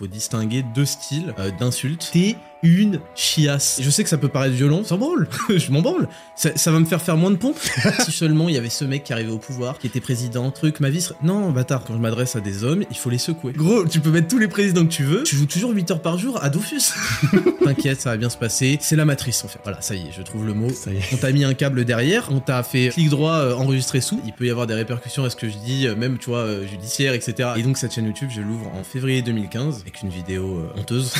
faut distinguer deux styles euh, d'insultes. T'es une chiasse. Je sais que ça peut paraître violent, ça branle, je m'en branle. Ça, ça va me faire faire moins de pompes. si seulement il y avait ce mec qui arrivait au pouvoir, qui était président, truc, ma vie serait... Non, bâtard, quand je m'adresse à des hommes, il faut les secouer. Gros, tu peux mettre tous les présidents que tu veux, tu joues toujours 8 heures par jour à Dofus. T'inquiète, ça va bien se passer. C'est la matrice en fait. Voilà, ça y est, je trouve le mot. Ça y est. On t'a mis un câble derrière, on t'a fait clic droit, euh, enregistrer sous. Il peut y avoir des répercussions à ce que je dis, euh, même, tu vois, euh, judiciaire, etc. Et donc, cette chaîne YouTube, je l'ouvre en février 2015 avec une vidéo euh, honteuse.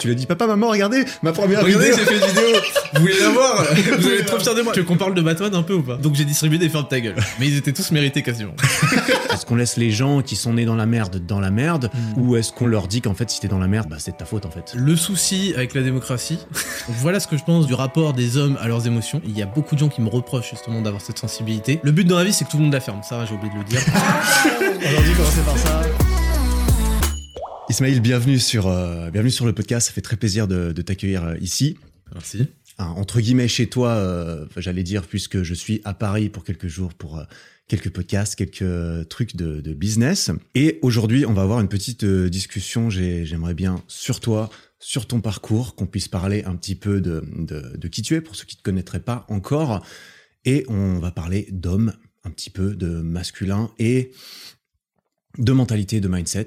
Tu l'as dit, papa, maman, regardez ma première Regardez, vidéo. j'ai fait une vidéo. Vous voulez la voir Vous allez être trop fiers de moi. Tu veux qu'on parle de Batman un peu ou pas Donc, j'ai distribué des fins de ta gueule. Mais ils étaient tous mérités quasiment. Est-ce qu'on laisse les gens qui sont nés dans la merde dans la merde Mm. ou est-ce qu'on leur dit qu'en fait si t'es dans la merde, bah c'est de ta faute en fait? Le souci avec la démocratie, voilà ce que je pense du rapport des hommes à leurs émotions. Il y a beaucoup de gens qui me reprochent justement d'avoir cette sensibilité. Le but dans la vie, c'est que tout le monde la ferme. Ça, j'ai oublié de le dire. Aujourd'hui, commencer par ça. Ismaël, bienvenue sur, euh, bienvenue sur le podcast. Ça fait très plaisir de, de t'accueillir euh, ici. Merci. Hein, entre guillemets chez toi, euh, j'allais dire, puisque je suis à Paris pour quelques jours pour euh, quelques podcasts, quelques trucs de, de business. Et aujourd'hui, on va avoir une petite discussion. J'ai- J'aimerais bien sur toi, sur ton parcours, qu'on puisse parler un petit peu de, de, de qui tu es pour ceux qui ne te connaîtraient pas encore. Et on va parler d'hommes, un petit peu de masculin et de mentalité, de mindset,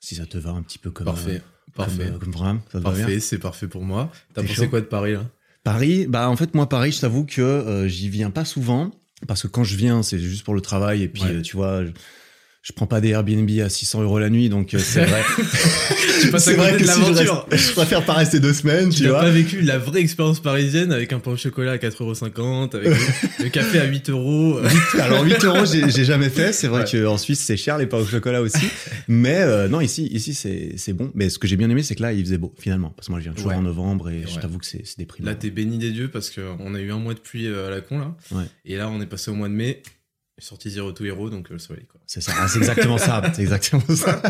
si ça te va un petit peu comme Parfait. euh, Parfait. comme, euh, comme programme. Ça te Parfait, c'est parfait pour moi. T'as pensé quoi de Paris là? Paris, bah en fait moi Paris, je t'avoue que euh, j'y viens pas souvent parce que quand je viens, c'est juste pour le travail et puis Ouais. euh, tu vois, je, je prends pas des Airbnb à 600 euros la nuit, donc euh, c'est vrai. Tu passes à c'est vrai côté que de si je, l'aventure. je préfère pas rester deux semaines, Tu tu vois. pas vécu la vraie expérience parisienne avec un pain au chocolat à 4,50€, avec le, le café à 8 euros. Alors 8 euros, j'ai jamais fait. C'est vrai Ouais. qu'en Suisse c'est cher les pains au chocolat aussi, mais euh, non ici ici c'est bon. Mais ce que j'ai bien aimé, c'est que là il faisait beau finalement, parce que moi je viens toujours Ouais. en novembre et je Ouais. t'avoue que c'est déprimant. Là, t'es béni des dieux parce qu'on a eu un mois de pluie euh, à la con là. Ouais. Et là, on est passé au mois de mai. Sorti Zero to Hero, donc euh, le soleil quoi. C'est ça, Ah, c'est exactement ça, c'est exactement ça.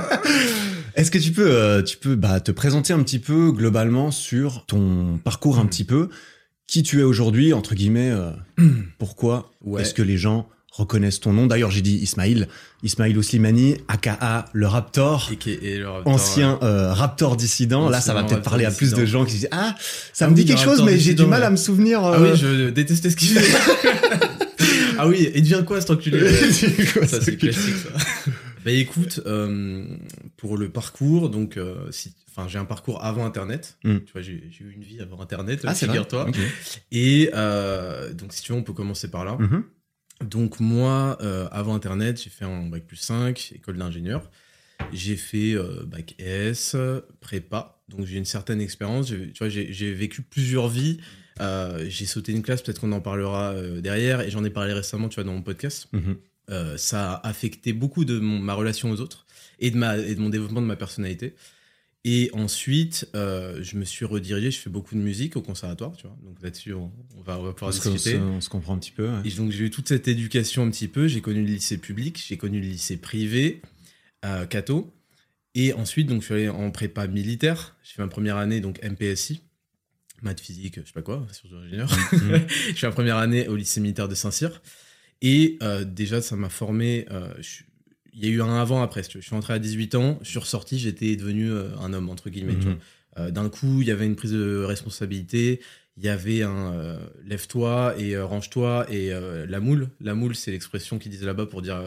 Est-ce que tu peux, euh, tu peux bah, te présenter un petit peu globalement sur ton parcours un petit peu, qui tu es aujourd'hui, entre guillemets, euh, pourquoi Ouais. est-ce que les gens reconnaissent ton nom? D'ailleurs, j'ai dit Ismail, Ismail Ouslimani, aka le Raptor. Et, qui est- et le Raptor, Ancien euh, Raptor dissident, là ça va peut-être parler à plus de gens qui se disent Ah, ça Ah me dit oui, quelque chose, mais j'ai du mal ouais. à me souvenir. Ah euh, oui, je détestais ce qu'il faisait. ah oui, et devient quoi cet enculé Ça, c'est classique, ça. bah écoute, euh, pour le parcours, donc, euh, si, enfin, j'ai un parcours avant Internet. Mm. Tu vois, j'ai eu une vie avant Internet, Ah, figure-toi. Et euh, donc, si tu veux, on peut commencer par là. Mhm. Donc, moi, avant Internet, j'ai fait un bac plus 5, école d'ingénieur. J'ai fait bac S, prépa. Donc, j'ai une certaine expérience. Tu vois, j'ai vécu plusieurs vies. Euh, j'ai sauté une classe, peut-être qu'on en parlera euh, derrière. Et j'en ai parlé récemment, tu vois, dans mon podcast. Mhm. Euh, ça a affecté beaucoup de mon- ma relation aux autres et de, ma, et de mon développement de ma personnalité. Et ensuite, euh, je me suis redirigé, je fais beaucoup de musique au conservatoire, tu vois. Donc là-dessus, on, on va, on va pouvoir discuter. se, on se comprend un petit peu. ouais. Et donc j'ai eu toute cette éducation un petit peu. J'ai connu le lycée public, j'ai connu le lycée privé, Cato. Et ensuite, donc, je suis allé en prépa militaire. J'ai fait ma première année, donc MPSI, maths physique, je sais pas quoi, sciences ingénieur. Mhm. je suis en première année au lycée militaire de Saint-Cyr. Et euh, déjà, ça m'a formé. euh, je- Il y a eu un tu veux. Je suis entré à 18 ans, je suis ressorti, j'étais devenu euh, un homme, entre guillemets. Euh, D'un coup, il y avait une prise de responsabilité. Il y avait un lève-toi et range-toi et la moule. La moule, c'est l'expression qu'ils disent là-bas pour dire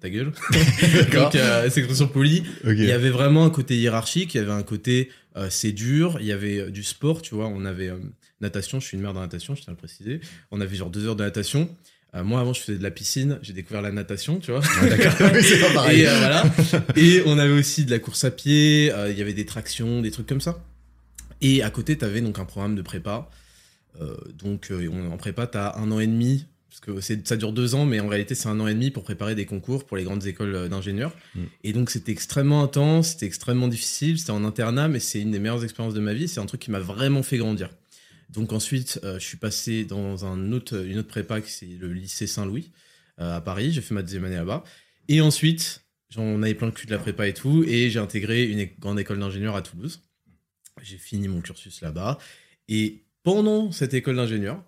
ta gueule. Donc, c'est l'expression polie. Il y avait vraiment un côté hiérarchique, il y avait un côté euh, c'est dur, il y avait euh, du sport, tu vois, on avait euh, natation, je suis une mère de natation, je tiens à le préciser. On avait genre deux heures de natation. Euh, moi avant je faisais de la piscine, j'ai découvert la natation, tu vois. Oui, c'est pas pareil. Et voilà. Et on avait aussi de la course à pied, il y avait des tractions, des trucs comme ça. Et à côté, tu avais donc un programme de prépa. Donc on- en prépa, tu as un an et demi, parce que ça dure deux ans, mais en réalité, c'est un an et demi pour préparer des concours pour les grandes écoles euh, d'ingénieurs. Mm. Et donc c'était extrêmement intense, c'était extrêmement difficile, c'était en internat, mais c'est une des meilleures expériences de ma vie. C'est un truc qui m'a vraiment fait grandir. Donc ensuite, euh, je suis passé dans un autre, une autre prépa, qui c'est le lycée Saint-Louis euh, à Paris. J'ai fait ma deuxième année là-bas. Et ensuite, j'en avais plein le cul de la prépa et tout, et j'ai intégré une grande école d'ingénieur à Toulouse. J'ai fini mon cursus là-bas. Et pendant cette école d'ingénieur,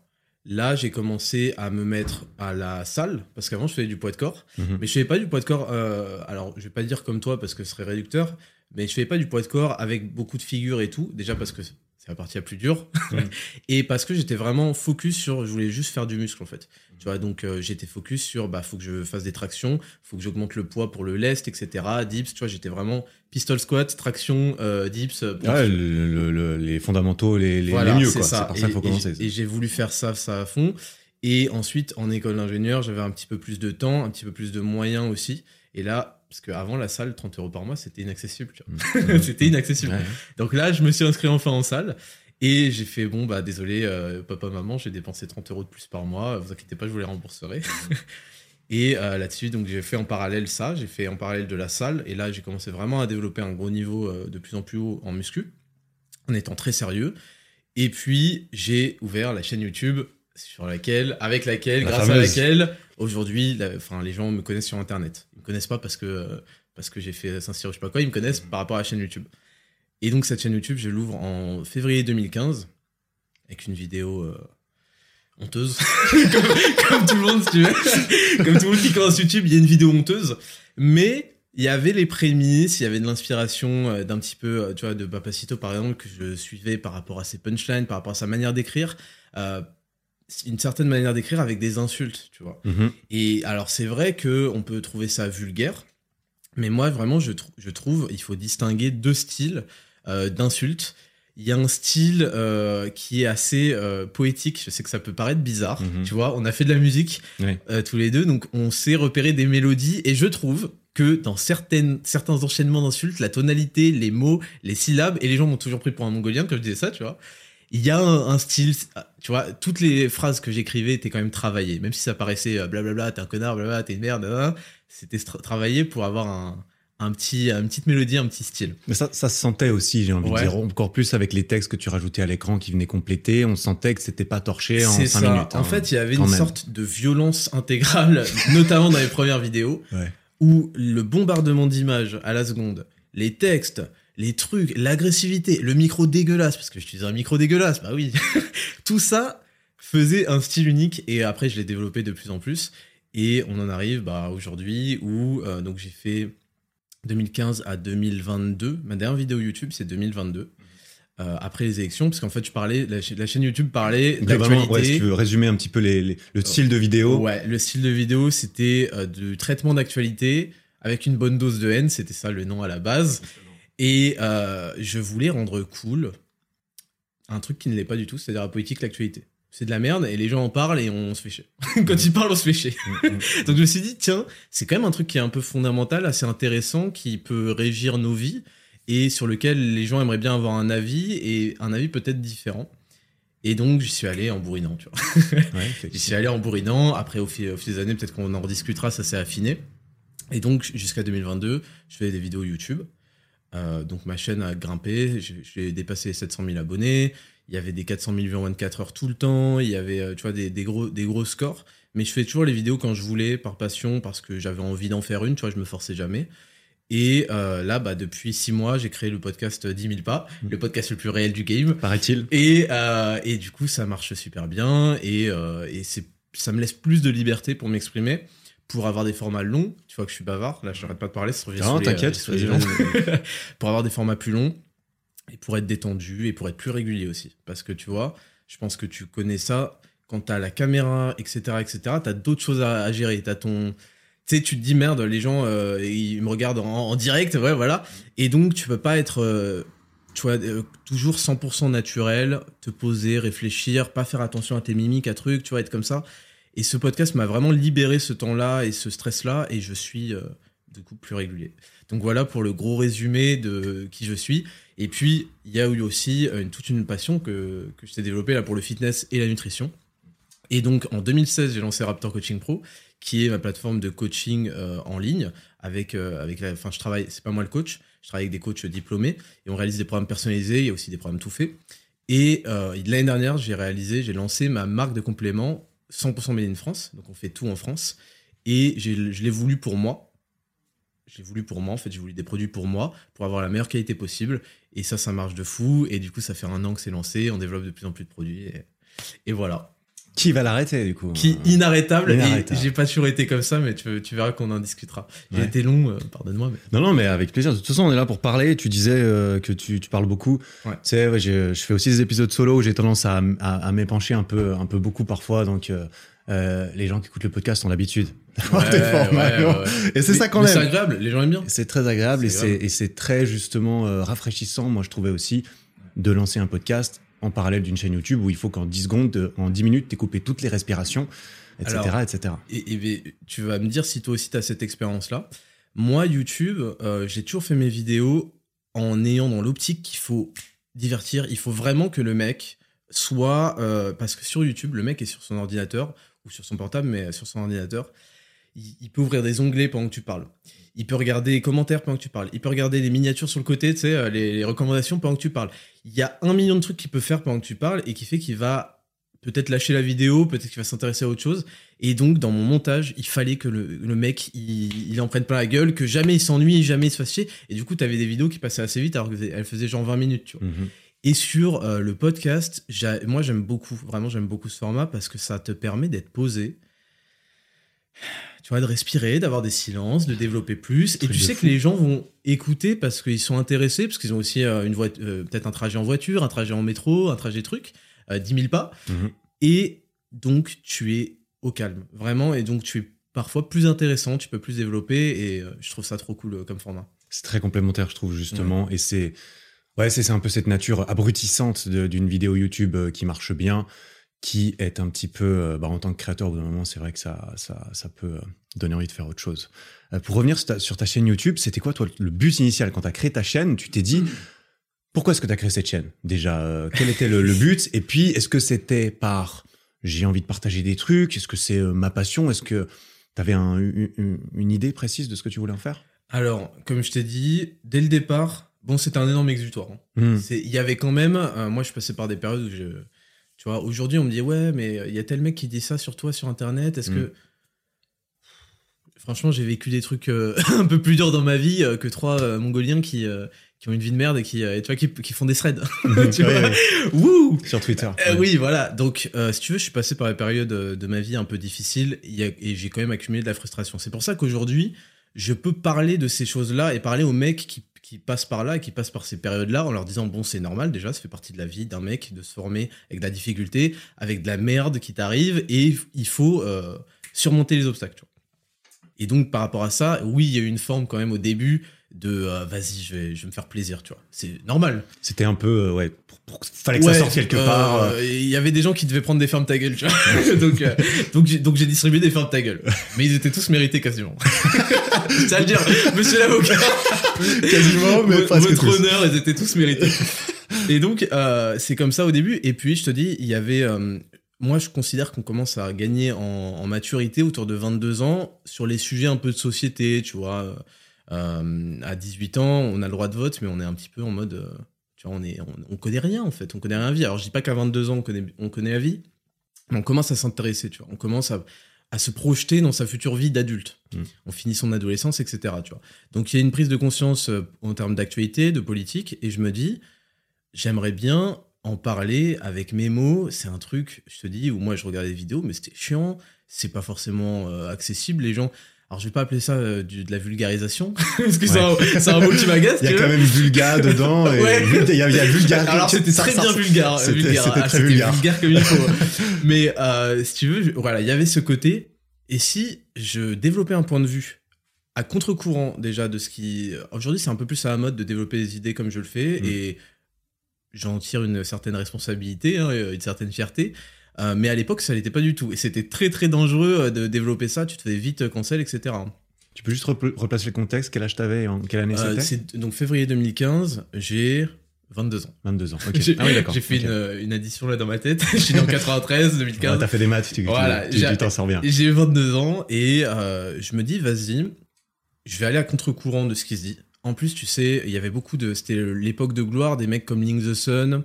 là, j'ai commencé à me mettre à la salle, parce qu'avant, je faisais du poids de corps. Mhm. Mais je faisais pas du poids de corps, euh, alors je vais pas dire comme toi parce que ce serait réducteur, mais je fais pas du poids de corps avec beaucoup de figures et tout. Déjà parce que c'est la partie la plus dure. et parce que j'étais vraiment focus sur, je voulais juste faire du muscle en fait. Tu vois, donc euh, j'étais focus sur, bah, faut que je fasse des tractions, faut que j'augmente le poids pour le lest, etc. Dips, tu vois, j'étais vraiment pistol squat, traction, euh, dips. Euh, ouais, les fondamentaux, les, les, mieux, quoi. C'est par ça qu'il faut commencer. Et j'ai voulu faire ça, ça à fond. Et ensuite, en école d'ingénieur, j'avais un petit peu plus de temps, un petit peu plus de moyens aussi. Et là, parce qu'avant, la salle, 30 euros par mois, c'était inaccessible. Mmh. c'était inaccessible. Donc là, je me suis inscrit enfin en salle. Et j'ai fait, bon, bah désolé, euh, papa, maman, j'ai dépensé 30 euros de plus par mois, vous inquiétez pas, je vous les rembourserai. et euh, là-dessus, donc j'ai fait en parallèle ça, j'ai fait en parallèle de la salle, et là j'ai commencé vraiment à développer un gros niveau euh, de plus en plus haut en muscu, en étant très sérieux. Et puis j'ai ouvert la chaîne YouTube sur laquelle, avec laquelle, grâce à laquelle, aujourd'hui, enfin les gens me connaissent sur Internet. Ils me connaissent pas parce que parce que j'ai fait Saint-Cyr, je sais pas quoi, ils me connaissent par rapport à la chaîne YouTube. Et donc cette chaîne YouTube, je l'ouvre en février 2015 avec une vidéo euh, honteuse, comme, tout le monde, si tu veux. comme tout le monde qui commence YouTube, il y a une vidéo honteuse, mais il y avait les prémices, il y avait de l'inspiration euh, d'un petit peu, euh, tu vois, de Papacito par exemple que je suivais par rapport à ses punchlines, par rapport à sa manière d'écrire. Une certaine manière d'écrire avec des insultes, tu vois. Mm-hmm. Et alors c'est vrai que on peut trouver ça vulgaire, mais moi vraiment je, je trouve il faut distinguer deux styles. Euh, d'insultes. Il y a un style euh, qui est assez euh, poétique. Je sais que ça peut paraître bizarre, mhm. tu vois. On a fait de la musique tous les deux, donc on sait repérer des mélodies. Et je trouve que dans certaines, certains enchaînements d'insultes, la tonalité, les mots, les syllabes, et les gens m'ont toujours pris pour un mongolien quand je disais ça, tu vois. Il y a un, style, tu vois, toutes les phrases que j'écrivais étaient quand même travaillées, même si ça paraissait blablabla, t'es un connard, blablabla, t'es une merde, c'était travaillé pour avoir un, un petit, une petite mélodie, un petit style. Mais ça, ça se sentait aussi, j'ai envie de dire, encore plus avec les textes que tu rajoutais à l'écran qui venaient compléter. On sentait que c'était pas torché en 5 minutes. En hein, fait, il y avait une sorte de violence intégrale, notamment dans les premières vidéos, où le bombardement d'images à la seconde, les textes, les trucs, l'agressivité, le micro dégueulasse, parce que j'utilisais un micro dégueulasse, bah oui, tout ça faisait un style unique et après je l'ai développé de plus en plus. Et on en arrive bah, aujourd'hui où euh, donc j'ai fait 2015 à 2022. Ma dernière vidéo YouTube, c'est 2022. Euh, après les élections, parce qu'en fait, je parlais, la, chaîne YouTube parlait d'actualité. Ouais, si tu veux résumer un petit peu les, le style de vidéo. Ouais, le style de vidéo, c'était euh, du traitement d'actualité avec une bonne dose de haine, c'était ça le nom à la base. Et euh, je voulais rendre cool un truc qui ne l'est pas du tout, c'est-à-dire la politique, l'actualité c'est de la merde et les gens en parlent et on se fait chier. Quand ils parlent, on se fait chier. Mm, mm. Donc je me suis dit, tiens, c'est quand même un truc qui est un peu fondamental, assez intéressant, qui peut régir nos vies et sur lequel les gens aimeraient bien avoir un avis et un avis peut-être différent. Et donc j'y suis allé en bourrinant, tu vois. Ouais, j'y suis allé en bourrinant. Après, au fil, des années, peut-être qu'on en rediscutera, ça s'est affiné. Et donc jusqu'à 2022, je fais des vidéos YouTube. Euh, donc ma chaîne a grimpé, j'ai dépassé les 700 000 abonnés, il y avait des 400 000 vues en 24 heures tout le temps, il y avait euh, tu vois, des, gros, des gros scores. Mais je fais toujours les vidéos quand je voulais, par passion, parce que j'avais envie d'en faire une, tu vois, je me forçais jamais. Et euh, là, bah, depuis six mois, j'ai créé le podcast 10 000 pas, mmh. le podcast le plus réel du game. Paraît-il. Et, euh, et du coup, ça marche super bien. Et, et c'est, ça me laisse plus de liberté pour m'exprimer, pour avoir des formats longs. Tu vois que je suis bavard. Là, je n'arrête pas de parler. Non, t'inquiète. pour avoir des formats plus longs et pour être détendu et pour être plus régulier aussi. Parce que tu vois, je pense que tu connais ça, quand tu as la caméra, etc., etc., tu as d'autres choses à, gérer. Tu ton. Tu sais, tu te dis merde, les gens, euh, ils me regardent en, direct, ouais, voilà. Et donc, tu peux pas être, euh, tu vois, euh, toujours 100% naturel, te poser, réfléchir, pas faire attention à tes mimiques, à trucs, tu vois, être comme ça. Et ce podcast m'a vraiment libéré ce temps-là et ce stress-là, et je suis, du coup, plus régulier. Donc voilà pour le gros résumé de qui je suis. Et puis, il y a eu aussi euh, une, toute une passion que, que je t'ai développée là pour le fitness et la nutrition. Et donc, en 2016, j'ai lancé Raptor Coaching Pro, qui est ma plateforme de coaching euh, en ligne. Avec, euh, avec enfin, je travaille, c'est pas moi le coach, je travaille avec des coachs diplômés et on réalise des programmes personnalisés. Il y a aussi des programmes tout faits. Et l'année dernière, j'ai réalisé, j'ai lancé ma marque de compléments 100% Made in France. Donc, on fait tout en France. Et je l'ai voulu pour moi, j'ai voulu pour moi, en fait, j'ai voulu des produits pour moi, pour avoir la meilleure qualité possible. Et ça, ça marche de fou. Et du coup, ça fait un an que c'est lancé. On développe de plus en plus de produits. Et, voilà. Qui va l'arrêter du coup Qui inarrêtable. Inarrêtable. Et j'ai pas toujours été comme ça, mais tu, tu verras qu'on en discutera. J'ai Ouais. été long, euh, pardonne-moi. Mais... Non, non, mais avec plaisir. De toute façon, on est là pour parler. Tu disais euh, que tu, tu parles beaucoup. Ouais. Tu sais, ouais, je fais aussi des épisodes solo où j'ai tendance à, à, à m'épancher un peu, un peu beaucoup parfois. Donc, euh, euh, les gens qui écoutent le podcast ont l'habitude d'avoir des formations. Et c'est ça qu'on mais C'est aime. agréable, les gens aiment bien. C'est très agréable et C'est c'est agréable. et c'est très justement euh, rafraîchissant. Moi, je trouvais aussi de lancer un podcast en parallèle d'une chaîne YouTube où il faut qu'en 10 secondes, euh, en 10 minutes, t'aies coupé toutes les respirations, etc., Alors, etc. Et, et tu vas me dire si toi aussi tu as cette expérience-là. Moi, YouTube, euh, j'ai toujours fait mes vidéos en ayant dans l'optique qu'il faut divertir. Il faut vraiment que le mec soit. euh, parce que sur YouTube, le mec est sur son ordinateur ou sur son portable, mais sur son ordinateur. Il, il peut ouvrir des onglets pendant que tu parles. Il peut regarder les commentaires pendant que tu parles. Il peut regarder les miniatures sur le côté, tu sais, euh, les, les recommandations pendant que tu parles. Il y a un million de trucs qu'il peut faire pendant que tu parles et qui fait qu'il va peut-être lâcher la vidéo, peut-être qu'il va s'intéresser à autre chose. Et donc, dans mon montage, il fallait que le, le mec, il, il en prenne plein la gueule, que jamais il s'ennuie, jamais il se fasse chier. Et du coup, t'avais des vidéos qui passaient assez vite alors qu'elles faisaient genre 20 minutes, tu vois. Mhm. Et sur euh, le podcast, moi j'aime beaucoup, vraiment j'aime beaucoup ce format parce que ça te permet d'être posé, tu vois, de respirer, d'avoir des silences, de développer plus. Et tu sais fou. que les gens vont écouter parce qu'ils sont intéressés, parce qu'ils ont aussi euh, une euh, peut-être un trajet en voiture, un trajet en métro, un trajet truc, euh, 10 000 pas. Mhm. Et donc tu es au calme, vraiment. Et donc tu es parfois plus intéressant, tu peux plus développer. Et euh, je trouve ça trop cool euh, comme format. C'est très complémentaire, je trouve, justement. Et c'est ouais, c'est un peu cette nature abrutissante d'une vidéo YouTube qui marche bien, qui est un petit peu, euh, bah, en tant que créateur, au bout d'un moment, c'est vrai que ça, ça, ça peut euh, donner envie de faire autre chose. Euh, pour revenir sur ta, sur ta chaîne YouTube, c'était quoi, toi, le but initial? Quand tu as créé ta chaîne Tu t'es dit, pourquoi est-ce que tu as créé cette chaîne? Déjà, euh, quel était le, le but? Et puis, est-ce que c'était par j'ai envie de partager des trucs? Est-ce que c'est euh, ma passion? Est-ce que tu avais une, une idée précise de ce que tu voulais en faire? Alors, comme je t'ai dit, dès le départ, bon, c'était un énorme exutoire. hein. C'est- Il y avait quand même, moi je passais par des périodes où je. Tu vois, aujourd'hui on me dit, ouais, mais il y a tel mec qui dit ça sur toi sur internet, est-ce Mm. que. Franchement, j'ai vécu des trucs euh, un peu plus durs dans ma vie euh, que trois euh, Mongoliens qui, euh, qui ont une vie de merde et qui, euh, et tu vois, qui, qui font des threads. tu Ouais, vois ouais. Wouh Sur Twitter. Euh, ouais. Oui, voilà. Donc, euh, si tu veux, je suis passé par des périodes euh, de ma vie un peu difficiles il y a- et j'ai quand même accumulé de la frustration. C'est pour ça qu'aujourd'hui, je peux parler de ces choses-là et parler aux mecs qui, qui passent par là qui passent par ces périodes-là en leur disant bon, c'est normal déjà, ça fait partie de la vie d'un mec de se former avec de la difficulté, avec de la merde qui t'arrive et il faut euh, surmonter les obstacles. Et donc, par rapport à ça, oui, il y a eu une forme quand même au début de euh, vas-y, je vais, je vais me faire plaisir, tu vois. C'est normal. C'était un peu, euh, ouais, pour, pour- fallait que Ouais, ça sorte quelque euh, part. Il y avait des gens qui devaient prendre des fermes ta gueule, tu vois. donc, donc, j'ai, donc j'ai distribué des fermes ta gueule. Mais ils étaient tous mérités quasiment. À le dire, monsieur l'avocat. Quasiment, mais presque Votre tous. honneur, ils étaient tous mérités. Et donc, c'est comme ça au début. Et puis, je te dis, il y avait. moi, je considère qu'on commence à gagner en, en maturité autour de 22 ans sur les sujets un peu de société, tu vois. Euh, à 18 ans, on a le droit de vote, mais on est un petit peu en mode. euh, tu vois, on, est, on, on connaît rien en fait, on connaît rien à vie. Alors, je dis pas qu'à 22 ans, on connaît, on connaît la vie, mais on commence à s'intéresser, tu vois. On commence à, à se projeter dans sa future vie d'adulte. Mm. On finit son adolescence, etc. Tu vois. Donc il y a une prise de conscience euh, en termes d'actualité, de politique, et je me dis, j'aimerais bien en parler avec mes mots. C'est un truc, je te dis, où moi je regardais des vidéos, mais c'était chiant, c'est pas forcément euh, accessible. Les gens. Alors je vais pas appeler ça euh, du- de la vulgarisation, parce que c'est un- mot qui m'agace. Il y a quand même vulga dedans. et Ouais. Il y a, il y a vulga. Alors c'était très bien vulgaire. C'était- vulgaire. c'était Ah, très vulgaire. comme il faut. Mais euh, si tu veux, je- voilà, il y avait ce côté. Et si je développais un point de vue à contre-courant déjà de ce qui... Aujourd'hui, c'est un peu plus à la mode de développer des idées comme je le fais. Mm. Et j'en tire une certaine responsabilité, hein, une certaine fierté. Euh, mais à l'époque, ça l'était pas du tout. Et c'était très très dangereux euh, de développer ça. Tu te fais vite cancel, etc. Tu peux juste repl- replacer le contexte. Quel âge t'avais en quelle année Euh, c'était donc février 2015. J'ai 22 ans. 22 ans. ok. J'ai Ah oui, d'accord. j'ai fait ok. une, euh, une addition là dans ma tête. Je suis né en 93, Ouais, 2015. T'as fait des maths, tu tu- Voilà, t'en sors bien. J'ai 22 ans et euh, je me dis, vas-y, je vais aller à contre-courant de ce qui se dit. En plus, tu sais, il y avait beaucoup de. C'était l'époque de gloire des mecs comme Link the Sun,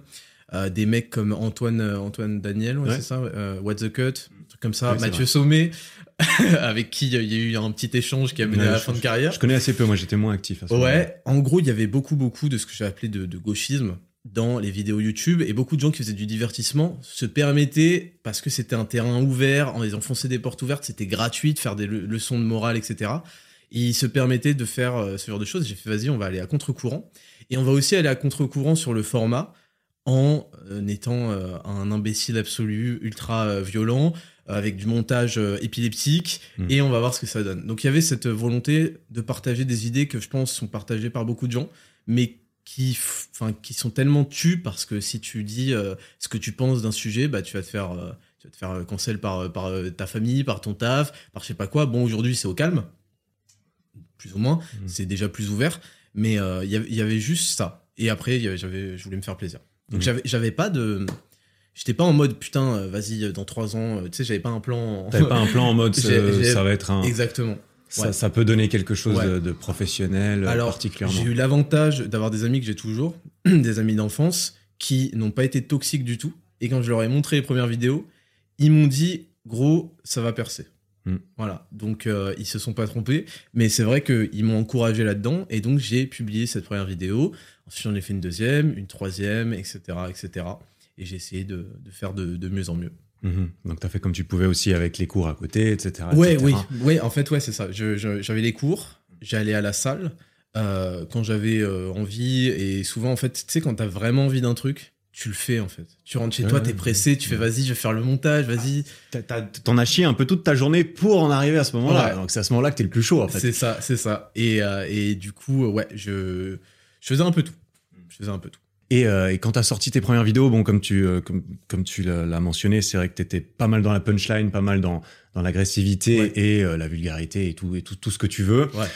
euh, des mecs comme Antoine, euh, Antoine Daniel, ouais, Ouais. c'est ça, euh, What the Cut, un truc comme ça, Mathieu. Sommet, avec qui il y a eu un petit échange qui a mené à la je- fin de carrière. Je connais assez peu. Moi, j'étais moins actif à ce. Ouais, en gros, il y avait beaucoup, beaucoup de ce que j'ai appelé de, de gauchisme, dans les vidéos YouTube et beaucoup de gens qui faisaient du divertissement se permettaient, parce que c'était un terrain ouvert, en les enfonçait des portes ouvertes, c'était gratuit de faire des le- leçons de morale, etc. Et ils se permettaient de faire ce genre de choses. J'ai fait, vas-y, on va aller à contre-courant. Et on va aussi aller à contre-courant sur le format en euh, étant euh, un imbécile absolu, ultra euh, violent, avec du montage épileptique, Mm. et on va voir ce que ça donne. Donc il y avait cette volonté de partager des idées que je pense sont partagées par beaucoup de gens, mais qui, enfin, qui sont tellement tues parce que si tu dis euh, ce que tu penses d'un sujet, bah, tu vas te faire, euh, tu vas te faire cancel par, par euh, ta famille, par ton taf, par je sais pas quoi. Bon, aujourd'hui, c'est au calme, plus ou moins. Mm. C'est déjà plus ouvert, mais il y y avait juste ça. Et après, j'avais, je voulais me faire plaisir. Donc Mm. j'avais, pas de, j'étais pas en mode putain, euh, vas-y, euh, dans trois ans, euh, tu sais, j'avais pas un plan. en- T'avais pas un plan en mode ça va être un. Exactement. Ça, Ouais. ça peut donner quelque chose Ouais. de, de professionnel Alors, particulièrement. j'ai eu l'avantage d'avoir des amis que j'ai toujours, des amis d'enfance, qui n'ont pas été toxiques du tout. Et quand je leur ai montré les premières vidéos, ils m'ont dit, gros, ça va percer. Mm. Voilà. Donc, euh, ils se sont pas trompés. Mais c'est vrai qu'ils m'ont encouragé là-dedans. Et donc, j'ai publié cette première vidéo. Ensuite, j'en ai fait une deuxième, une troisième, etc. etc. Et j'ai essayé de, de faire de, de mieux en mieux. Mhm. Donc t'as fait comme tu pouvais aussi avec les cours à côté, etc. Ouais, etc. oui, ouais, en fait, ouais, c'est ça. J'avais les cours, j'allais à la salle euh, quand j'avais euh, envie, et souvent, en fait, tu sais, quand t'as vraiment envie d'un truc, tu le fais, en fait. Tu rentres chez Ouais, toi, t'es pressé, tu fais, vas-y, je vais faire le montage, vas-y. T'as- T'en as chié un peu toute ta journée pour en arriver à ce moment-là. Ouais. Donc c'est à ce moment-là que t'es le plus chaud en fait. C'est ça, c'est ça. Et, euh, et du coup, ouais, je, je faisais un peu tout. Je faisais un peu tout. Et, euh, et quand t'as sorti tes premières vidéos, bon comme tu euh, comme, comme tu l'as mentionné, c'est vrai que t'étais pas mal dans la punchline, pas mal dans dans l'agressivité Ouais. et euh, la vulgarité et tout et tout tout ce que tu veux. Ouais.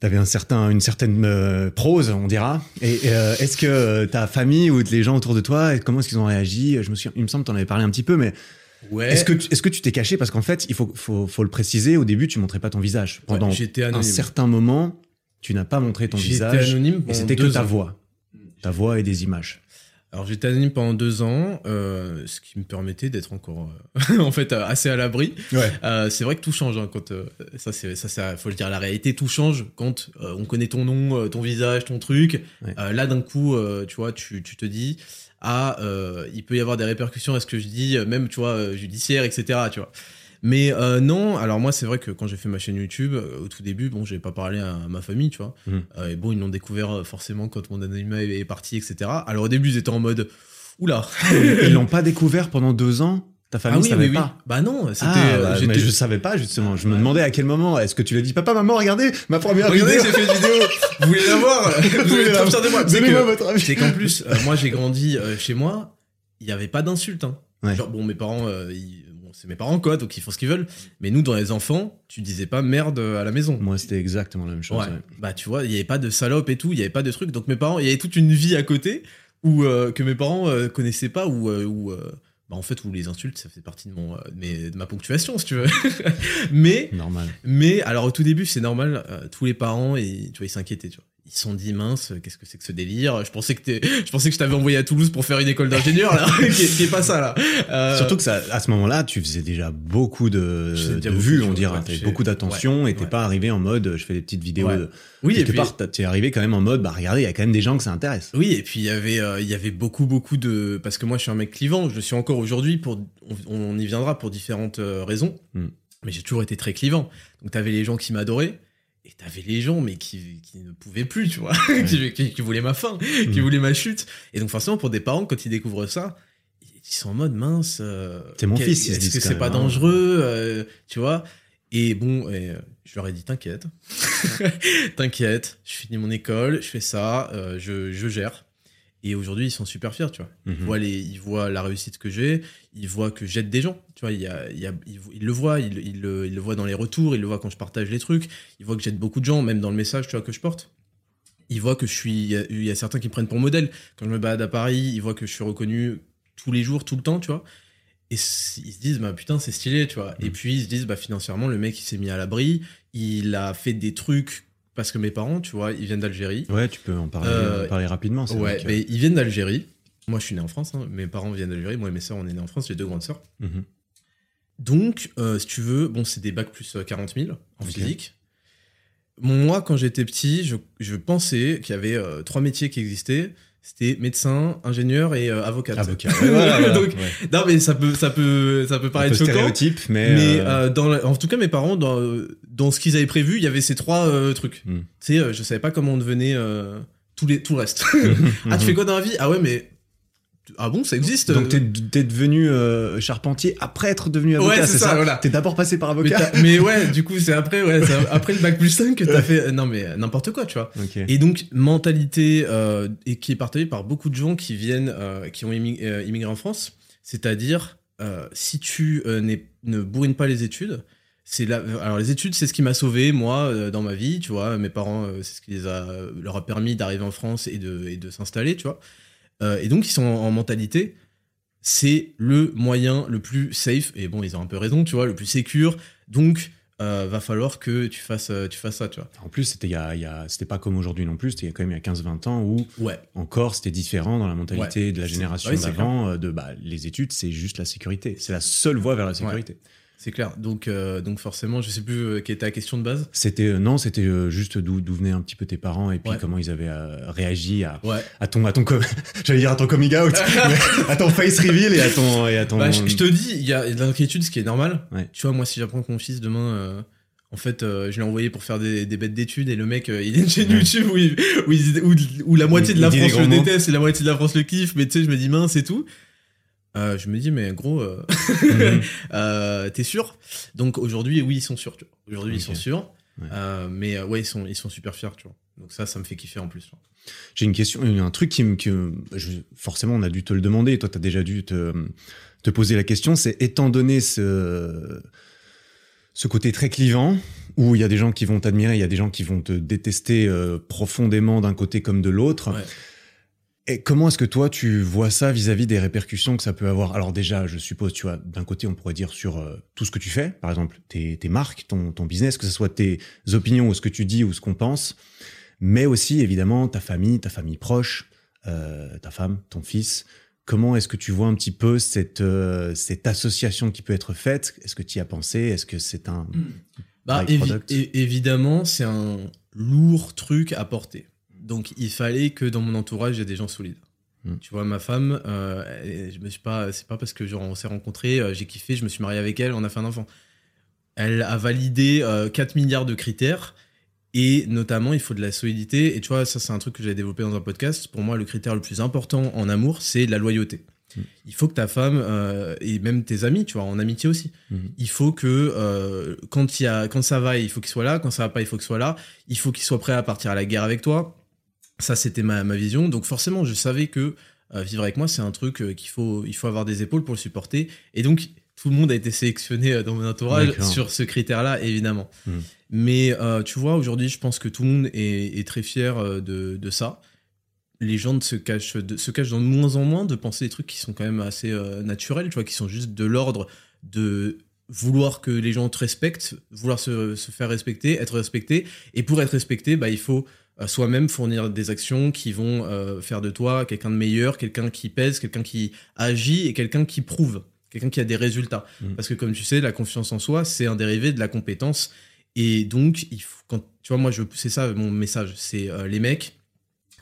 T'avais un certain une certaine prose, on dira. Et est-ce que ta famille ou les gens autour de toi, comment est-ce qu'ils ont réagi? Je me souviens, il me semble que t'en avais parlé un petit peu, mais Ouais. est-ce que tu- est-ce que tu t'es caché? Parce qu'en fait, il faut faut faut le préciser. Au début, tu montrais pas ton visage pendant Ouais, un certain moment. Tu n'as pas montré ton J'étais visage anonyme et c'était que ta ans. voix, ta voix et des images. Alors j'étais anonyme pendant deux ans, euh, ce qui me permettait d'être encore euh, en fait euh, assez à l'abri. Ouais. Euh, c'est vrai que tout change hein, quand ça c'est ça faut le dire la réalité tout change quand on connaît ton nom, ton visage, ton truc. Ouais. Là d'un coup tu vois tu, tu te dis ah il peut y avoir des répercussions à ce que je dis même tu vois judiciaire etc tu vois. Mais euh, non, alors moi c'est vrai que quand j'ai fait ma chaîne YouTube, euh, au tout début, bon, j'ai pas parlé à ma famille, tu vois. Mhm. Euh, et bon, ils l'ont découvert forcément quand mon anonymat est parti, etc. Alors au début, ils étaient en mode, oula. Ils l'ont pas découvert pendant deux ans? Ta famille ah oui, savait oui, oui. pas? Bah non, c'était. Ah, bah, mais je savais pas justement. Je me demandais à quel moment. Est-ce que tu l'as dit, papa, maman, regardez ma première Regardez, vidéo. j'ai fait une vidéo. Vous voulez la voir? Vous voulez être fier de moi Donnez-moi votre avis. C'est qu'en plus, euh, moi j'ai grandi euh, chez moi, il y avait pas d'insultes. Hein. Ouais. Genre, bon, mes parents, euh, ils- c'est mes parents quoi, donc ils font ce qu'ils veulent. Mais nous, dans les enfants, tu disais pas merde à la maison. Moi, c'était exactement la même chose. Ouais. ouais. Bah tu vois, il y avait pas de salope et tout, il y avait pas de truc. Donc mes parents, il y avait toute une vie à côté où euh, que mes parents euh, connaissaient pas ou où, euh, bah en fait où les insultes ça fait partie de mon euh, de ma ponctuation si tu veux. mais Normal. mais alors au tout début c'est normal, euh, tous les parents et tu vois ils s'inquiétaient tu vois. Ils se sont dit mince, qu'est-ce que c'est que ce délire? Je pensais que t'es- je pensais que je t'avais envoyé à Toulouse pour faire une école d'ingénieur là, qui, qui est pas ça là? Euh, Surtout que ça, à ce moment-là, tu faisais déjà beaucoup de, de vues, on choses, dira. ouais. T'avais beaucoup d'attention ouais, et t'es ouais. pas arrivé en mode, je fais des petites vidéos. Ouais. de- oui et Quelque puis, part, t'es arrivé quand même en mode, bah regardez, il y a quand même des gens que ça intéresse. Oui, et puis il y avait, euh, il y avait beaucoup, beaucoup de. Parce que moi, je suis un mec clivant, je le suis encore aujourd'hui, pour... on, on y viendra pour différentes euh, raisons, Mm. mais j'ai toujours été très clivant. Donc, t'avais les gens qui m'adoraient, et t'avais les gens, mais qui, qui ne pouvaient plus, tu vois, qui, qui, qui voulaient ma fin, qui Mm. voulaient ma chute. Et donc, forcément, pour des parents, quand ils découvrent ça, ils sont en mode mince. euh, C'est mon quel- fils, Est-ce que c'est pas hein. dangereux, euh, tu vois Et bon, et, euh, je leur ai dit t'inquiète, t'inquiète, je finis mon école, je fais ça, euh, je, je gère. Et aujourd'hui, ils sont super fiers, tu vois. Ils, Mhm. voient les, ils voient la réussite que j'ai, ils voient que j'aide des gens, tu vois. Il y a, il y a, le le, le voient dans les retours, ils le voient quand je partage les trucs, ils voient que j'aide beaucoup de gens, même dans le message, tu vois, que je porte. Ils voient que je suis. Il y a- il y, a certains qui me prennent pour modèle. Quand je me balade à Paris, ils voient que je suis reconnu tous les jours, tout le temps, tu vois. Et ils se disent, bah putain, c'est stylé, tu vois. Et Mhm. puis ils se disent, bah financièrement, le mec, il s'est mis à l'abri, il a fait des trucs. Parce que mes parents, tu vois, ils viennent d'Algérie. Ouais, tu peux en parler, Euh, en parler rapidement. Ouais, mais ils viennent d'Algérie. Moi, je suis né en France. hein. Mes parents viennent d'Algérie. Moi et mes sœurs, on est nés en France. J'ai deux grandes sœurs. Mhm. Donc, euh, si tu veux, bon, c'est des bacs plus euh, 40 000 en physique. Moi, quand j'étais petit, je, je pensais qu'il y avait euh, trois métiers qui existaient. c'était médecin, ingénieur et euh, avocat. Avocat. Ouais, voilà, voilà, Donc, ouais. Non, mais ça peut, ça peut, ça peut Un paraître choquant. stéréotype, mais. Mais euh, euh, dans la- en tout cas, mes parents, dans, dans ce qu'ils avaient prévu, il y avait ces trois euh, trucs. Hmm. Tu sais, euh, je savais pas comment on devenait euh, tout, les, tout le reste. ah, tu fais quoi dans la vie? Ah ouais, mais. Ah bon, ça existe Donc t'es, t'es devenu euh, charpentier après être devenu avocat, Ouais, c'est c'est ça, ça, voilà. T'es d'abord passé par avocat. mais ouais, du coup, c'est après, ouais, c'est après le bac plus 5 que t'as fait. Non, mais n'importe quoi, tu vois. Et donc, mentalité euh, et qui est partagée par beaucoup de gens qui viennent, euh, qui ont immi- euh, immigré en France. C'est-à-dire, euh, si tu euh, n'es- ne bourrines pas les études, c'est là. Alors, les études, c'est ce qui m'a sauvé, moi, euh, dans ma vie, tu vois. Mes parents, euh, c'est ce qui les a, leur a permis d'arriver en France et de, et de s'installer, tu vois. Euh, et donc, ils sont en, en mentalité. C'est le moyen le plus safe, et bon, ils ont un peu raison, tu vois, le plus sécure. Donc, euh, va falloir que tu fasses, euh, tu fasses ça, tu vois. En plus, c'était y a, y a- c'était pas comme aujourd'hui non plus. C'était quand même il y a 15-20 ans où Ouais. encore c'était différent dans la mentalité de la génération Ouais, d'avant. euh, De bah, les études, c'est juste la sécurité. C'est la seule voie vers la sécurité. C'est clair. Donc, euh, donc forcément, je sais plus euh, quelle était la question de base. C'était euh, non, c'était euh, juste d'où venaient un petit peu tes parents et puis Ouais. comment ils avaient réagi à, Ouais. à ton à ton j'allais dire à ton coming out, à ton face reveal et à ton et à ton. Bah, je, je te dis, il y a de l'inquiétude, ce qui est normal. Ouais. Tu vois, moi, si j'apprends que mon fils demain, en fait, euh, je l'ai envoyé pour faire des, des bêtes d'études et le mec, euh, il a une chaîne. YouTube où, il- où, il- où- où la moitié de la France le déteste et la moitié de la France le kiffe, mais tu sais, je me dis mince et tout. Euh, je me dis, mais gros, euh, euh, t'es sûr? Donc aujourd'hui, oui, ils sont sûrs. Aujourd'hui, ils sont sûrs. Ouais. Mais ouais, ils sont, ils sont super fiers, tu vois. Donc ça, ça me fait kiffer en plus. J'ai une question, un truc qui me, que je- forcément on a dû te le demander, toi tu as déjà dû te, te poser la question, c'est étant donné ce, ce côté très clivant, où il y a des gens qui vont t'admirer, il y a des gens qui vont te détester euh, profondément d'un côté comme de l'autre. Ouais. Et comment est-ce que toi tu vois ça vis-à-vis des répercussions que ça peut avoir? Alors déjà, je suppose, tu vois, d'un côté on pourrait dire sur euh, tout ce que tu fais, par exemple tes, tes marques, ton, ton business, que ce soit tes opinions ou ce que tu dis ou ce qu'on pense, mais aussi évidemment ta famille, ta famille proche, euh, ta femme, ton fils. Comment est-ce que tu vois un petit peu cette, euh, cette association qui peut être faite? Est-ce que tu y as pensé? Est-ce que c'est un... Bah, évi- product? é- évidemment, c'est un lourd truc à porter. Donc, il fallait que dans mon entourage, il y ait des gens solides. Mm. Tu vois, ma femme, euh, je me suis pas, c'est pas parce que genre, on s'est rencontrés, euh, j'ai kiffé, je me suis marié avec elle, on a fait un enfant. Elle a validé euh, 4 milliards de critères. Et notamment, il faut de la solidité. Et tu vois, ça, c'est un truc que j'ai développé dans un podcast. Pour moi, le critère le plus important en amour, c'est la loyauté. Mm. Il faut que ta femme, euh, et même tes amis, tu vois, en amitié aussi, Mhm. il faut que euh, quand, il y a, quand ça va, il faut qu'il soit là. Quand ça va pas, il faut qu'il soit là. Il faut qu'il soit prêt à partir à la guerre avec toi. Ça, c'était ma, ma vision. Donc forcément, je savais que euh, vivre avec moi, c'est un truc euh, qu'il faut, il faut avoir des épaules pour le supporter. Et donc, tout le monde a été sélectionné euh, dans mon entourage sur ce critère-là, évidemment. Mhm. Mais euh, tu vois, aujourd'hui, je pense que tout le monde est, est très fier de, de ça. Les gens se cachent, de, se cachent de moins en moins de penser des trucs qui sont quand même assez naturels, tu vois, qui sont juste de l'ordre de vouloir que les gens te respectent, vouloir se, se faire respecter, être respecté. Et pour être respecté, bah, il faut soi-même fournir des actions qui vont euh, faire de toi quelqu'un de meilleur, quelqu'un qui pèse, quelqu'un qui agit et quelqu'un qui prouve, quelqu'un qui a des résultats. Mhm. Parce que comme tu sais, la confiance en soi, c'est un dérivé de la compétence. Et donc, il faut, quand, tu vois, moi, je, c'est ça mon message. C'est euh, les mecs.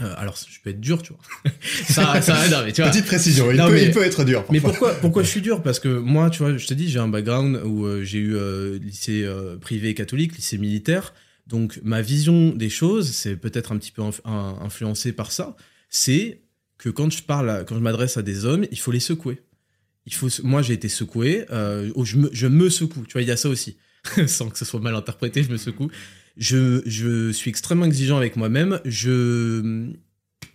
euh, alors, je peux être dur, tu vois. ça, ça, non, mais tu vois. Petite précision, il, Non, peut, mais- il peut être dur. Mais pourquoi, pourquoi je suis dur? Parce que moi, tu vois, je te dis, j'ai un background où euh, j'ai eu euh, lycée euh, privé catholique, lycée militaire. Donc, ma vision des choses, c'est peut-être un petit peu inf- un- influencé par ça. C'est que quand je parle, quand je m'adresse à des hommes, il faut les secouer. Il faut, moi, j'ai été secoué. euh, oh, je, me, secoue. Tu vois, il y a ça aussi. Sans que ce soit mal interprété, je me secoue. Je, suis extrêmement exigeant avec moi-même. Je,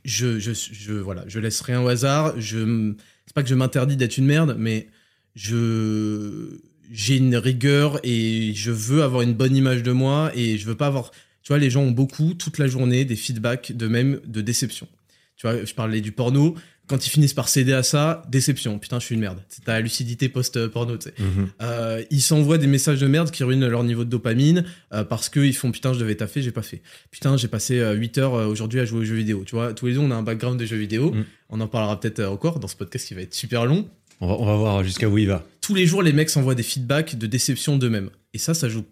je, voilà, je laisse rien au hasard. C'est pas que je m'interdis d'être une merde, mais je, j'ai une rigueur et je veux avoir une bonne image de moi et je veux pas avoir, tu vois, les gens ont beaucoup toute la journée des feedbacks de même de déception. Tu vois, je parlais du porno. Quand ils finissent par céder à ça, déception. Putain, je suis une merde. C'est ta lucidité post-porno, tu sais. Mhm. Euh, ils s'envoient des messages de merde qui ruinent leur niveau de dopamine euh, parce qu'ils font putain je devais taffer j'ai pas fait putain j'ai passé euh, 8 heures euh, aujourd'hui à jouer aux jeux vidéo tu vois tous les deux on a un background de jeux vidéo Mm. on en parlera peut-être euh, encore dans ce podcast qui va être super long on, va, on va voir jusqu'à où il va. Tous les jours les mecs s'envoient des feedbacks de déception d'eux-mêmes et ça ça joue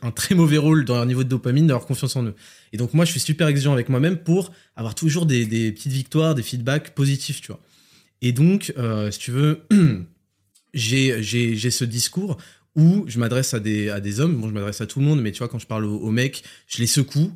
un très mauvais rôle dans leur niveau de dopamine, de leur confiance en eux. Et donc moi, je suis super exigeant avec moi-même pour avoir toujours des, des, petites victoires, des feedbacks positifs, tu vois. Et donc, euh, si tu veux, j'ai ce discours où je m'adresse à des, à des hommes, bon, je m'adresse à tout le monde, mais tu vois, quand je parle aux, mecs, je les secoue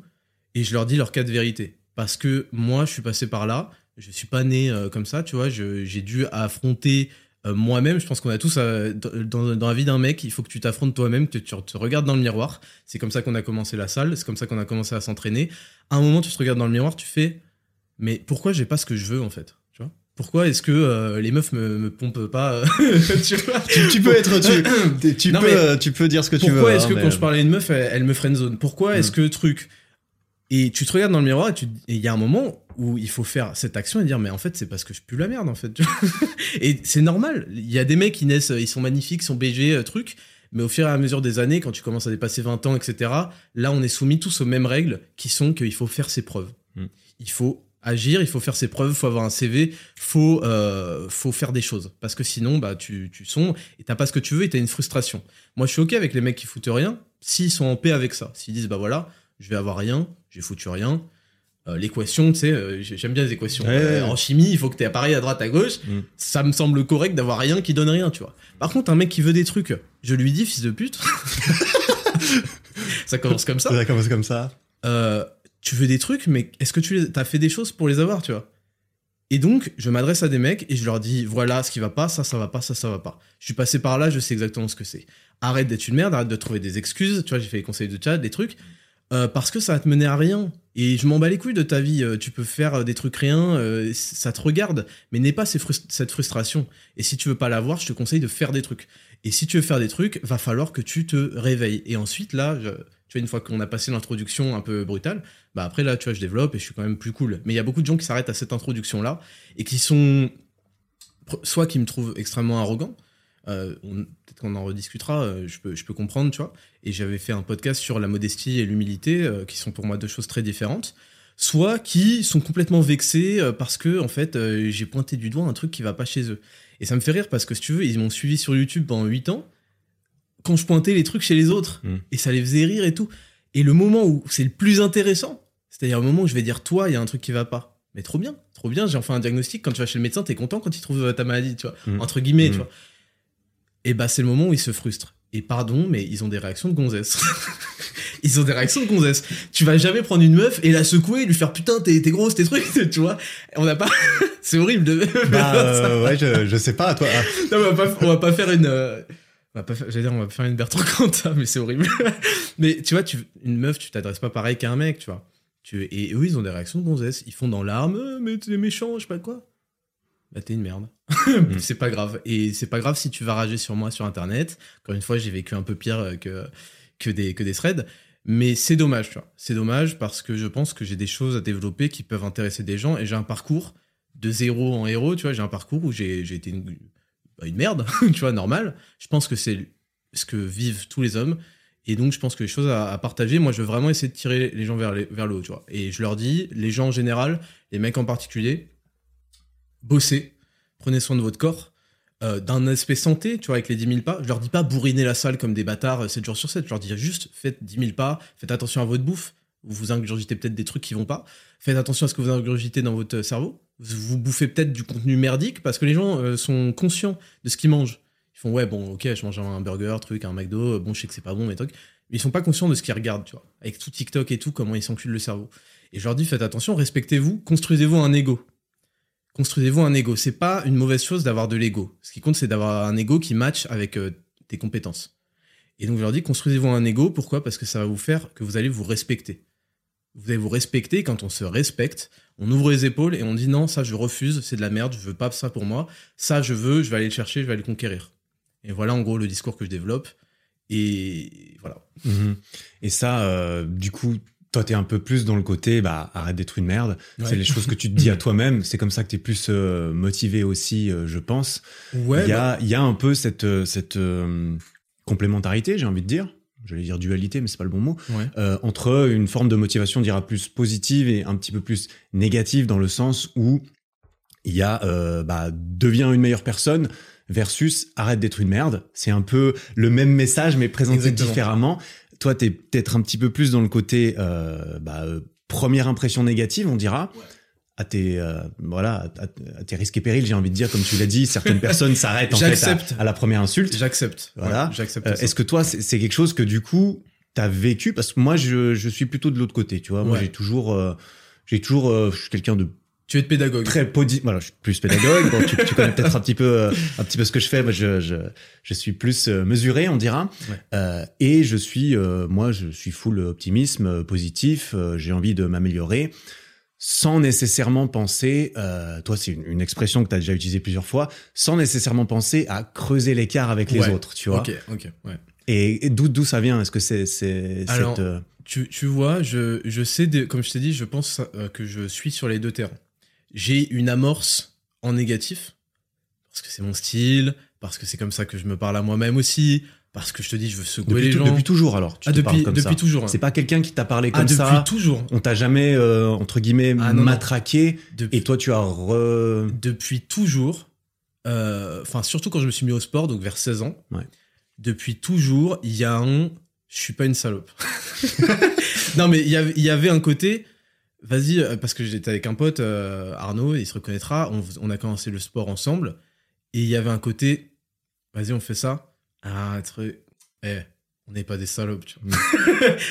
et je leur dis leur cas de vérité. Parce que moi, je suis passé par là, je suis pas né euh, comme ça, tu vois, j'ai dû affronter euh, moi-même, je pense qu'on a tous, euh, dans, dans, la vie d'un mec, il faut que tu t'affrontes toi-même, que tu te regardes dans le miroir. C'est comme ça qu'on a commencé la salle, c'est comme ça qu'on a commencé à s'entraîner. À un moment, tu te regardes dans le miroir, tu fais, mais pourquoi j'ai pas ce que je veux en fait? Tu vois? Pourquoi est-ce que euh, les meufs me, me pompent pas tu, vois? Tu, peux être tu, tu peux tu peux dire ce que tu veux pourquoi est-ce que hein, quand je parlais à une meuf elle, me me zone pourquoi est-ce mm. que truc? Et tu te regardes dans le miroir et il y a un moment où il faut faire cette action et dire mais en fait c'est parce que je pue la merde en fait. et c'est normal. Il y a des mecs qui naissent, ils sont magnifiques, sont BG, euh, truc. Mais au fur et à mesure des années, quand tu commences à dépasser 20 ans, etc., là on est soumis tous aux mêmes règles qui sont qu'il faut faire ses preuves. Mm. Il faut agir, il faut faire ses preuves, il faut avoir un CV, faut euh, faut faire des choses parce que sinon bah tu tu sombres et t'as pas ce que tu veux et t'as une frustration. Moi je suis ok avec les mecs qui foutent rien s'ils sont en paix avec ça, s'ils disent bah voilà je vais avoir rien, j'ai foutu rien. Euh, l'équation, tu sais, euh, j'aime bien les équations. Euh, en chimie, il faut que tu aies appareil à droite, à gauche. Mm. Ça me semble correct d'avoir rien qui donne rien, tu vois. Par contre, un mec qui veut des trucs, je lui dis, fils de pute. ça commence comme ça. Ça commence comme ça. tu veux des trucs, mais est-ce que tu as fait des choses pour les avoir, tu vois? Et donc, je m'adresse à des mecs et je leur dis, voilà ce qui va pas, ça, ça va pas, ça, ça va pas. Je suis passé par là, je sais exactement ce que c'est. Arrête d'être une merde, arrête de trouver des excuses. Tu vois, j'ai fait les conseils de chat, des trucs. Euh, parce que ça va te mener à rien. Et je m'en bats les couilles de ta vie. Euh, tu peux faire euh, des trucs rien, ça te regarde, mais n'aie pas cette frustration. Et si tu veux pas l'avoir, je te conseille de faire des trucs. Et si tu veux faire des trucs, va falloir que tu te réveilles. Et ensuite, là, tu vois, une fois qu'on a passé l'introduction un peu brutale, bah après là, tu vois, je développe et je suis quand même plus cool. Mais il y a beaucoup de gens qui s'arrêtent à cette introduction-là et qui sont soit qui me trouvent extrêmement arrogant, euh, peut-être qu'on en rediscutera, euh, je, peux, je peux comprendre, tu vois. Et j'avais fait un podcast sur la modestie et l'humilité, euh, qui sont pour moi deux choses très différentes. Soit qui sont complètement vexés parce que, en fait, j'ai pointé du doigt un truc qui va pas chez eux. Et ça me fait rire parce que, si tu veux, ils m'ont suivi sur YouTube pendant 8 ans, quand je pointais les trucs chez les autres. Mm. Et ça les faisait rire et tout. Et le moment où c'est le plus intéressant, c'est-à-dire le moment où je vais dire, toi, il y a un truc qui va pas. Mais trop bien, trop bien, j'ai enfin un diagnostic. Quand tu vas chez le médecin, t'es content quand il trouve ta maladie, tu vois, mm. entre guillemets, tu mm. vois et bah c'est le moment où ils se frustrent. Et pardon, mais ils ont des réactions de gonzesse. ils ont des réactions de gonzesse. Tu vas jamais prendre une meuf et la secouer et lui faire putain, t'es, grosse, tes trucs, tu vois. On n'a pas. c'est horrible de. Bah, euh, ouais, je, je, sais pas, toi. non, on va pas, on va pas faire une. Euh, on va pas faire, j'allais dire, on va faire une Bertrand Cantat, mais c'est horrible. mais tu vois, tu, une meuf, tu t'adresses pas pareil qu'à un mec, tu vois. Tu, et eux, ils ont des réactions de gonzesse. Ils font dans l'arme, euh, mais t'es méchant, je sais pas quoi bah t'es une merde. Mm. c'est pas grave. Et c'est pas grave si tu vas rager sur moi sur internet. Encore une fois, j'ai vécu un peu pire euh, que, que, des, que des threads. Mais c'est dommage, tu vois. C'est dommage parce que je pense que j'ai des choses à développer qui peuvent intéresser des gens et j'ai un parcours de zéro en héros, tu vois. J'ai un parcours où j'ai été une, bah, une merde, tu vois, normal. Je pense que c'est ce que vivent tous les hommes. Et donc, je pense que les choses à, partager, moi, je veux vraiment essayer de tirer les gens vers, vers le haut, tu vois. Et je leur dis, les gens en général, les mecs en particulier, bossez, prenez soin de votre corps, euh, d'un aspect santé, tu vois, avec les 10 000 pas. Je leur dis pas bourriner la salle comme des bâtards 7 euh, jours sur 7. Je leur dis juste faites 10 000 pas, faites attention à votre bouffe. Vous ingurgitez peut-être des trucs qui vont pas. Faites attention à ce que vous ingurgitez dans votre cerveau. Vous bouffez peut-être du contenu merdique parce que les gens euh, sont conscients de ce qu'ils mangent. Ils font ouais, bon, ok, je mange un burger, truc, un McDo, bon, je sais que c'est pas bon, mais trucs. Mais ils sont pas conscients de ce qu'ils regardent, tu vois. Avec tout TikTok et tout, comment ils s'enculent le cerveau. Et je leur dis faites attention, respectez-vous, construisez-vous un ego construisez-vous un ego. C'est pas une mauvaise chose d'avoir de l'ego. Ce qui compte, c'est d'avoir un ego qui match avec euh, tes compétences. Et donc, je leur dis, construisez-vous un ego. Pourquoi? Parce que ça va vous faire que vous allez vous respecter. Vous allez vous respecter. Quand on se respecte, on ouvre les épaules et on dit non, ça je refuse, c'est de la merde, je veux pas ça pour moi. Ça je veux, je vais aller le chercher, je vais aller le conquérir. Et voilà en gros le discours que je développe. Et voilà. Mhm. Et ça, euh, du coup, toi, t'es un peu plus dans le côté, bah, arrête d'être une merde. C'est les choses que tu te dis à toi-même. C'est comme ça que t'es plus euh, motivé aussi, euh, je pense. Ouais. Il y a, bah il y a un peu cette, euh, cette complémentarité, j'ai envie de dire. J'allais dire dualité, mais c'est pas le bon mot. entre une forme de motivation, dira plus positive et un petit peu plus négative dans le sens où il y a, bah, deviens une meilleure personne versus arrête d'être une merde. C'est un peu le même message mais présenté différemment toi, t'es peut-être un petit peu plus dans le côté euh, bah, euh, première impression négative, on dira. À tes euh, voilà, à, tes risques et périls, j'ai envie de dire, comme tu l'as dit, certaines personnes s'arrêtent en fait à, à la première insulte. J'accepte. Voilà. Ouais, J'accepte. Euh. Est-ce que toi, c'est quelque chose que du coup, t'as vécu? Parce que moi, je, je suis plutôt de l'autre côté, tu vois. Moi, Ouais. j'ai toujours, euh, j'ai toujours, je suis quelqu'un de Tu es de pédagogue. très podi. Voilà, je suis plus pédagogue. Bon, tu, tu connais peut-être un petit peu, euh, un petit peu ce que je fais. Moi, je, je, je suis plus euh, mesuré, on dira. Ouais. Euh, et je suis, euh, moi, je suis full optimisme, positif. j'ai envie de m'améliorer, sans nécessairement penser. Euh, toi, c'est une, une expression que tu as déjà utilisée plusieurs fois, sans nécessairement penser à creuser l'écart avec les Ouais. autres. Tu vois. Ok, ok, ouais. Et, et d'où d'où ça vient? Est-ce que c'est c'est Alors, cette euh, Tu, tu vois, je, je sais, comme je t'ai dit, je pense que je suis sur les deux terrains. J'ai une amorce en négatif, parce que c'est mon style, parce que c'est comme ça que je me parle à moi-même aussi, parce que je te dis, je veux secouer depuis, les gens. depuis toujours alors tu ah, te parles depuis, comme depuis ça. toujours. hein. C'est pas quelqu'un qui t'a parlé Ah, comme depuis ça. toujours. On t'a jamais euh, entre guillemets Ah, non, non. matraqué Depuis, et toi tu as re... depuis toujours, euh, enfin, surtout quand je me suis mis au sport, donc vers 16 ans, Ouais. depuis toujours, il y a un. Je suis pas une salope. non, mais il y avait un côté. Vas-y, euh, parce que j'étais avec un pote, euh, Arnaud, il se reconnaîtra. On, on a commencé le sport ensemble. Et il y avait un côté. Vas-y, on fait ça. Ah, truc. Eh, on n'est pas des salopes, tu vois.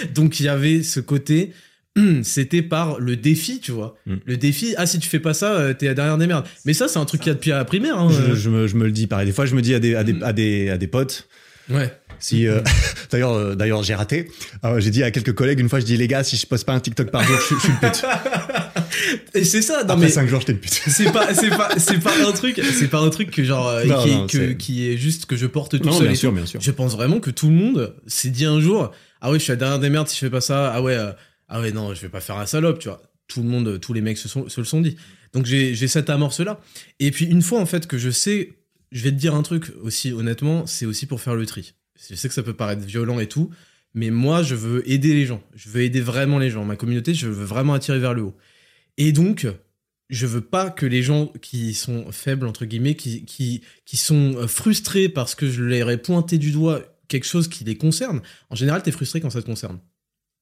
Donc il y avait ce côté. C'était par le défi, tu vois. Mm. Le défi, ah, si tu fais pas ça, euh, t'es derrière des merdes. Mais ça, c'est un truc qu'il y a depuis la primaire. hein, je, euh. je me, je me le dis pareil. Des fois je me dis à des, à des, à des, à des potes. Ouais. Si euh, d'ailleurs euh, d'ailleurs j'ai raté. Euh, j'ai dit à quelques collègues une fois je dis les gars si je poste pas un TikTok par jour je, suis- je suis une pute. Et c'est ça, non Après mais cinq jours j'étais une pute. c'est pas c'est pas c'est pas un truc, c'est pas un truc que genre Non, qui, est, non, que- c'est- qui est juste que je porte tout Non seul. bien sûr bien sûr. Je pense vraiment que tout le monde s'est dit un jour, ah ouais, je suis derrière des merdes si je fais pas ça. Ah ouais, ah ouais non, je vais pas faire un salope, tu vois. Tout le monde, tous les mecs se, sont, se le sont dit. Donc j'ai j'ai cette amorce là. Et puis une fois en fait que je sais, je vais te dire un truc aussi honnêtement, c'est aussi pour faire le tri. Je sais que ça peut paraître violent et tout, mais moi je veux aider les gens. Je veux aider vraiment les gens. Ma communauté, je veux vraiment attirer vers le haut. Et donc, je veux pas que les gens qui sont faibles, entre guillemets, qui, qui, sont euh, frustrés parce que je leur ai pointé du doigt quelque chose qui les concerne. En général, t'es frustré quand ça te concerne.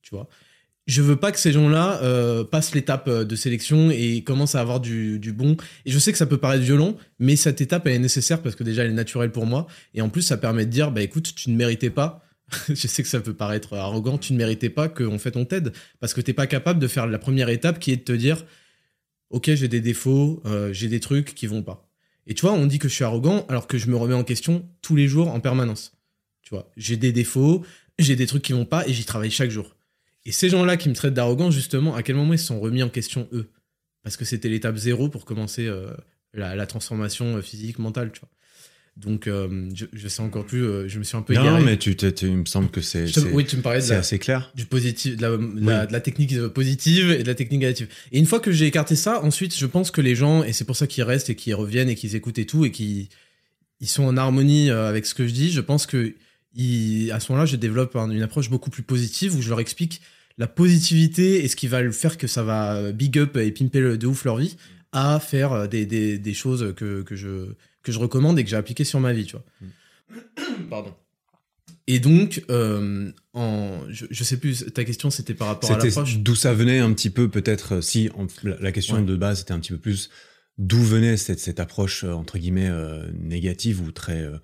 Tu vois? Je veux pas que ces gens-là euh, passent l'étape euh, de sélection et commencent à avoir du, bon. Et je sais que ça peut paraître violent, mais cette étape, elle est nécessaire parce que déjà, elle est naturelle pour moi. Et en plus, ça permet de dire, bah écoute, tu ne méritais pas. je sais que ça peut paraître arrogant, tu ne méritais pas qu'en fait on t'aide parce que t'es pas capable de faire la première étape qui est de te dire, ok, j'ai des défauts, euh, j'ai des trucs qui vont pas. Et tu vois, on dit que je suis arrogant alors que je me remets en question tous les jours en permanence. Tu vois, j'ai des défauts, j'ai des trucs qui vont pas et j'y travaille chaque jour. Et ces gens-là qui me traitent d'arrogant, justement, à quel moment ils se sont remis en question eux? Parce que c'était l'étape zéro pour commencer euh, la, la transformation euh, physique, mentale, tu vois. Donc, euh, je, je sais encore plus, euh, je me suis un peu Non égaré. mais tu, il me semble que c'est oui, tu me parlais de c'est la, assez clair. du positif, de la, de la- de la technique positive et de la technique négative. Et une fois que j'ai écarté ça, ensuite, je pense que les gens, et c'est pour ça qu'ils restent et qu'ils reviennent et qu'ils écoutent et tout, et qu'ils ils sont en harmonie avec ce que je dis, je pense que à ce moment-là, je développe un- une approche beaucoup plus positive où je leur explique la positivité et ce qui va le faire que ça va euh, big up et pimper de ouf leur vie à faire euh, des, des, des choses que, que, je, que je recommande et que j'ai appliquées sur ma vie, tu vois. Pardon. Et donc, euh, en, je, je sais plus, ta question c'était par rapport à l'approche? d'où ça venait un petit peu peut-être si en- la, la question Ouais. de base c'était un petit peu plus d'où venait cette, cette approche euh, entre guillemets euh, négative ou très euh,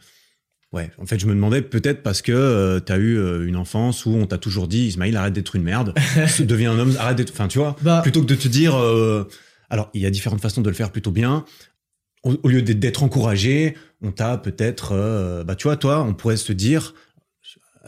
ouais en fait je me demandais peut-être parce que euh, t'as eu euh, une enfance où on t'a toujours dit Ismaël arrête d'être une merde deviens un homme arrête d'être enfin tu vois Bah, plutôt que de te dire euh, alors il y a différentes façons de le faire plutôt bien au, au lieu d'être- encouragé on t'a peut-être euh, bah tu vois toi on pourrait se dire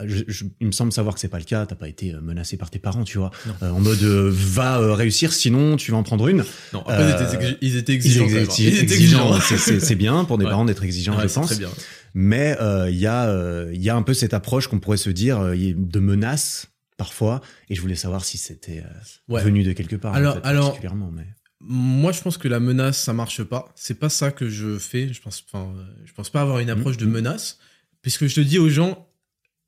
je- je- il me semble savoir que c'est pas le cas. T'as pas été menacé par tes parents, tu vois. Euh, en mode euh, va euh, réussir, sinon tu vas en prendre une. non, après, ils, étaient, ils exigeants. Ils étaient exigeants, c'est- bien pour des Ouais. parents d'être exigeants, Ouais, je c'est pense. Très bien. Mais euh, il y a euh, y a un peu cette approche qu'on pourrait se dire euh, de menace parfois. Et je voulais savoir si c'était Ouais. venu de quelque part. en Alors- fait, alors- particulièrement, mais Moi, je pense que la menace, ça marche pas. C'est pas ça que je fais. Je pense, je pense pas avoir une approche de menace, puisque je te dis aux gens,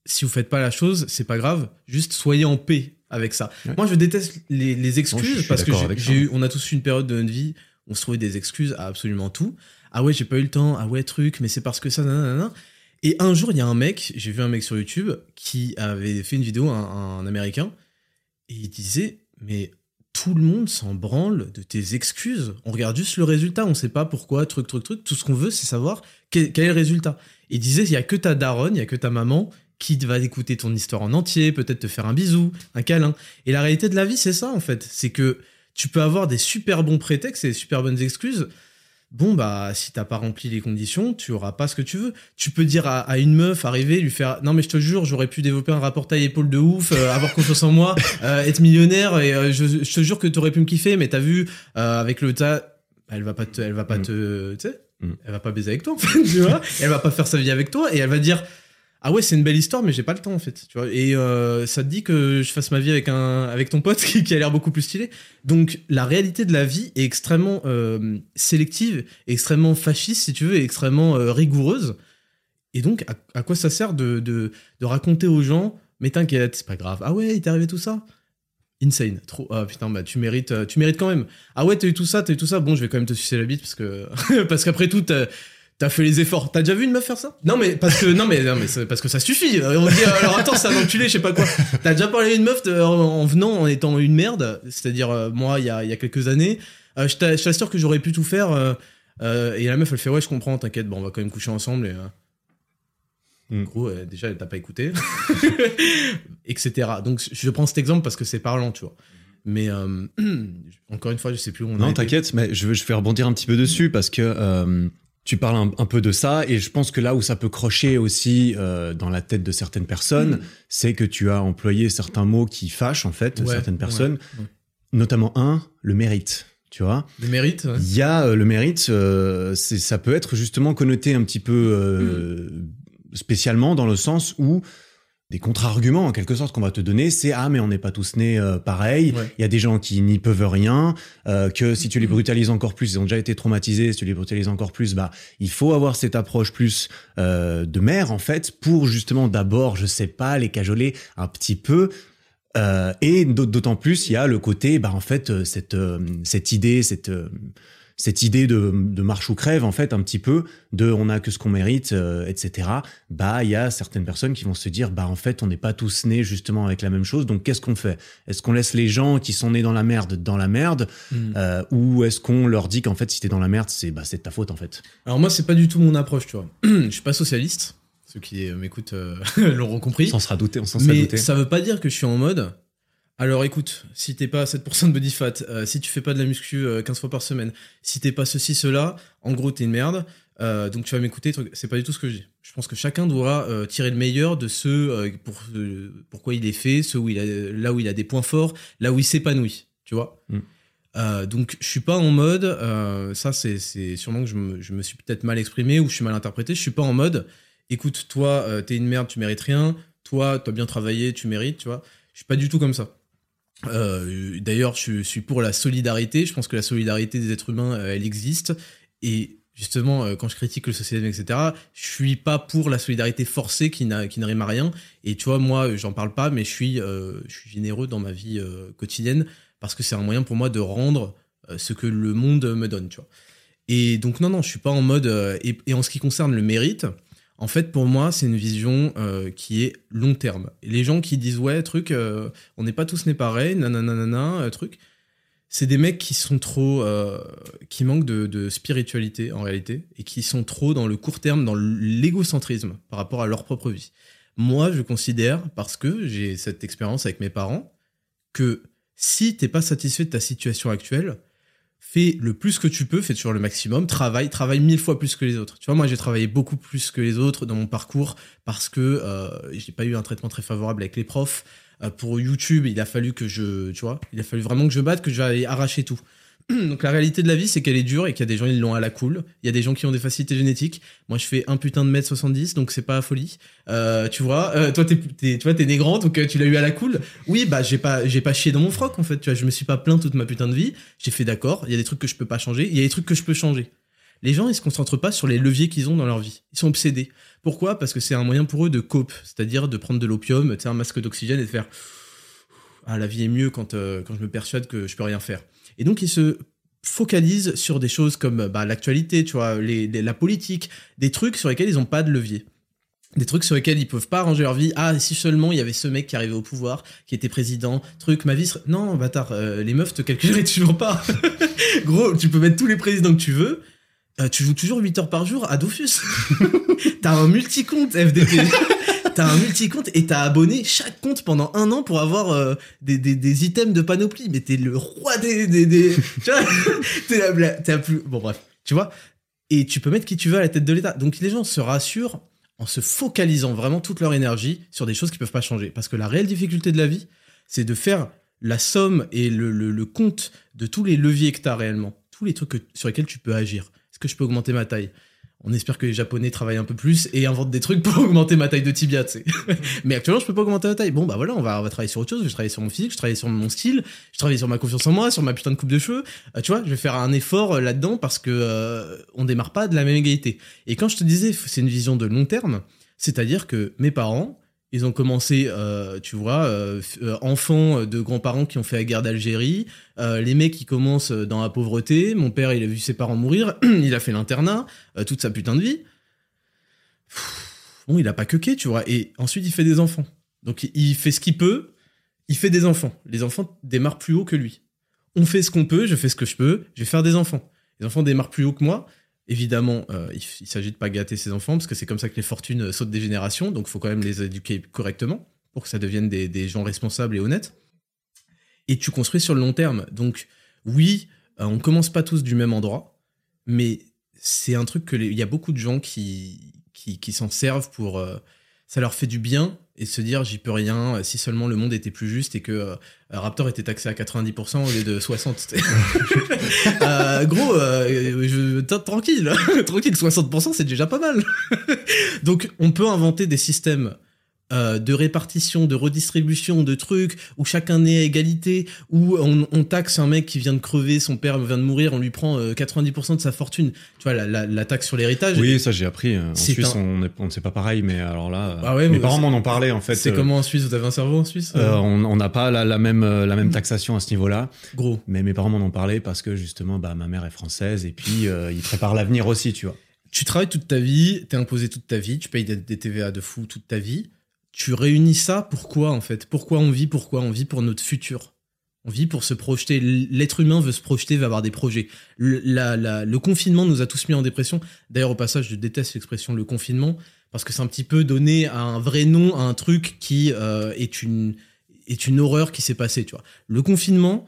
si vous faites pas la chose, c'est pas grave. Juste soyez en paix avec ça. Ouais. Moi, je déteste les, les Non, je excuses parce que j'ai j'ai eu, on a tous eu une période de notre vie, où on se trouvait des excuses à absolument tout. Ah ouais, j'ai pas eu le temps. Ah ouais, truc, mais c'est parce que ça, nanana. Et un jour, il y a un mec, j'ai vu un mec sur YouTube qui avait fait une vidéo, un, américain, et il disait, mais tout le monde s'en branle de tes excuses. On regarde juste le résultat, on sait pas pourquoi, truc, truc, truc. Tout ce qu'on veut, c'est savoir quel, quel, est le résultat. Il disait, il y a que ta daronne, il y a que ta maman qui va écouter ton histoire en entier, peut-être te faire un bisou, un câlin. Et la réalité de la vie, c'est ça, en fait. C'est que tu peux avoir des super bons prétextes et des super bonnes excuses, bon bah si t'as pas rempli les conditions, tu auras pas ce que tu veux. Tu peux dire à, une meuf arriver, lui faire non mais je te jure j'aurais pu développer un rapport taille épaule de ouf, euh, avoir confiance en moi, euh, être millionnaire et euh, je, te jure que t'aurais pu me kiffer, mais t'as vu avec le tas, elle va pas te, elle va pas mm. te, tu sais, mm. elle va pas baiser avec toi en fait, tu vois, elle va pas faire sa vie avec toi et elle va dire ah ouais c'est une belle histoire mais j'ai pas le temps en fait tu vois. Et euh, ça te dit que je fasse ma vie avec un avec ton pote qui, a l'air beaucoup plus stylé. Donc la réalité de la vie est extrêmement euh, sélective extrêmement fasciste si tu veux et extrêmement euh, rigoureuse. Et donc à, quoi ça sert de, de, de raconter aux gens mais t'inquiète c'est pas grave. Ah ouais il t'est arrivé tout ça? Insane. Trop ah putain bah tu mérites tu mérites quand même. Ah ouais t'as eu tout ça t'as eu tout ça. Bon je vais quand même te sucer la bite parce que parce qu'après tout T'as fait les efforts. T'as déjà vu une meuf faire ça? Non mais parce que non mais non mais parce que ça suffit. On dit alors attends c'est un enculé je sais pas quoi. T'as déjà parlé à une meuf en, venant en étant une merde, c'est-à-dire euh, moi il y a, y a quelques années. Euh, je t'assure que j'aurais pu tout faire. Euh, et la meuf elle fait ouais je comprends t'inquiète bon on va quand même coucher ensemble et mm. gros déjà elle t'a pas écouté etc. Donc je prends cet exemple parce que c'est parlant tu vois. Mais encore une fois je sais plus où on Non t'inquiète mais je je fais rebondir un petit peu dessus parce que tu parles un, peu de ça et je pense que là où ça peut crocher aussi euh, dans la tête de certaines personnes, hmm. c'est que tu as employé certains mots qui fâchent en fait certaines personnes, notamment un, le mérite. Tu vois Le mérite Il y a euh, le mérite, euh, ça peut être justement connoté un petit peu hmm. spécialement dans le sens où des contre-arguments en quelque sorte qu'on va te donner, c'est ah mais on n'est pas tous nés euh, pareil. Il y a des gens qui n'y peuvent rien, euh, que si tu les brutalises encore plus, ils ont déjà été traumatisés. Si tu les brutalises encore plus, bah il faut avoir cette approche plus euh, de mère en fait pour justement d'abord, je sais pas, les cajoler un petit peu. et d'autant plus, il y a le côté, bah en fait cette cette idée, cette cette idée de, marche ou crève, en fait, un petit peu, de on a que ce qu'on mérite, euh, etc., bah, il y a certaines personnes qui vont se dire, bah, en fait, on n'est pas tous nés justement avec la même chose, donc qu'est-ce qu'on fait? Est-ce qu'on laisse les gens qui sont nés dans la merde dans la merde, hmm. euh, ou est-ce qu'on leur dit qu'en fait, si t'es dans la merde, c'est bah, de ta faute, en fait? Alors moi, c'est pas du tout mon approche, tu vois. Je suis pas socialiste. Ceux qui m'écoutent euh, l'auront compris. On s'en sera douté, on s'en Mais ça veut pas dire que je suis en mode alors écoute, si t'es pas à 7% de body fat, euh, si tu fais pas de la muscu 15 euh, fois par semaine, si t'es pas ceci, cela, en gros t'es une merde. Euh, donc tu vas m'écouter, c'est pas du tout ce que je dis. Je pense que chacun doit tirer le meilleur de ce pour pourquoi il est fait, ce où il a, là où il a des points forts, là où il s'épanouit, tu vois. Mm. donc je suis pas en mode, ça c'est sûrement que je me, je me suis peut-être mal exprimé ou je suis mal interprété. Je suis pas en mode, écoute toi t'es une merde, tu mérites rien. Toi t'as bien travaillé, tu mérites, tu vois. Je suis pas du tout comme ça. Euh, d'ailleurs, je suis pour la solidarité. Je pense que la solidarité des êtres humains, euh, elle existe. Et justement, euh, quand je critique le socialisme, etc., je suis pas pour la solidarité forcée qui qui ne à rien. Et tu vois, moi, j'en parle pas, mais je suis généreux dans ma vie quotidienne parce que c'est un moyen pour moi de rendre ce que le monde me donne. Et donc non, non, je suis pas en mode. et en ce qui concerne le mérite, en fait, pour moi, c'est une vision euh, qui est long terme. les gens qui disent ouais, truc, euh, on n'est pas tous nés pareils, nanana, euh, truc, c'est des mecs qui sont trop, qui manquent de, spiritualité en réalité et qui sont trop dans le court terme, dans l'égocentrisme par rapport à leur propre vie. Moi, je considère, parce que j'ai cette expérience avec mes parents, que si t'es pas satisfait de ta situation actuelle, fais le plus que tu peux, fais toujours le maximum, travaille, travaille mille fois plus que les autres. Tu vois, moi j'ai travaillé beaucoup plus que les autres dans mon parcours parce que euh, j'ai pas eu un traitement très favorable avec les profs. Euh, pour YouTube, il a fallu que je, tu vois, il a fallu vraiment que je batte, que j'aille arracher tout. Donc la réalité de la vie, c'est qu'elle est dure et qu'il y a des gens ils l'ont à la cool. Il y a des gens qui ont des facilités génétiques. Moi, je fais un putain de mètre 70, donc c'est pas folie. Euh, tu vois, euh, toi t'es, tu vois, t'es né grand, donc euh, tu l'as eu à la cool. Oui, bah j'ai pas, j'ai pas chié dans mon froc en fait. Tu vois, je me suis pas plaint toute ma putain de vie. J'ai fait d'accord. Il y a des trucs que je peux pas changer. Il y a des trucs que je peux changer. Les gens, ils se concentrent pas sur les leviers qu'ils ont dans leur vie. Ils sont obsédés. Pourquoi? Parce que c'est un moyen pour eux de cope, c'est-à-dire de prendre de l'opium, un masque d'oxygène et de faire ah la vie est mieux quand quand je me persuade que je peux rien faire. Et donc ils se focalisent sur des choses comme bah, l'actualité, tu vois, la politique, des trucs sur lesquels ils n'ont pas de levier. des trucs sur lesquels ils peuvent pas arranger leur vie. Ah, si seulement il y avait ce mec qui arrivait au pouvoir, qui était président, truc, ma vie serait... Non, bâtard, euh, les meufs te calculeraient toujours pas. Gros, tu peux mettre tous les présidents que tu veux, euh, tu joues toujours 8 heures par jour à Dofus. T'as un multi-compte FDP. T'as un multi-compte et t'as abonné chaque compte pendant un an pour avoir euh, des, des, des, items de panoplie. Mais t'es le roi des... des, des... tu vois T'es la, la plus... Bon bref, tu vois Et tu peux mettre qui tu veux à la tête de l'État. Donc les gens se rassurent en se focalisant vraiment toute leur énergie sur des choses qui peuvent pas changer. Parce que la réelle difficulté de la vie, c'est de faire la somme et le, le, le compte de tous les leviers que tu as réellement, tous les trucs sur lesquels tu peux agir. Est-ce que je peux augmenter ma taille? On espère que les Japonais travaillent un peu plus et inventent des trucs pour augmenter ma taille de tibia, tu sais. Mais actuellement, je peux pas augmenter ma taille. Bon, bah voilà, on va, on va travailler sur autre chose. Je vais travailler sur mon physique, je travaille sur mon style, je travaille sur ma confiance en moi, sur ma putain de coupe de cheveux. Euh, tu vois, je vais faire un effort euh, là-dedans parce que euh, on démarre pas de la même égalité. Et quand je te disais, c'est une vision de long terme, c'est-à-dire que mes parents, ils ont commencé, euh, tu vois, euh, euh, enfants de grands-parents qui ont fait la guerre d'Algérie, les mecs qui commencent dans la pauvreté. Mon père, il a vu ses parents mourir, il a fait l'internat, toute sa putain de vie. Bon, il a pas quequé, tu vois. Et ensuite, il fait des enfants. Donc, il fait ce qu'il peut, il fait des enfants. Les enfants démarrent plus haut que lui. On fait ce qu'on peut, je fais ce que je peux, je vais faire des enfants. Les enfants démarrent plus haut que moi, Évidemment, euh, il, s'agit de pas gâter ses enfants parce que c'est comme ça que les fortunes euh, sautent des générations, donc il faut quand même les éduquer correctement pour que ça devienne des, des, gens responsables et honnêtes. Et tu construis sur le long terme. Donc oui, euh, on commence pas tous du même endroit, mais c'est un truc que il y a beaucoup de gens qui qui, qui s'en servent pour euh, ça leur fait du bien et se dire j'y peux rien si seulement le monde était plus juste et que euh, Raptor était taxé à 90% au lieu de 60 euh, gros euh, je, tranquille tranquille 60% c'est déjà pas mal. Donc on peut inventer des systèmes euh, de répartition, de redistribution, de trucs, où chacun est à égalité, où on, on, taxe un mec qui vient de crever, son père vient de mourir, on lui prend euh, 90% de sa fortune. Tu vois, la, la, la taxe sur l'héritage. Oui, ça j'ai appris. En Suisse, un... on, on sait pas pareil, mais alors là, ah ouais, mes parents m'en ont parlé en fait. C'est euh, comment en Suisse Vous avez un cerveau en Suisse euh, On n'a pas la, la, même, la même taxation à ce niveau-là. Gros. Mais mes parents m'en ont parlé parce que justement, bah, ma mère est française et puis ils préparent l'avenir aussi, tu vois. Tu travailles toute ta vie, t'es imposé toute ta vie, tu payes des, des TVA de fou toute ta vie tu réunis ça pourquoi en fait? Pourquoi on vit Pourquoi on vit pour notre futur? On vit pour se projeter. L'être humain veut se projeter, veut avoir des projets. Le, le confinement nous a tous mis en dépression. D'ailleurs, au passage, je déteste l'expression le confinement parce que c'est un petit peu donner un vrai nom à un truc qui euh, est une est une horreur qui s'est passée. Tu vois, le confinement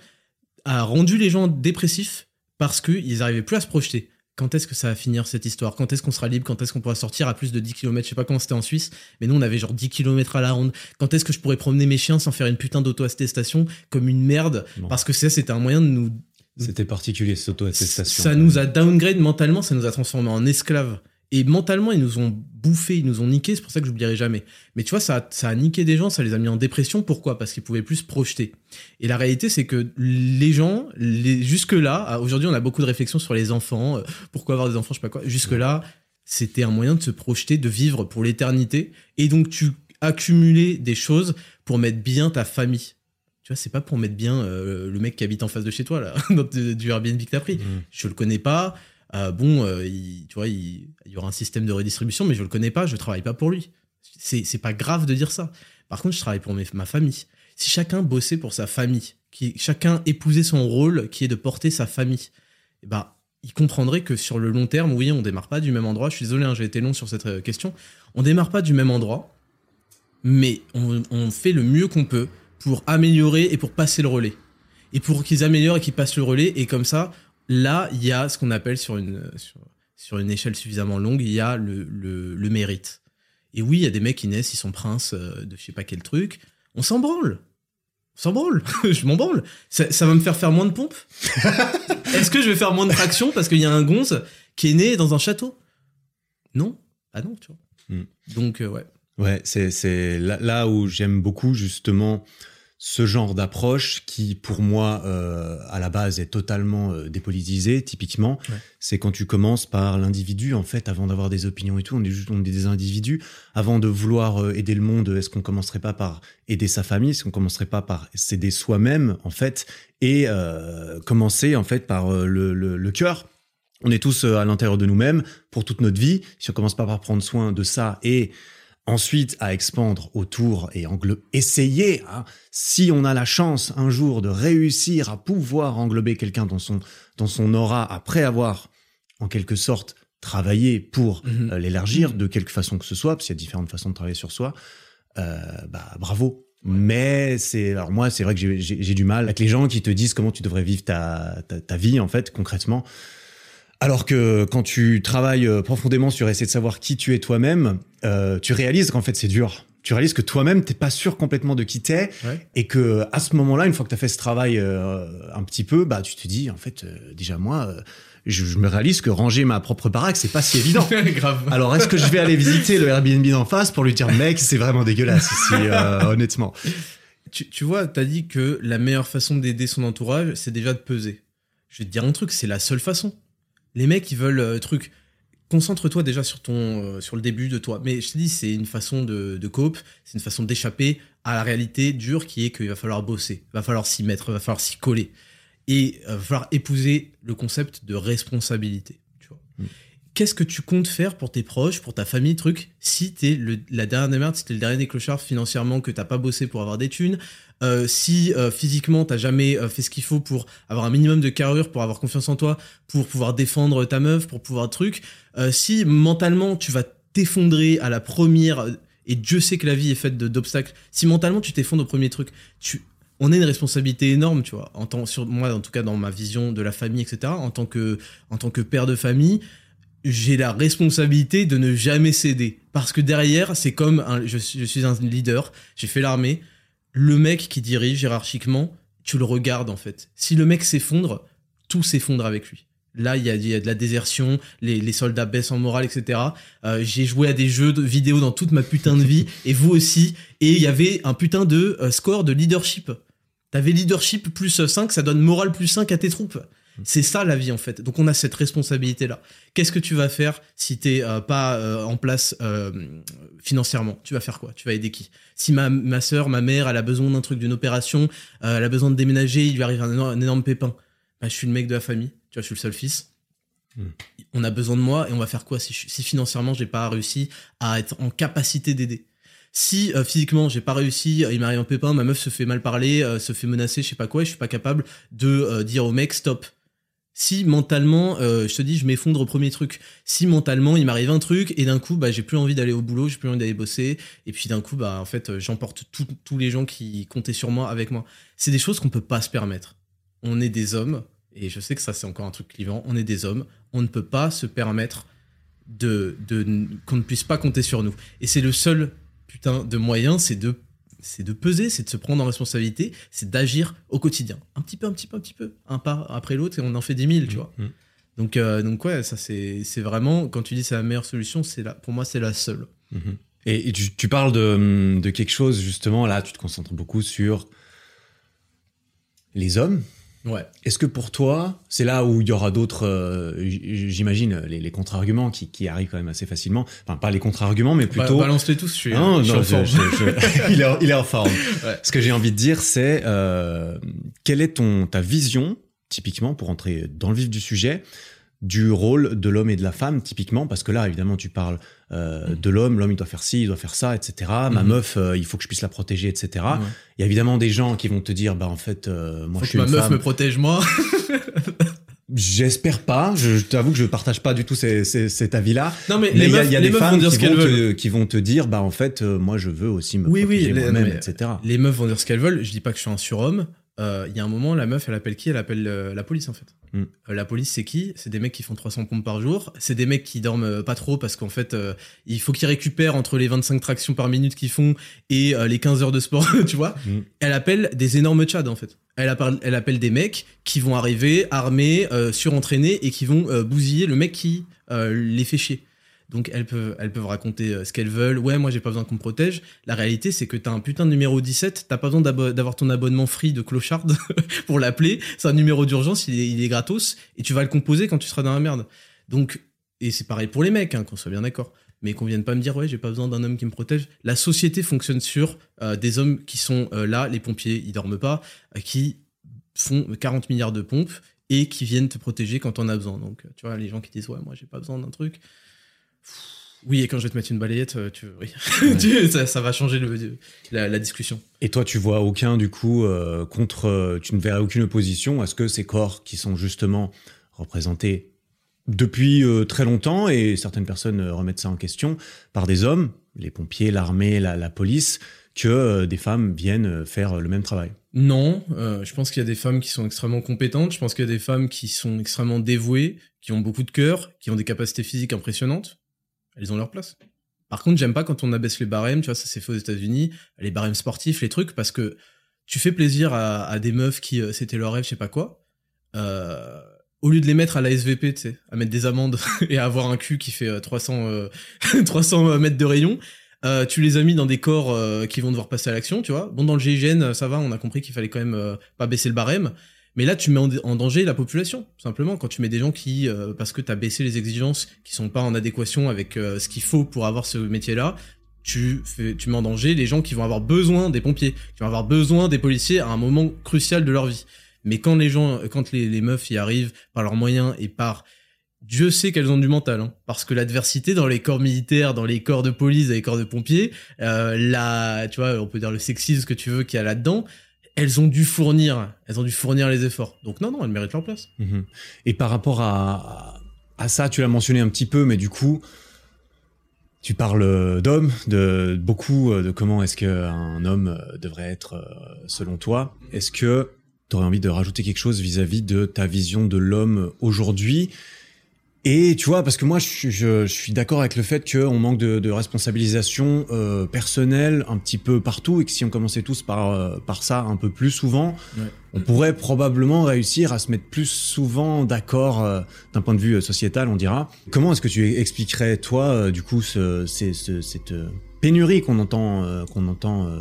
a rendu les gens dépressifs parce qu'ils n'arrivaient plus à se projeter quand est-ce que ça va finir cette histoire? Quand est-ce qu'on sera libre? Quand est-ce qu'on pourra sortir à plus de 10 km Je sais pas comment c'était en Suisse, mais nous on avait genre 10 km à la ronde. Quand est-ce que je pourrais promener mes chiens sans faire une putain d'auto-attestation comme une merde? Non. Parce que ça c'était un moyen de nous... C'était particulier cette auto-attestation. Ça nous a downgrade mentalement, ça nous a transformé en esclaves. Et mentalement, ils nous ont bouffé, ils nous ont niqué, c'est pour ça que j'oublierai jamais. Mais tu vois, ça, a, ça a niqué des gens, ça les a mis en dépression. Pourquoi? Parce qu'ils pouvaient plus se projeter. Et la réalité, c'est que les gens, les, jusque-là, aujourd'hui, on a beaucoup de réflexions sur les enfants, euh, pourquoi avoir des enfants, je sais pas quoi. Jusque-là, c'était un moyen de se projeter, de vivre pour l'éternité. Et donc, tu accumulais des choses pour mettre bien ta famille. Tu vois, c'est pas pour mettre bien euh, le mec qui habite en face de chez toi, là, du Airbnb que t'as pris. Mmh. Je le connais pas euh, bon, euh, il, tu vois, il, il, y aura un système de redistribution, mais je le connais pas, je travaille pas pour lui. C'est, pas grave de dire ça. Par contre, je travaille pour ma famille. Si chacun bossait pour sa famille, qui chacun épousait son rôle, qui est de porter sa famille, eh ben, il comprendrait que sur le long terme, oui, on démarre pas du même endroit. Je suis désolé, hein, j'ai été long sur cette euh, question. On démarre pas du même endroit, mais on fait le mieux qu'on peut pour améliorer et pour passer le relais. Et pour qu'ils améliorent et qu'ils passent le relais, et comme ça, là, il y a ce qu'on appelle sur une, sur, sur, une échelle suffisamment longue, il y a le, le, le, mérite. Et oui, il y a des mecs qui naissent, ils sont princes de je sais pas quel truc. On s'en branle. On s'en branle. je m'en branle. Ça, ça, va me faire faire moins de pompes. Est-ce que je vais faire moins de traction parce qu'il y a un gonze qui est né dans un château? Non. Ah non, tu vois. Mm. Donc, euh, ouais. Ouais, c'est là, là où j'aime beaucoup justement ce genre d'approche qui, pour moi, euh, à la base, est totalement euh, dépolitisé. Typiquement, ouais. c'est quand tu commences par l'individu, en fait, avant d'avoir des opinions et tout, on est juste on est des individus. Avant de vouloir euh, aider le monde, est-ce qu'on commencerait pas par aider sa famille? Est-ce qu'on commencerait pas par s'aider soi-même, en fait, et euh, commencer en fait par euh, le, le, le cœur on est tous à l'intérieur de nous-mêmes pour toute notre vie. Si on commence pas par prendre soin de ça et ensuite à expandre autour et englober, essayer, hein, si on a la chance un jour de réussir à pouvoir englober quelqu'un dans son, dans son aura après avoir, en quelque sorte, travaillé pour Mhm. euh, l'élargir de quelque façon que ce soit, parce qu'il y a différentes façons de travailler sur soi, euh, bah bravo. Mais c'est alors moi c'est vrai que j'ai- du mal avec les gens qui te disent comment tu devrais vivre ta, ta, ta vie en fait concrètement. Alors que quand tu travailles euh, profondément sur essayer de savoir qui tu es toi-même, euh, tu réalises qu'en fait c'est dur. Tu réalises que toi-même t'es pas sûr complètement de qui t'es Ouais. et que à ce moment-là, une fois que tu as fait ce travail euh, un petit peu, bah tu te dis en fait euh, déjà moi, je, je me réalise que ranger ma propre baraque c'est pas si évident. Grave. Alors est-ce que je vais aller visiter le Airbnb d'en face pour lui dire mec c'est vraiment dégueulasse ici honnêtement. Tu, tu vois, t'as dit que la meilleure façon d'aider son entourage, c'est déjà de peser. Je vais te dire un truc, c'est la seule façon. Les mecs, ils veulent euh, truc. Concentre-toi déjà sur ton, euh, sur le début de toi. Mais je te dis, c'est une façon de, de cope, c'est une façon d'échapper à la réalité dure qui est qu'il va falloir bosser, va falloir s'y mettre, va falloir s'y coller, et euh, va falloir épouser le concept de responsabilité. Tu vois. Mm. Qu'est-ce que tu comptes faire pour tes proches, pour ta famille, truc, si t'es le, la dernière des merdes, si t'es le dernier des clochards financièrement, que t'as pas bossé pour avoir des thunes, euh, si euh, physiquement t'as jamais euh, fait ce qu'il faut pour avoir un minimum de carrure, pour avoir confiance en toi, pour pouvoir défendre ta meuf, pour pouvoir truc, si mentalement tu vas t'effondrer à la première, et Dieu sait que la vie est faite d'obstacles, si mentalement tu t'effondres au premier truc, tu, on a une responsabilité énorme, tu vois, en tant, sur moi en tout cas dans ma vision de la famille, etc. En tant que, en tant que père de famille, j'ai la responsabilité de ne jamais céder. Parce que derrière, c'est comme je suis un leader, j'ai fait l'armée, le mec qui dirige hiérarchiquement, tu le regardes en fait. Si le mec s'effondre, tout s'effondre avec lui. Là, il y a, de la désertion, les, les soldats baissent en morale, etc. Euh, j'ai joué à des jeux de vidéo dans toute ma putain de vie, et vous aussi. Et il y avait un putain de euh, score de leadership. T'avais leadership plus 5, ça donne morale plus 5 à tes troupes. C'est ça la vie en fait. Donc on a cette responsabilité là. Qu'est-ce que tu vas faire si t'es euh, pas euh, en place euh, financièrement? Tu vas faire quoi? Tu vas aider qui? Si ma, ma soeur, ma mère, elle a besoin d'un truc, d'une opération, euh, elle a besoin de déménager, il lui arrive un énorme, un énorme pépin. Bah, je suis le mec de la famille, tu vois, je suis le seul fils. Hmm. On a besoin de moi et on va faire quoi si, je- si financièrement j'ai pas réussi à être en capacité d'aider? Si euh, physiquement j'ai pas réussi, euh, il m'arrive un pépin, ma meuf se fait mal parler, euh, se fait menacer, je sais pas quoi, et je suis pas capable de euh, dire au mec stop. Si mentalement, euh, je te dis, je m'effondre au premier truc. Si mentalement, il m'arrive un truc et d'un coup, bah, j'ai plus envie d'aller au boulot, j'ai plus envie d'aller bosser, et puis d'un coup, bah, en fait, euh, j'emporte tous les gens qui comptaient sur moi avec moi. C'est des choses qu'on peut pas se permettre. On est des hommes, et je sais que ça, c'est encore un truc clivant. On est des hommes, on ne peut pas se permettre de, de qu'on ne puisse pas compter sur nous. Et c'est le seul putain de moyen, c'est de c'est de peser, c'est de se prendre en responsabilité, c'est d'agir au quotidien. Un petit peu, un petit peu, un petit peu, un pas après l'autre, et on en fait 10 000, tu vois. Mhm. Donc, euh, donc ouais, ça c'est vraiment, quand tu dis c'est la meilleure solution, c'est la, pour moi c'est la seule. Mhm. Et, et tu, tu parles de, de quelque chose, justement, là, tu te concentres beaucoup sur les hommes. Ouais. Est-ce que pour toi, c'est là où il y aura d'autres, euh, j'imagine, les, les contre-arguments qui, qui arrivent quand même assez facilement. Enfin, pas les contre-arguments, mais Bah, plutôt... Balance-les tous, je suis, Non, je suis non, en je- forme. je- je- il, est en, il est en forme. Ouais. Ce que j'ai envie de dire, c'est euh, quelle est ton ta vision, typiquement, pour entrer dans le vif du sujet, du rôle de l'homme et de la femme, typiquement, parce que là, évidemment, tu parles euh, de l'homme, l'homme il doit faire ci, il doit faire ça, etc. Ma Mhm. meuf, euh, il faut que je puisse la protéger, etc. Il y a évidemment des gens qui vont te dire, bah en fait, euh, moi Faut je suis que ma meuf femme. me protège moi. J'espère pas. Je, je t'avoue que je partage pas du tout ces- ces- cet avis-là. non mais, il y a, y a des vont femmes qui vont, te, qui vont te dire, bah en fait, moi je veux aussi me Oui, oui, protéger les- moi-même, etc. Les meufs vont dire ce qu'elles veulent. Je dis pas que je suis un surhomme. Euh, Il y a un moment, la meuf, elle appelle qui? Elle appelle euh, la police en fait. Mm. Euh, la police, c'est qui? C'est des mecs qui font 300 pompes par jour. C'est des mecs qui dorment euh, pas trop parce qu'en fait, euh, il faut qu'ils récupèrent entre les 25 tractions par minute qu'ils font et euh, les 15 heures de sport, tu vois. Mm. Elle appelle des énormes tchads en fait. Elle appelle, elle appelle des mecs qui vont arriver armés, euh, surentraînés et qui vont euh, bousiller le mec qui euh, les fait chier. Donc elles peuvent, raconter euh, ce qu'elles veulent. Ouais, moi j'ai pas besoin qu'on me protège. La réalité c'est que t'as un putain de numéro 17, t'as pas besoin d'avoir ton abonnement free de clochard pour l'appeler. C'est un numéro d'urgence, il est, gratos et tu vas le composer quand tu seras dans la merde. Donc, et c'est pareil pour les mecs, hein, qu'on soit bien d'accord. Mais qu'on vienne pas me dire ouais j'ai pas besoin d'un homme qui me protège. La société fonctionne sur euh, des hommes qui sont euh, là, les pompiers ils dorment pas, qui font 40 milliards de pompes et qui viennent te protéger quand on a besoin. Donc tu vois les gens qui disent ouais moi j'ai pas besoin d'un truc. Oui, et quand je vais te mettre une balayette, euh, tu, oui. ça, ça, va changer le, la, la, discussion. Et toi, tu vois aucun, du coup, euh, contre. Euh, tu ne verrais aucune opposition à ce que ces corps qui sont justement représentés depuis très longtemps, et certaines personnes remettent ça en question, par des hommes, les pompiers, l'armée, la, la, police, que des femmes viennent faire le même travail Non, je pense qu'il y a des femmes qui sont extrêmement compétentes, je pense qu'il y a des femmes qui sont extrêmement dévouées, qui ont beaucoup de cœur, qui ont des capacités physiques impressionnantes elles ont leur place. Par contre, j'aime pas quand on abaisse les barèmes, tu vois, ça s'est fait aux États-Unis, les barèmes sportifs, les trucs, parce que tu fais plaisir à, des meufs qui euh, c'était leur rêve, je sais pas quoi. Euh, au lieu de les mettre à la SVP, tu sais, à mettre des amendes et à avoir un cul qui fait 300 euh, 300 mètres de rayon, tu les as mis dans des corps qui vont devoir passer à l'action, tu vois. Bon, dans le GIGN, ça va, on a compris qu'il fallait quand même pas baisser le barème. Mais là, tu mets en, danger la population, simplement, quand tu mets des gens qui, euh, parce que tu as baissé les exigences, qui sont pas en adéquation avec euh, ce qu'il faut pour avoir ce métier-là, tu, tu mets en danger les gens qui vont avoir besoin des pompiers, qui vont avoir besoin des policiers à un moment crucial de leur vie. Mais quand les gens, quand les, meufs y arrivent par leurs moyens et par Dieu sait qu'elles ont du mental, hein, parce que l'adversité dans les corps militaires, dans les corps de police, dans les corps de pompiers, euh, tu vois, on peut dire le sexisme que tu veux qu'il y a là-dedans, elles ont dû fournir, elles ont dû fournir les efforts. Donc non, non, elles méritent leur place. Mhm. Et par rapport à, ça, tu l'as mentionné un petit peu, mais du coup, tu parles d'hommes, de beaucoup de comment est-ce qu'un homme devrait être euh, selon toi. Est-ce que tu aurais envie de rajouter quelque chose vis-à-vis de ta vision de l'homme aujourd'hui? Et tu vois, parce que moi, je, je, suis d'accord avec le fait qu'on manque de, de responsabilisation euh, personnelle un petit peu partout, et que si on commençait tous par, euh, par ça un peu plus souvent, on pourrait probablement réussir à se mettre plus souvent d'accord euh, d'un point de vue sociétal, on dira. Comment est-ce que tu expliquerais, toi, du coup, ce, ce, cette pénurie qu'on entend, qu'on entend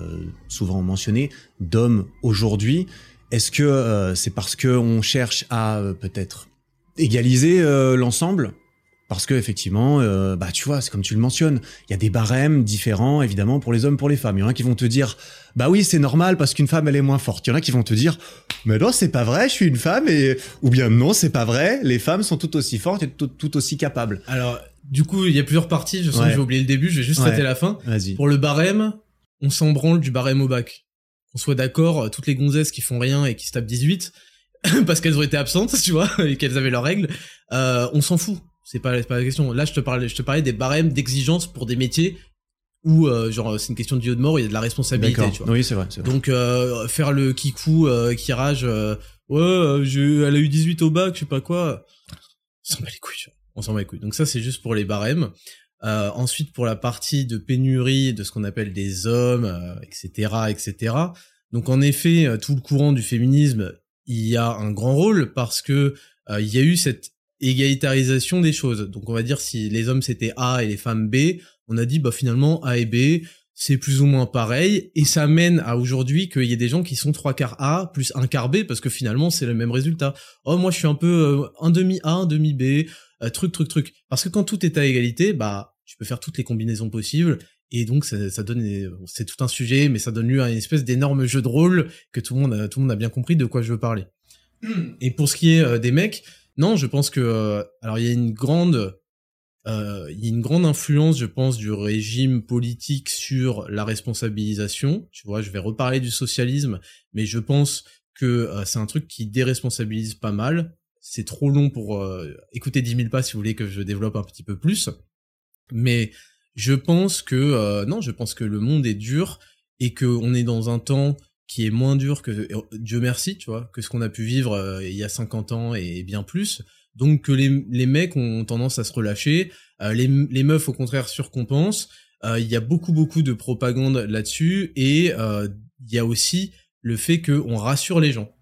souvent mentionner d'hommes aujourd'hui? Est-ce que c'est parce qu'on cherche à peut-être égaliser euh, l'ensemble parce que effectivement, euh, bah tu vois, c'est comme tu le mentionnes, il y a des barèmes différents évidemment pour les hommes, pour les femmes. Il y en a qui vont te dire, bah oui, c'est normal parce qu'une femme elle est moins forte. Il y en a qui vont te dire, mais non, c'est pas vrai, je suis une femme et ou bien non, c'est pas vrai, les femmes sont tout aussi fortes et tout, aussi capables. Alors du coup, il y a plusieurs parties. Je sens que j'ai oublié le début, je vais juste traiter la fin. Pour le barème, on s'en branle du barème au bac. On soit d'accord, toutes les gonzesses qui font rien et qui se tapent 18, parce qu'elles ont été absentes, tu vois, et qu'elles avaient leurs règles, euh, on s'en fout. C'est pas, pas la question. Là, je te parlais, je te parlais des barèmes d'exigence pour des métiers où, euh, genre, c'est une question de vie ou de mort, où il y a de la responsabilité, tu vois. Oui, c'est vrai, Donc, euh, faire le kikou euh, qui rage, euh, ouais, elle a eu 18 au bac, je sais pas quoi. On s'en bat les couilles, tu vois. On s'en bat les couilles. Donc ça, c'est juste pour les barèmes. ensuite, pour la partie de pénurie de ce qu'on appelle des hommes, etc., etc. Donc, en effet, tout le courant du féminisme y a un grand rôle parce que euh, il y a eu cette égalitarisation des choses. Donc on va dire si les hommes c'était A et les femmes B, on a dit bah finalement A et B c'est plus ou moins pareil et ça mène à aujourd'hui qu'il y ait des gens qui sont trois quarts A plus un quart B parce que finalement c'est le même résultat. Oh moi je suis un peu euh, un demi A, un demi B, euh, truc truc truc. Parce que quand tout est à égalité, bah tu peux faire toutes les combinaisons possibles et donc ça, ça donne, c'est tout un sujet, mais ça donne lieu à une espèce d'énorme jeu de rôle que tout le monde, a, tout le monde a bien compris de quoi je veux parler. Et pour ce qui est euh, des mecs, non, je pense que, euh, alors il y a une grande, euh, il y a une grande influence, je pense, du régime politique sur la responsabilisation. Tu vois, je vais reparler du socialisme, mais je pense que c'est un truc qui déresponsabilise pas mal. C'est trop long pour écouter 10 000 pas si vous voulez que je développe un petit peu plus. Mais je pense que euh, non, je pense que le monde est dur et que on est dans un temps qui est moins dur que euh, Dieu merci, tu vois, que ce qu'on a pu vivre euh, il y a 50 ans et bien plus. Donc que les, les mecs ont tendance à se relâcher, les, les meufs au contraire surcompensent. Il y a beaucoup beaucoup de propagande là-dessus et il y a aussi le fait qu'on rassure les gens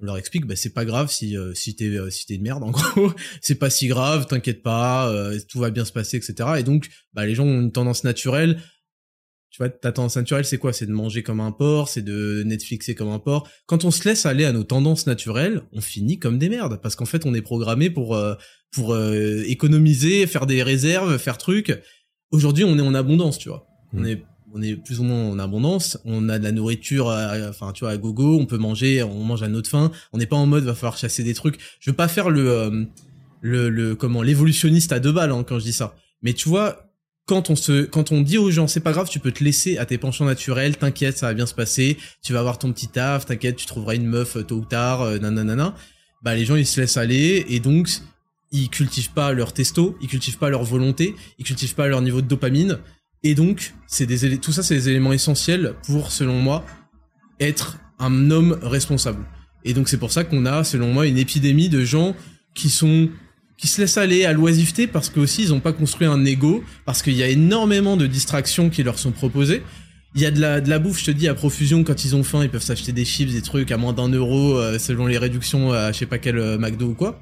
on leur explique bah c'est pas grave si euh, si t'es euh, si t'es une merde en gros. C'est pas si grave t'inquiète pas euh, tout va bien se passer etc et donc bah les gens ont une tendance naturelle. Tu vois ta tendance naturelle c'est quoi? C'est de manger comme un porc c'est de Netflixer comme un porc. Quand on se laisse aller à nos tendances naturelles on finit comme des merdes parce qu'en fait on est programmé pour pour économiser faire des réserves faire trucs. Aujourd'hui on est en abondance tu vois. On mmh. est on est plus ou moins en abondance, on a de la nourriture, enfin tu vois, à gogo, on peut manger, on mange à notre faim, on n'est pas en mode va falloir chasser des trucs. Je veux pas faire le euh, le, le comment l'évolutionniste à deux balles hein, quand je dis ça, mais tu vois, quand on se, quand on dit aux gens, c'est pas grave, tu peux te laisser à tes penchants naturels, t'inquiète, ça va bien se passer, tu vas avoir ton petit taf, t'inquiète, tu trouveras une meuf euh, tôt ou tard, euh, nanana. Bah, les gens, ils se laissent aller, et donc, ils cultivent pas leur testo, ils cultivent pas leur volonté, ils cultivent pas leur niveau de dopamine, et donc, tout ça, c'est des éléments essentiels pour, selon moi, être un homme responsable. Et donc, c'est pour ça qu'on a, selon moi, une épidémie de gens qui sont qui se laissent aller à l'oisiveté parce que aussi ils ont pas construit un ego, parce qu'il y a énormément de distractions qui leur sont proposées. Il y a de la, de la bouffe, je te dis, à profusion quand ils ont faim, ils peuvent s'acheter des chips, des trucs à moins d'un euro euh, selon les réductions à je sais pas quel euh, McDo ou quoi.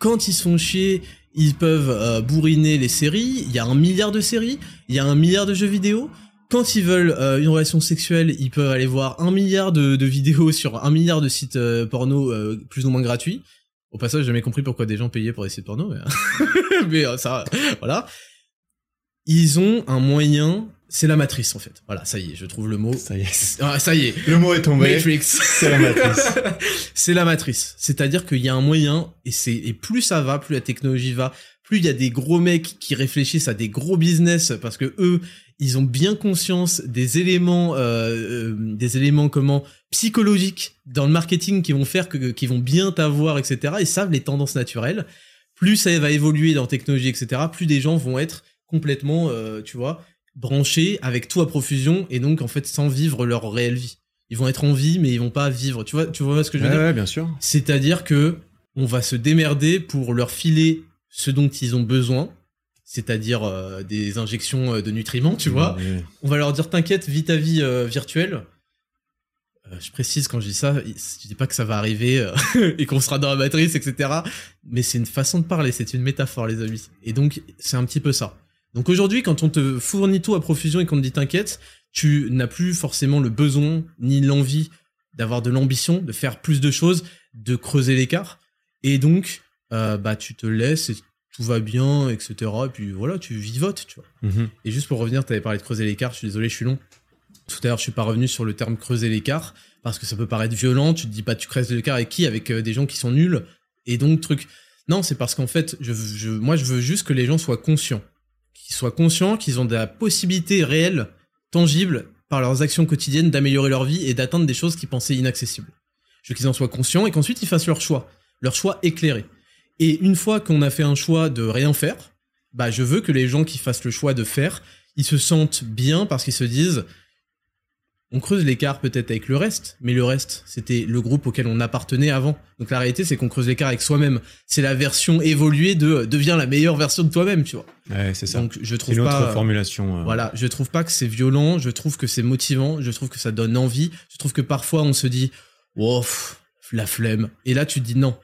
Quand ils sont chiés, ils peuvent euh, bourriner les séries. Il y a un milliard de séries, il y a un milliard de jeux vidéo. Quand ils veulent une relation sexuelle, ils peuvent aller voir un milliard de, vidéos sur un milliard de sites porno plus ou moins gratuits. Au passage, j'ai jamais compris pourquoi des gens payaient pour des sites porno, mais, mais euh, ça, voilà. Ils ont un moyen, c'est la matrice en fait. Voilà, ça y est, je trouve le mot. Ça y est. Ah, ça y est. Le mot est tombé. Matrix. C'est la matrice. c'est la matrice. C'est-à-dire qu'il y a un moyen, et c'est, et plus ça va, plus la technologie va, plus il y a des gros mecs qui réfléchissent à des gros business parce que eux, ils ont bien conscience des éléments, euh, euh, des éléments comment psychologiques dans le marketing qui vont faire que, qui vont bien t'avoir, etc. Ils savent les tendances naturelles. Plus ça va évoluer dans la technologie, etc. Plus des gens vont être complètement, euh, tu vois, branchés avec tout à profusion et donc en fait sans vivre leur réelle vie. Ils vont être en vie, mais ils vont pas vivre. Tu vois, tu vois ce que je veux ouais, dire ouais, bien sûr. C'est-à-dire que on va se démerder pour leur filer ce dont ils ont besoin c'est-à-dire euh, des injections euh, de nutriments, tu vois. On va leur dire t'inquiète, vis ta vie euh, virtuelle. je précise quand je dis ça, je dis pas que ça va arriver et qu'on sera dans la matrice, etc. Mais c'est une façon de parler, c'est une métaphore, les amis. Et donc c'est un petit peu ça. Donc aujourd'hui, quand on te fournit tout à profusion et qu'on te dit t'inquiète, tu n'as plus forcément le besoin ni l'envie d'avoir de l'ambition, de faire plus de choses, de creuser l'écart. Et donc, bah tu te laisses et tout va bien, etc. Et puis voilà, tu vivotes, tu vois. Mhm. Et juste pour revenir, tu avais parlé de creuser l'écart, je suis désolé, je suis long. Tout à l'heure, je suis pas revenu sur le terme creuser l'écart, parce que ça peut paraître violent, tu te dis pas tu creuses l'écart avec qui? Avec euh, des gens qui sont nuls, et donc truc. Non, c'est parce qu'en fait, je, je, moi je veux juste que les gens soient conscients. Soient conscients qu'ils ont de la possibilité réelle, tangible, par leurs actions quotidiennes, d'améliorer leur vie et d'atteindre des choses qu'ils pensaient inaccessibles. Je veux qu'ils en soient conscients et qu'ensuite ils fassent leur choix. Leur choix éclairé. Et une fois qu'on a fait un choix de rien faire, bah je veux que les gens qui fassent le choix de faire, ils se sentent bien parce qu'ils se disent on creuse l'écart peut-être avec le reste, mais le reste, c'était le groupe auquel on appartenait avant. Donc la réalité, c'est qu'on creuse l'écart avec soi-même. C'est la version évoluée de deviens la meilleure version de toi-même, tu vois. Ouais, c'est ça. Donc je trouve une pas autre formulation. euh, voilà, je trouve pas que c'est violent, je trouve que c'est motivant, je trouve que ça donne envie, je trouve que parfois on se dit "Oh, pff, la flemme." Et là tu te dis non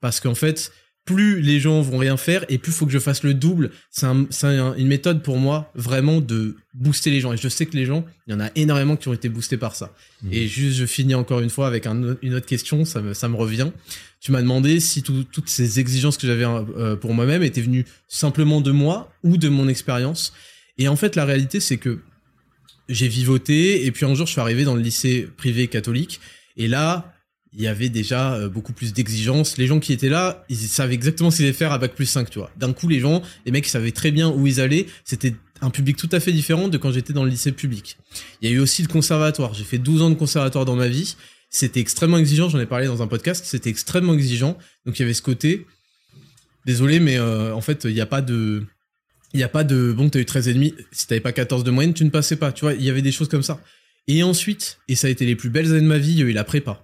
parce qu'en fait, plus les gens vont rien faire et plus faut que je fasse le double. C'est un, c'est un- une méthode pour moi vraiment de booster les gens. Et je sais que les gens, il y en a énormément qui ont été boostés par ça. Mhm. Et juste, je finis encore une fois avec un une autre question, ça me, ça me revient. Tu m'as demandé si tout- toutes ces exigences que j'avais euh, pour moi-même étaient venues simplement de moi ou de mon expérience. Et en fait, la réalité, c'est que j'ai vivoté et puis un jour, je suis arrivé dans le lycée privé catholique. Et là, il y avait déjà euh, beaucoup plus d'exigences. Les gens qui étaient là, ils savaient exactement ce qu'ils allaient faire à bac plus 5, tu vois. D'un coup, les gens, les mecs, savaient très bien où ils allaient. C'était un public tout à fait différent de quand j'étais dans le lycée public. Il y a eu aussi le conservatoire. J'ai fait 12 ans de conservatoire dans ma vie. C'était extrêmement exigeant. J'en ai parlé dans un podcast. C'était extrêmement exigeant. Donc il y avait ce côté. Désolé, mais euh, en fait, il n'y a pas de. Il n'y a pas de. Bon, t'as eu 13 et demi. Si t'avais pas 14 de moyenne, tu ne passais pas. Tu vois, il y avait des choses comme ça. Et ensuite, et ça a été les plus belles années de ma vie, il y a eu la prépa.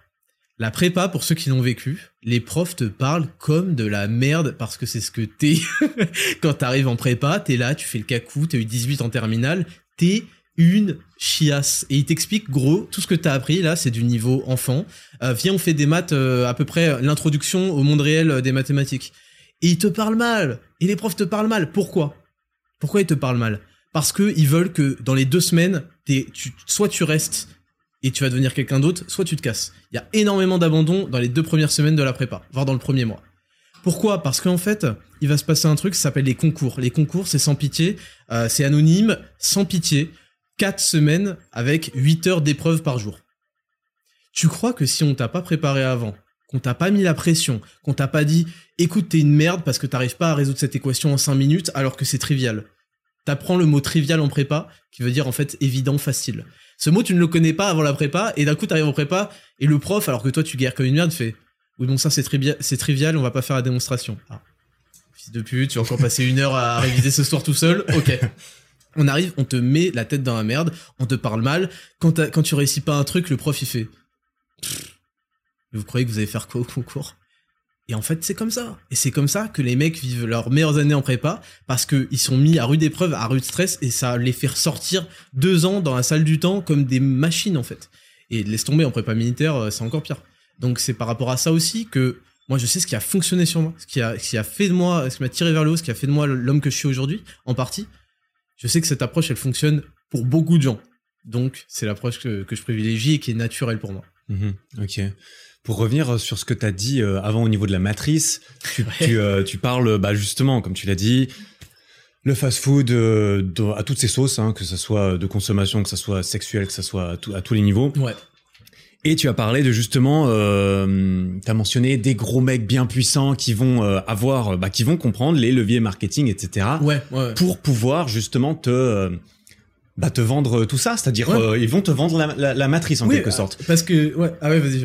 La prépa, pour ceux qui l'ont vécu, les profs te parlent comme de la merde parce que c'est ce que t'es. Quand t'arrives en prépa, t'es là, tu fais le cacou, t'as eu 18 en terminale, t'es une chiasse. Et ils t'expliquent, gros, tout ce que t'as appris là, c'est du niveau enfant. Euh, viens, on fait des maths, euh, à peu près l'introduction au monde réel euh, des mathématiques. Et ils te parlent mal. Et les profs te parlent mal. Pourquoi? Pourquoi ils te parlent mal? Parce que ils veulent que dans les deux semaines, soit tu restes et tu vas devenir quelqu'un d'autre, soit tu te casses. Il y a énormément d'abandon dans les deux premières semaines de la prépa, voire dans le premier mois. Pourquoi? Parce qu'en fait, il va se passer un truc, ça s'appelle les concours. Les concours, c'est sans pitié, euh, c'est anonyme, sans pitié. Quatre semaines avec 8 heures d'épreuves par jour. Tu crois que si on t'a pas préparé avant, qu'on t'a pas mis la pression, qu'on t'a pas dit écoute t'es une merde parce que t'arrives pas à résoudre cette équation en 5 minutes alors que c'est trivial. t'apprends le mot trivial en prépa, qui veut dire en fait évident, facile. Ce mot, tu ne le connais pas avant la prépa, et d'un coup, t'arrives en prépa, et le prof, alors que toi, tu guerres comme une merde, fait Oui, bon, ça, c'est trivial, c'est trivial, on va pas faire la démonstration. Ah. Fils de pute, tu vas encore passer une heure à réviser ce soir tout seul Ok. On arrive, on te met la tête dans la merde, on te parle mal. Quand, quand tu réussis pas un truc, le prof, il fait Pff, Vous croyez que vous allez faire quoi au concours? Et en fait, c'est comme ça. Et c'est comme ça que les mecs vivent leurs meilleures années en prépa parce qu'ils sont mis à rude épreuve, à rude stress et ça les fait ressortir deux ans dans la salle du temps comme des machines en fait. Et laisse tomber en prépa militaire, euh, c'est encore pire. Donc c'est par rapport à ça aussi que moi je sais ce qui a fonctionné sur moi, ce qui a, fait de moi, ce qui m'a tiré vers le haut, ce qui a fait de moi l'homme que je suis aujourd'hui, en partie. Je sais que cette approche elle fonctionne pour beaucoup de gens. Donc c'est l'approche que, je privilégie et qui est naturelle pour moi. Mhm, ok. Pour revenir sur ce que tu as dit euh, avant au niveau de la matrice, tu, tu, euh, tu parles bah, justement, comme tu l'as dit, le fast-food euh, à toutes ses sauces, hein, que ce soit de consommation, que ce soit sexuel, que ce soit à, tout- à tous les niveaux. Ouais. Et tu as parlé de justement, euh, tu as mentionné des gros mecs bien puissants qui vont euh, avoir, bah, qui vont comprendre les leviers marketing, etc. Ouais, ouais. ouais. pour pouvoir justement te euh, bah, te vendre tout ça, c'est-à-dire Ouais. euh, ils vont te vendre la, la- la matrice en Oui, quelque sorte. Parce que, ouais, ah ouais, vas-y.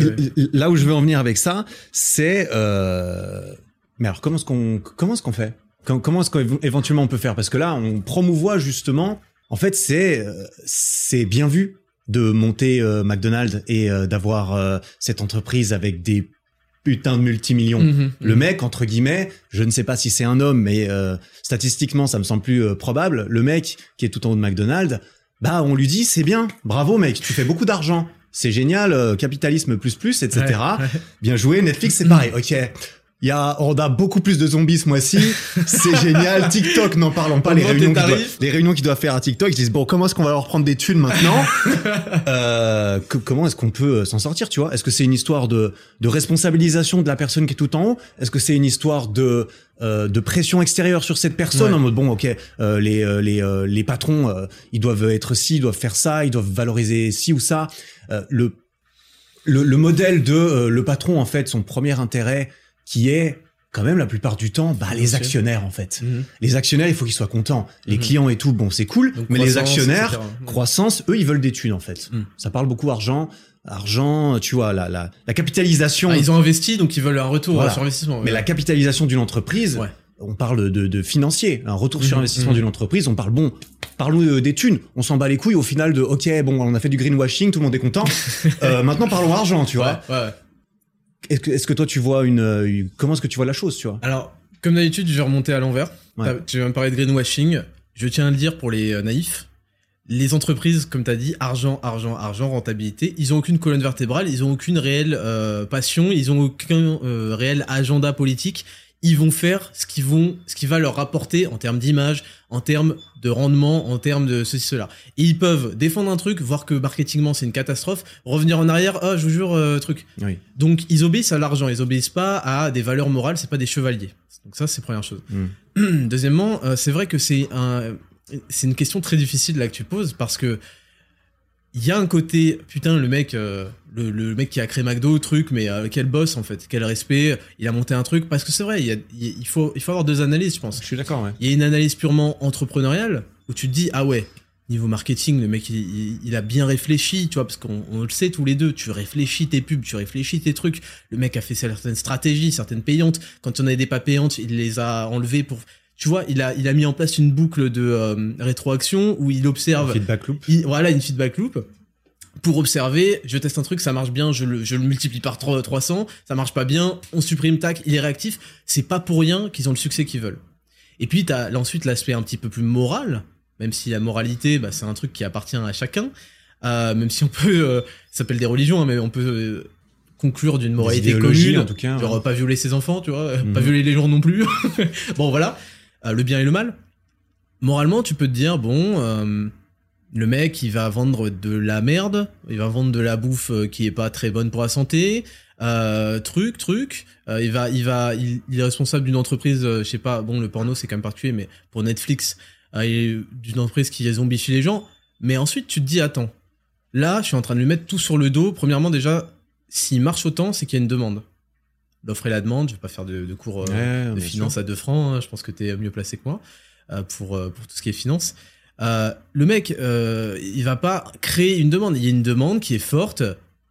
Là où je veux en venir avec ça, c'est euh... mais alors comment est-ce qu'on comment est-ce qu'on fait? Com- Comment est-ce qu'éventuellement on peut faire? Parce que là, on promouvoit justement. En fait, c'est euh, c'est bien vu de monter euh, McDonald's et euh, d'avoir euh, cette entreprise avec des putains de multimillions. Mhm, Le mhm. mec, entre guillemets, je ne sais pas si c'est un homme, mais euh, statistiquement, ça me semble plus euh, probable. Le mec qui est tout en haut de McDonald's, bah, on lui dit, c'est bien, bravo mec, tu fais beaucoup d'argent, c'est génial, euh, capitalisme plus plus, etc. Ouais, ouais. Bien joué, Netflix, c'est pareil. Ok, il y a, on a beaucoup plus de zombies ce mois-ci, c'est génial. TikTok, n'en parlons pas. Les réunions, les réunions qu'ils doivent faire à TikTok, ils disent bon, comment est-ce qu'on va leur prendre des thunes maintenant euh, que- Comment est-ce qu'on peut euh, s'en sortir, tu vois? Est-ce que c'est une histoire de, de responsabilisation de la personne qui est tout en haut? Est-ce que c'est une histoire de euh, de pression extérieure sur cette personne? Ouais. en mode bon, ok, euh, les euh, les euh, les patrons, euh, ils doivent être ci, ils doivent faire ça, ils doivent valoriser ci ou ça. Euh, le le, le modèle de euh, le patron en fait son premier intérêt qui est quand même la plupart du temps bah, les actionnaires en fait Mhm. les actionnaires il faut qu'ils soient contents les Mhm. clients et tout bon c'est cool Donc, mais les actionnaires etc. croissance eux ils veulent des thunes en fait Mhm. ça parle beaucoup argent argent tu vois la la, la capitalisation Ah, ils ont investi, donc ils veulent un retour Voilà. sur investissement. mais la capitalisation d'une entreprise Ouais. on parle de, de financier un retour sur Mhm, investissement mhm. d'une entreprise on parle bon parlons de- des thunes on s'en bat les couilles au final de ok bon on a fait du greenwashing tout le monde est content Euh, maintenant parlons argent tu vois ouais. Est-ce que, toi tu vois une, une- comment est-ce que tu vois la chose, tu vois? Alors, comme d'habitude, je vais remonter à l'envers. Ouais. Tu vas me parler de greenwashing. Je tiens à le dire pour les euh, naïfs. Les entreprises, comme tu as dit, argent, argent, argent, rentabilité, ils ont aucune colonne vertébrale, ils ont aucune réelle euh, passion, ils ont aucun euh, réel agenda politique. Ils vont faire ce qui vont, ce qui va leur rapporter en termes d'image, en termes de rendement, en termes de ceci cela. Et ils peuvent défendre un truc, voir que marketingement c'est une catastrophe, revenir en arrière, ah je vous jure euh, truc. Oui. Donc ils obéissent à l'argent, ils obéissent pas à des valeurs morales, c'est pas des chevaliers. Donc ça c'est première chose. Mm. Deuxièmement, euh, c'est vrai que c'est un c'est une question très difficile là que tu poses parce que il y a un côté putain le mec euh, le, le mec qui a créé McDo truc mais euh, quel boss en fait, quel respect, il a monté un truc. Parce que c'est vrai, il, y a- il il faut il faut avoir deux analyses je pense. Je suis d'accord, ouais. Il y a une analyse purement entrepreneuriale où tu te dis ah ouais niveau marketing le mec il, il- il a bien réfléchi tu vois parce qu'on on le sait tous les deux. Tu réfléchis tes pubs tu réfléchis tes trucs. Le mec a fait certaines stratégies certaines payantes. Quand il y en avait des pas payantes il les a enlevées pour tu vois il a il a mis en place une boucle de euh, rétroaction où il observe Feedback loop. il- voilà une feedback loop pour observer, je teste un truc, ça marche bien, je le, je le multiplie par 3 300, ça marche pas bien, on supprime, tac, il est réactif. C'est pas pour rien qu'ils ont le succès qu'ils veulent. Et puis t'as ensuite l'aspect un petit peu plus moral, même si la moralité, bah, c'est un truc qui appartient à chacun, euh, même si on peut, euh, ça s'appelle des religions, hein, mais on peut euh, conclure d'une moralité commune, en tout cas, genre euh, pas violer ses enfants, tu vois, Mhm. pas violer les gens non plus. bon voilà, le bien et le mal. Moralement, tu peux te dire bon. Le mec, il va vendre de la merde, il va vendre de la bouffe euh, qui est pas très bonne pour la santé, euh, truc, truc. Euh, il va, il va, il, il est responsable d'une entreprise, euh, je sais pas. Bon, le porno c'est quand même particulier, mais pour Netflix, d'une entreprise qui zombifie les gens. Mais ensuite, tu te dis attends, là, je suis en train de lui mettre tout sur le dos. Premièrement, déjà, s'il marche autant, c'est qu'il y a une demande. L'offre et la demande. Je vais pas faire de, de cours Ouais, de finance à deux francs. hein, je pense que tu es mieux placé que moi. pour, pour tout ce qui est finance. Euh, le mec, euh, il va pas créer une demande. Il y a une demande qui est forte.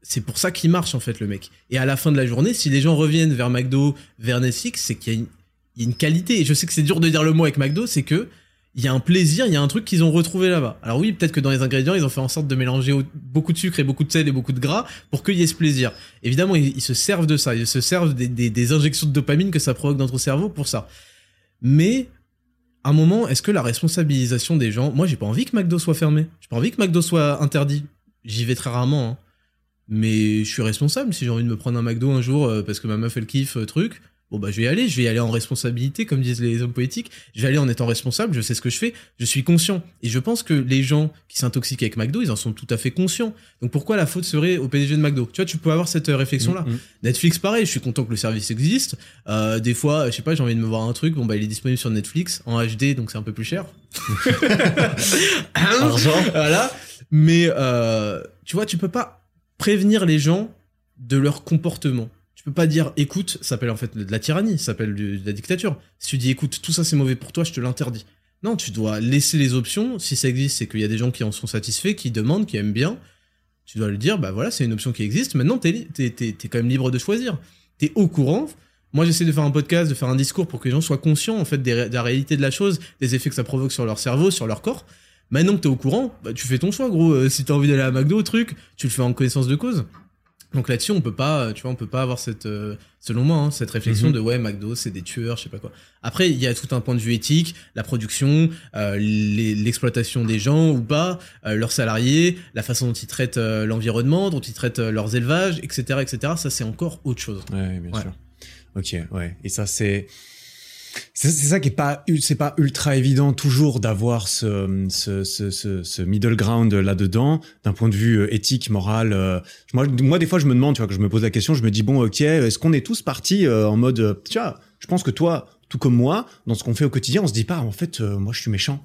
C'est pour ça qu'il marche en fait le mec. Et à la fin de la journée, si les gens reviennent vers McDo, vers Netflix, c'est qu'il y a une, qualité. Et je sais que c'est dur de dire le mot avec McDo, c'est que il y a un plaisir, il y a un truc qu'ils ont retrouvé là-bas. Alors oui, peut-être que dans les ingrédients, ils ont fait en sorte de mélanger au- beaucoup de sucre et beaucoup de sel et beaucoup de gras pour qu'il y ait ce plaisir. Évidemment, ils, se servent de ça, ils se servent des, des- injections de dopamine que ça provoque dans notre cerveau pour ça. Mais un moment, est-ce que la responsabilisation des gens, moi j'ai pas envie que McDo soit fermé, j'ai pas envie que McDo soit interdit. J'y vais très rarement, hein. mais je suis responsable si j'ai envie de me prendre un McDo un jour euh, parce que ma meuf elle kiffe euh, truc. Bon bah je vais y aller, je vais y aller en responsabilité comme disent les hommes politiques. Je vais aller en étant responsable, je sais ce que je fais, je suis conscient. Et je pense que les gens qui s'intoxiquent avec McDo, ils en sont tout à fait conscients. Donc pourquoi la faute serait au PDG de McDo? Tu vois, tu peux avoir cette euh, réflexion là. Mm, mm. Netflix, pareil, je suis content que le service existe. Euh, des fois, je sais pas, j'ai envie de me voir un truc, bon bah il est disponible sur Netflix en HD, donc c'est un peu plus cher. Argent. voilà. Mais euh, tu vois, tu peux pas prévenir les gens de leur comportement. Peux pas dire, écoute, ça s'appelle en fait de la tyrannie, ça s'appelle de la dictature. Si tu dis, écoute, tout ça c'est mauvais pour toi, je te l'interdis. Non, tu dois laisser les options. Si ça existe, c'est qu'il y a des gens qui en sont satisfaits, qui demandent, qui aiment bien. Tu dois le dire, bah voilà, c'est une option qui existe. Maintenant, t'es, t'es quand même libre de choisir. T'es au courant. Moi, j'essaie de faire un podcast, de faire un discours pour que les gens soient conscients, en fait, de la réalité de la chose, des effets que ça provoque sur leur cerveau, sur leur corps. Maintenant que t'es au courant, bah, tu fais ton choix, gros. Euh, si t'as envie d'aller à McDo, truc, tu le fais en connaissance de cause. Donc là-dessus, on peut pas, euh, tu vois, on peut pas avoir cette, euh, selon moi, hein, cette réflexion Mhm. de ouais, McDo, c'est des tueurs, je sais pas quoi. Après, il y a tout un point de vue éthique, la production, euh, l'exploitation des gens ou pas, euh, leurs salariés, la façon dont ils traitent euh, l'environnement, dont ils traitent leurs élevages, etc., etc. Ça, c'est encore autre chose. Ouais, bien Ouais. sûr. Ok, ouais. Et ça, c'est. C'est ça qui est pas, c'est pas ultra évident toujours d'avoir ce, ce, ce, ce, middle ground là-dedans, d'un point de vue euh, éthique, moral. euh, moi, moi, des fois, je me demande, tu vois, que je me pose la question, je me dis, bon, ok, est-ce qu'on est tous partis euh, en mode, tu vois, je pense que toi, tout comme moi, dans ce qu'on fait au quotidien, on se dit pas, en fait, euh, moi, je suis méchant.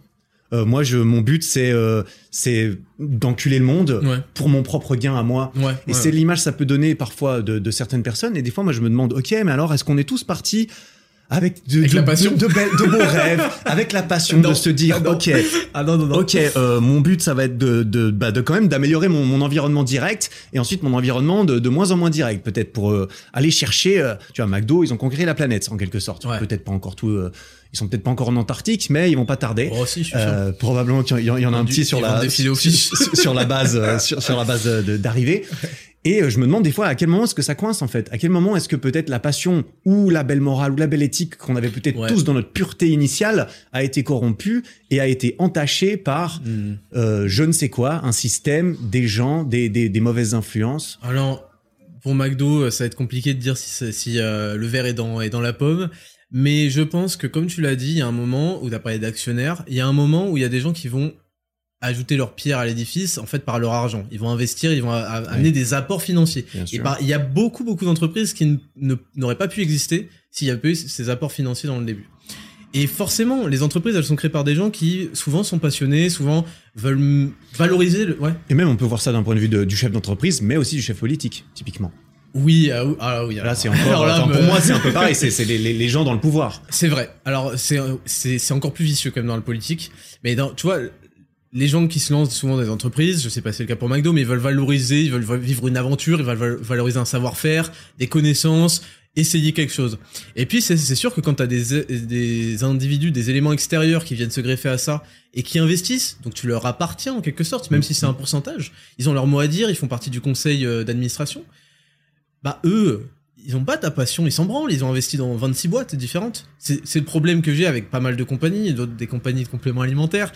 Euh, moi, je, mon but, c'est, euh, c'est d'enculer le monde Ouais, pour mon propre gain à moi. ouais. Et ouais. c'est l'image que ça peut donner parfois de, de certaines personnes. Et des fois, moi, je me demande, ok, mais alors, est-ce qu'on est tous partis avec de, Avec de, la passion. de, de belles- de beaux rêves, avec la passion Non. de se dire, Ah ok, Ah non, non, non. ok, euh, mon but, ça va être de, de, bah, de quand même d'améliorer mon, mon environnement direct et ensuite mon environnement de, de moins en moins direct, peut-être pour euh, aller chercher, euh, tu vois, McDo, ils ont conquéré la planète en quelque sorte. Ouais. Peut-être pas encore tout, euh, ils sont peut-être pas encore en Antarctique, mais ils vont pas tarder. Oh, si, je suis sûr. Euh, probablement qu'il y, en- il y en a un petit sur la sur, sur la base sur, sur la base d'arrivée. Et euh, je me demande des fois à quel moment est-ce que ça coince en fait À quel moment est-ce que peut-être la passion ou la belle morale ou la belle éthique qu'on avait peut-être Ouais. tous dans notre pureté initiale a été corrompue et a été entachée par Hmm. euh, je ne sais quoi, un système, des gens, des, des, des mauvaises influences. Alors, pour McDo, euh, ça va être compliqué de dire si, si euh, le verre est dans, est dans la pomme. Mais je pense que, comme tu l'as dit, il y a un moment où tu as parlé d'actionnaires, il y a un moment où il y a des gens qui vont ajouter leur pierre à l'édifice, en fait, par leur argent. Ils vont investir, ils vont amener des apports financiers. Bien Et par- il y a beaucoup, beaucoup d'entreprises qui n'auraient pas pu exister s'il y avait pas eu ces apports financiers dans le début. Et forcément, les entreprises, elles sont créées par des gens qui souvent sont passionnés, souvent veulent valoriser le... Ouais. Et même on peut voir ça d'un point de vue de- du chef d'entreprise, mais aussi du chef politique, typiquement. Oui, ah, oui, ah oui. Là, alors- c'est encore. là, enfin, me- Pour moi, c'est un peu pareil. C'est c'est les, les, les gens dans le pouvoir. C'est vrai. Alors, c'est, c'est, c'est encore plus vicieux quand même dans le politique. Mais dans, tu vois, les gens qui se lancent souvent dans des entreprises, je sais pas si c'est le cas pour McDo, mais ils veulent valoriser, ils veulent vivre une aventure, ils veulent val- valoriser un savoir-faire, des connaissances, essayer quelque chose. Et puis, c'est, sûr que quand t'as des, des individus, des éléments extérieurs qui viennent se greffer à ça et qui investissent, donc tu leur appartiens en quelque sorte, même si c'est un pourcentage, ils ont leur mot à dire, ils font partie du conseil euh, d'administration. Bah, eux, ils ont pas ta passion, ils s'en branlent, ils ont investi dans 26 boîtes différentes. C'est le problème que j'ai avec pas mal de compagnies, des compagnies de compléments alimentaires.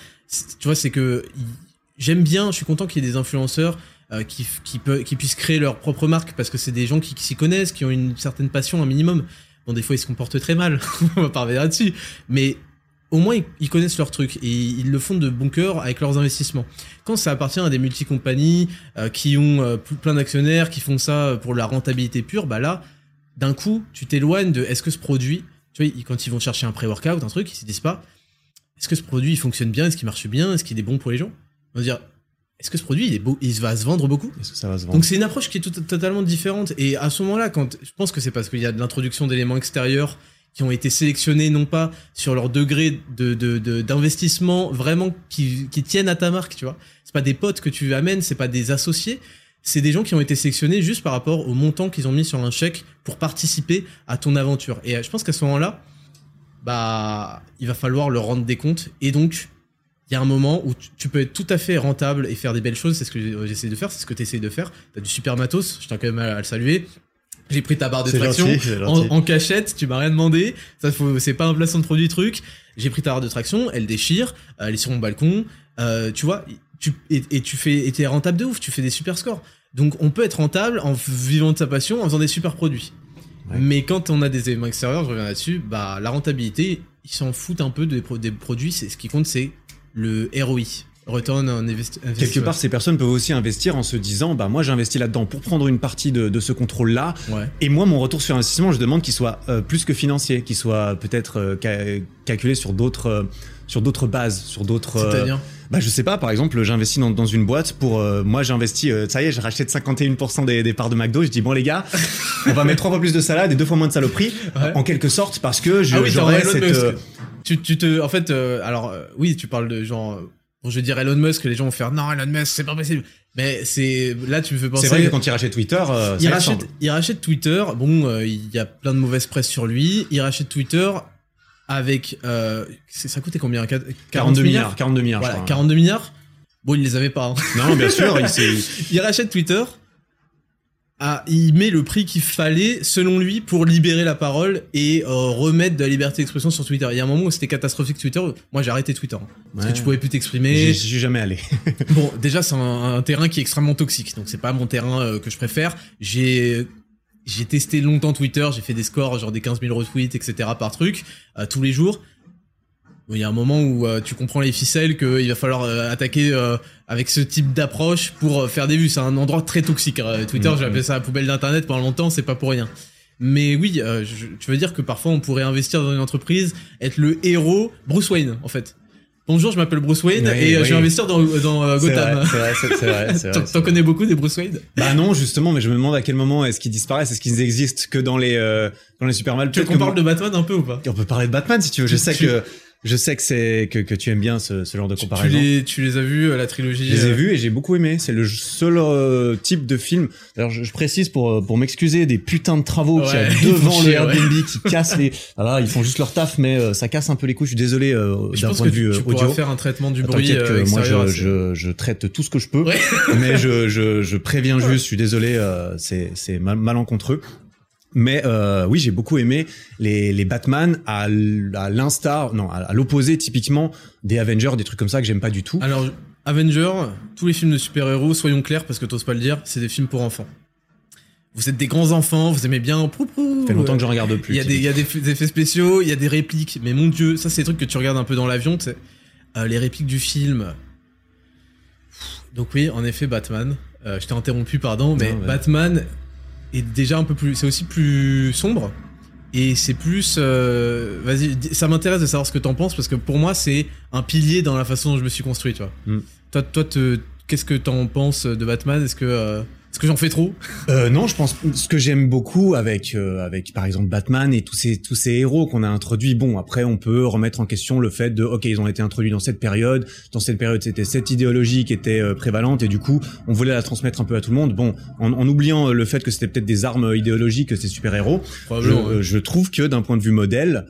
Tu vois, c'est que j'aime bien, je suis content qu'il y ait des influenceurs euh, qui, qui, puissent créer leur propre marque parce que c'est des gens qui, s'y connaissent, qui ont une certaine passion, un minimum. Bon, des fois, ils se comportent très mal, on va pas revenir là-dessus, mais au moins, ils, connaissent leur truc et ils le font de bon cœur avec leurs investissements. Quand ça appartient à des multi-compagnies euh, qui ont euh, plein d'actionnaires, qui font ça pour la rentabilité pure, bah là, d'un coup, tu t'éloignes de est-ce que ce produit, tu vois, quand ils vont chercher un pré-workout, un truc, ils se disent pas est-ce que ce produit il fonctionne bien, est-ce qu'il marche bien, est-ce qu'il est bon pour les gens? Ils vont se dire est-ce que ce produit il est beau, il va se vendre beaucoup? Est-ce que ça va se vendre? Donc c'est une approche qui est tout- totalement différente. Et à ce moment-là, quand je pense que c'est parce qu'il y a de l'introduction d'éléments extérieurs qui ont été sélectionnés non pas sur leur degré de d'investissement de, vraiment qui, qui tiennent à ta marque, tu vois. C'est pas des potes que tu amènes, c'est pas des associés, c'est des gens qui ont été sélectionnés juste par rapport au montant qu'ils ont mis sur un chèque pour participer à ton aventure. Et euh, je pense qu'à ce moment-là, bah, il va falloir leur rendre des comptes. Et donc, il y a un moment où tu peux être tout à fait rentable et faire des belles choses. C'est ce que j'essaie de faire, c'est ce que tu essaies de faire. T'as du super matos, je tiens quand même à, le saluer. J'ai pris ta barre de traction en, cachette, tu m'as rien demandé. Ça, c'est pas un placement de produit truc. J'ai pris ta barre de traction, elle déchire, elle est sur mon balcon. Euh, tu vois, tu, et, tu fais, et t'es rentable de ouf, tu fais des super scores. Donc on peut être rentable en vivant de sa passion, en faisant des super produits. Mais quand on a des éléments extérieurs, je reviens là-dessus, bah la rentabilité, ils s'en foutent un peu des, des produits. C'est ce qui compte, c'est le ROI. Return on investissement. Quelque part, ces personnes peuvent aussi investir en se disant, bah moi j'investis là-dedans pour prendre une partie de, ce contrôle-là. Et moi, mon retour sur investissement, je demande qu'il soit euh, plus que financier, qu'il soit peut-être euh, calculé sur d'autres euh, sur d'autres bases, sur d'autres. C'est-à-dire bah je sais pas, par exemple, j'investis dans, dans, une boîte pour moi j'investis, ça y est, j'ai racheté 51% des, des, parts de McDo. Je dis bon les gars, on va mettre trois fois plus de salade et deux fois moins de saloperie, en quelque sorte, parce que je, ah oui, cette. Tu, tu te, en fait, alors oui, tu parles de genre je veux dire Elon Musk, les gens vont faire non, Elon Musk, c'est pas possible. Mais c'est là, tu me fais penser. C'est vrai que quand il rachète Twitter, euh, il, rachète, il rachète Twitter. Bon, euh, il y a plein de mauvaises presse sur lui. Il rachète Twitter avec. Euh, ça coûtait combien? 42 milliards. 42 milliards. Voilà, 42 milliards? Bon, il les avait pas. Hein. Non, bien sûr. il, il rachète Twitter ah, il met le prix qu'il fallait, selon lui, pour libérer la parole et euh, remettre de la liberté d'expression sur Twitter. Il y a un moment où c'était catastrophique Twitter. Moi, j'ai arrêté Twitter. Hein, parce que tu pouvais plus t'exprimer. Je suis jamais allé. bon, déjà, c'est un, terrain qui est extrêmement toxique. Donc, c'est pas mon terrain euh, que je préfère. J'ai j'ai testé longtemps Twitter. J'ai fait des scores, genre des 15 000 retweets, etc. par truc, euh, tous les jours. Il y a un moment où euh, tu comprends les ficelles qu'il va falloir euh, attaquer euh, avec ce type d'approche pour faire des vues. C'est un endroit très toxique. Twitter, mm, j'ai appelé mm. ça la poubelle d'internet pendant longtemps, c'est pas pour rien. Mais oui, tu veux dire que parfois on pourrait investir dans une entreprise, être le héros, Bruce Wayne en fait. Bonjour, je m'appelle Bruce Wayne et je vais investir dans, dans Gotham. C'est vrai, c'est vrai. T'en connais beaucoup des Bruce Wayne? Bah non, justement, mais je me demande à quel moment est-ce qu'ils disparaissent, est-ce qu'ils existent que dans les dans les super mal. Tu veux qu'on parle de Batman un peu ou pas? On peut parler de Batman si tu veux. Je sais que je sais que c'est que, que tu aimes bien ce, ce genre de comparaison. Tu les, tu les as vus euh, la trilogie Je les ai euh vus et j'ai beaucoup aimé. C'est le seul euh, type de film. Alors je, précise pour pour m'excuser des putains de travaux qui a devant le Airbnb qui cassent les. Voilà, ils font juste leur taf, mais ça casse un peu les couilles. Je suis désolé d'un point de vue tu audio. faire un traitement du bruit. Que moi je, je, je, traite tout ce que je peux, mais je, je, je préviens juste. Je suis désolé, c'est c'est mal, malencontreux. Mais euh, oui, j'ai beaucoup aimé les, les Batman à, l'instar, non, à, l'opposé typiquement des Avengers, des trucs comme ça que j'aime pas du tout. Alors, Avengers, tous les films de super-héros, soyons clairs, parce que t'oses pas le dire, c'est des films pour enfants. Vous êtes des grands enfants, vous aimez bien. Prou, Ça fait longtemps que je regarde plus. Il y a des, il y a des effets spéciaux, il y a des répliques, mais mon dieu, ça c'est des trucs que tu regardes un peu dans l'avion, tu sais. Euh, les répliques du film. Donc oui, en effet, Batman. Euh, je t'ai interrompu, pardon, mais Batman, est déjà un peu plus. C'est aussi plus sombre. Et c'est plus. Euh, vas-y, ça m'intéresse de savoir ce que t'en penses parce que pour moi, c'est un pilier dans la façon dont je me suis construit, tu vois. Mm. Toi, toi qu'est-ce que t'en penses de Batman? Est-ce que. Est-ce que j'en fais trop? Euh, Non, je pense ce que j'aime beaucoup avec euh, avec par exemple Batman et tous ces tous ces héros qu'on a introduits. Bon, après on peut remettre en question le fait de OK, ils ont été introduits dans cette période, dans cette période c'était cette idéologie qui était euh, prévalente et du coup on voulait la transmettre un peu à tout le monde. Bon, en, en oubliant le fait que c'était peut-être des armes idéologiques ces super héros, je, je trouve que d'un point de vue modèle,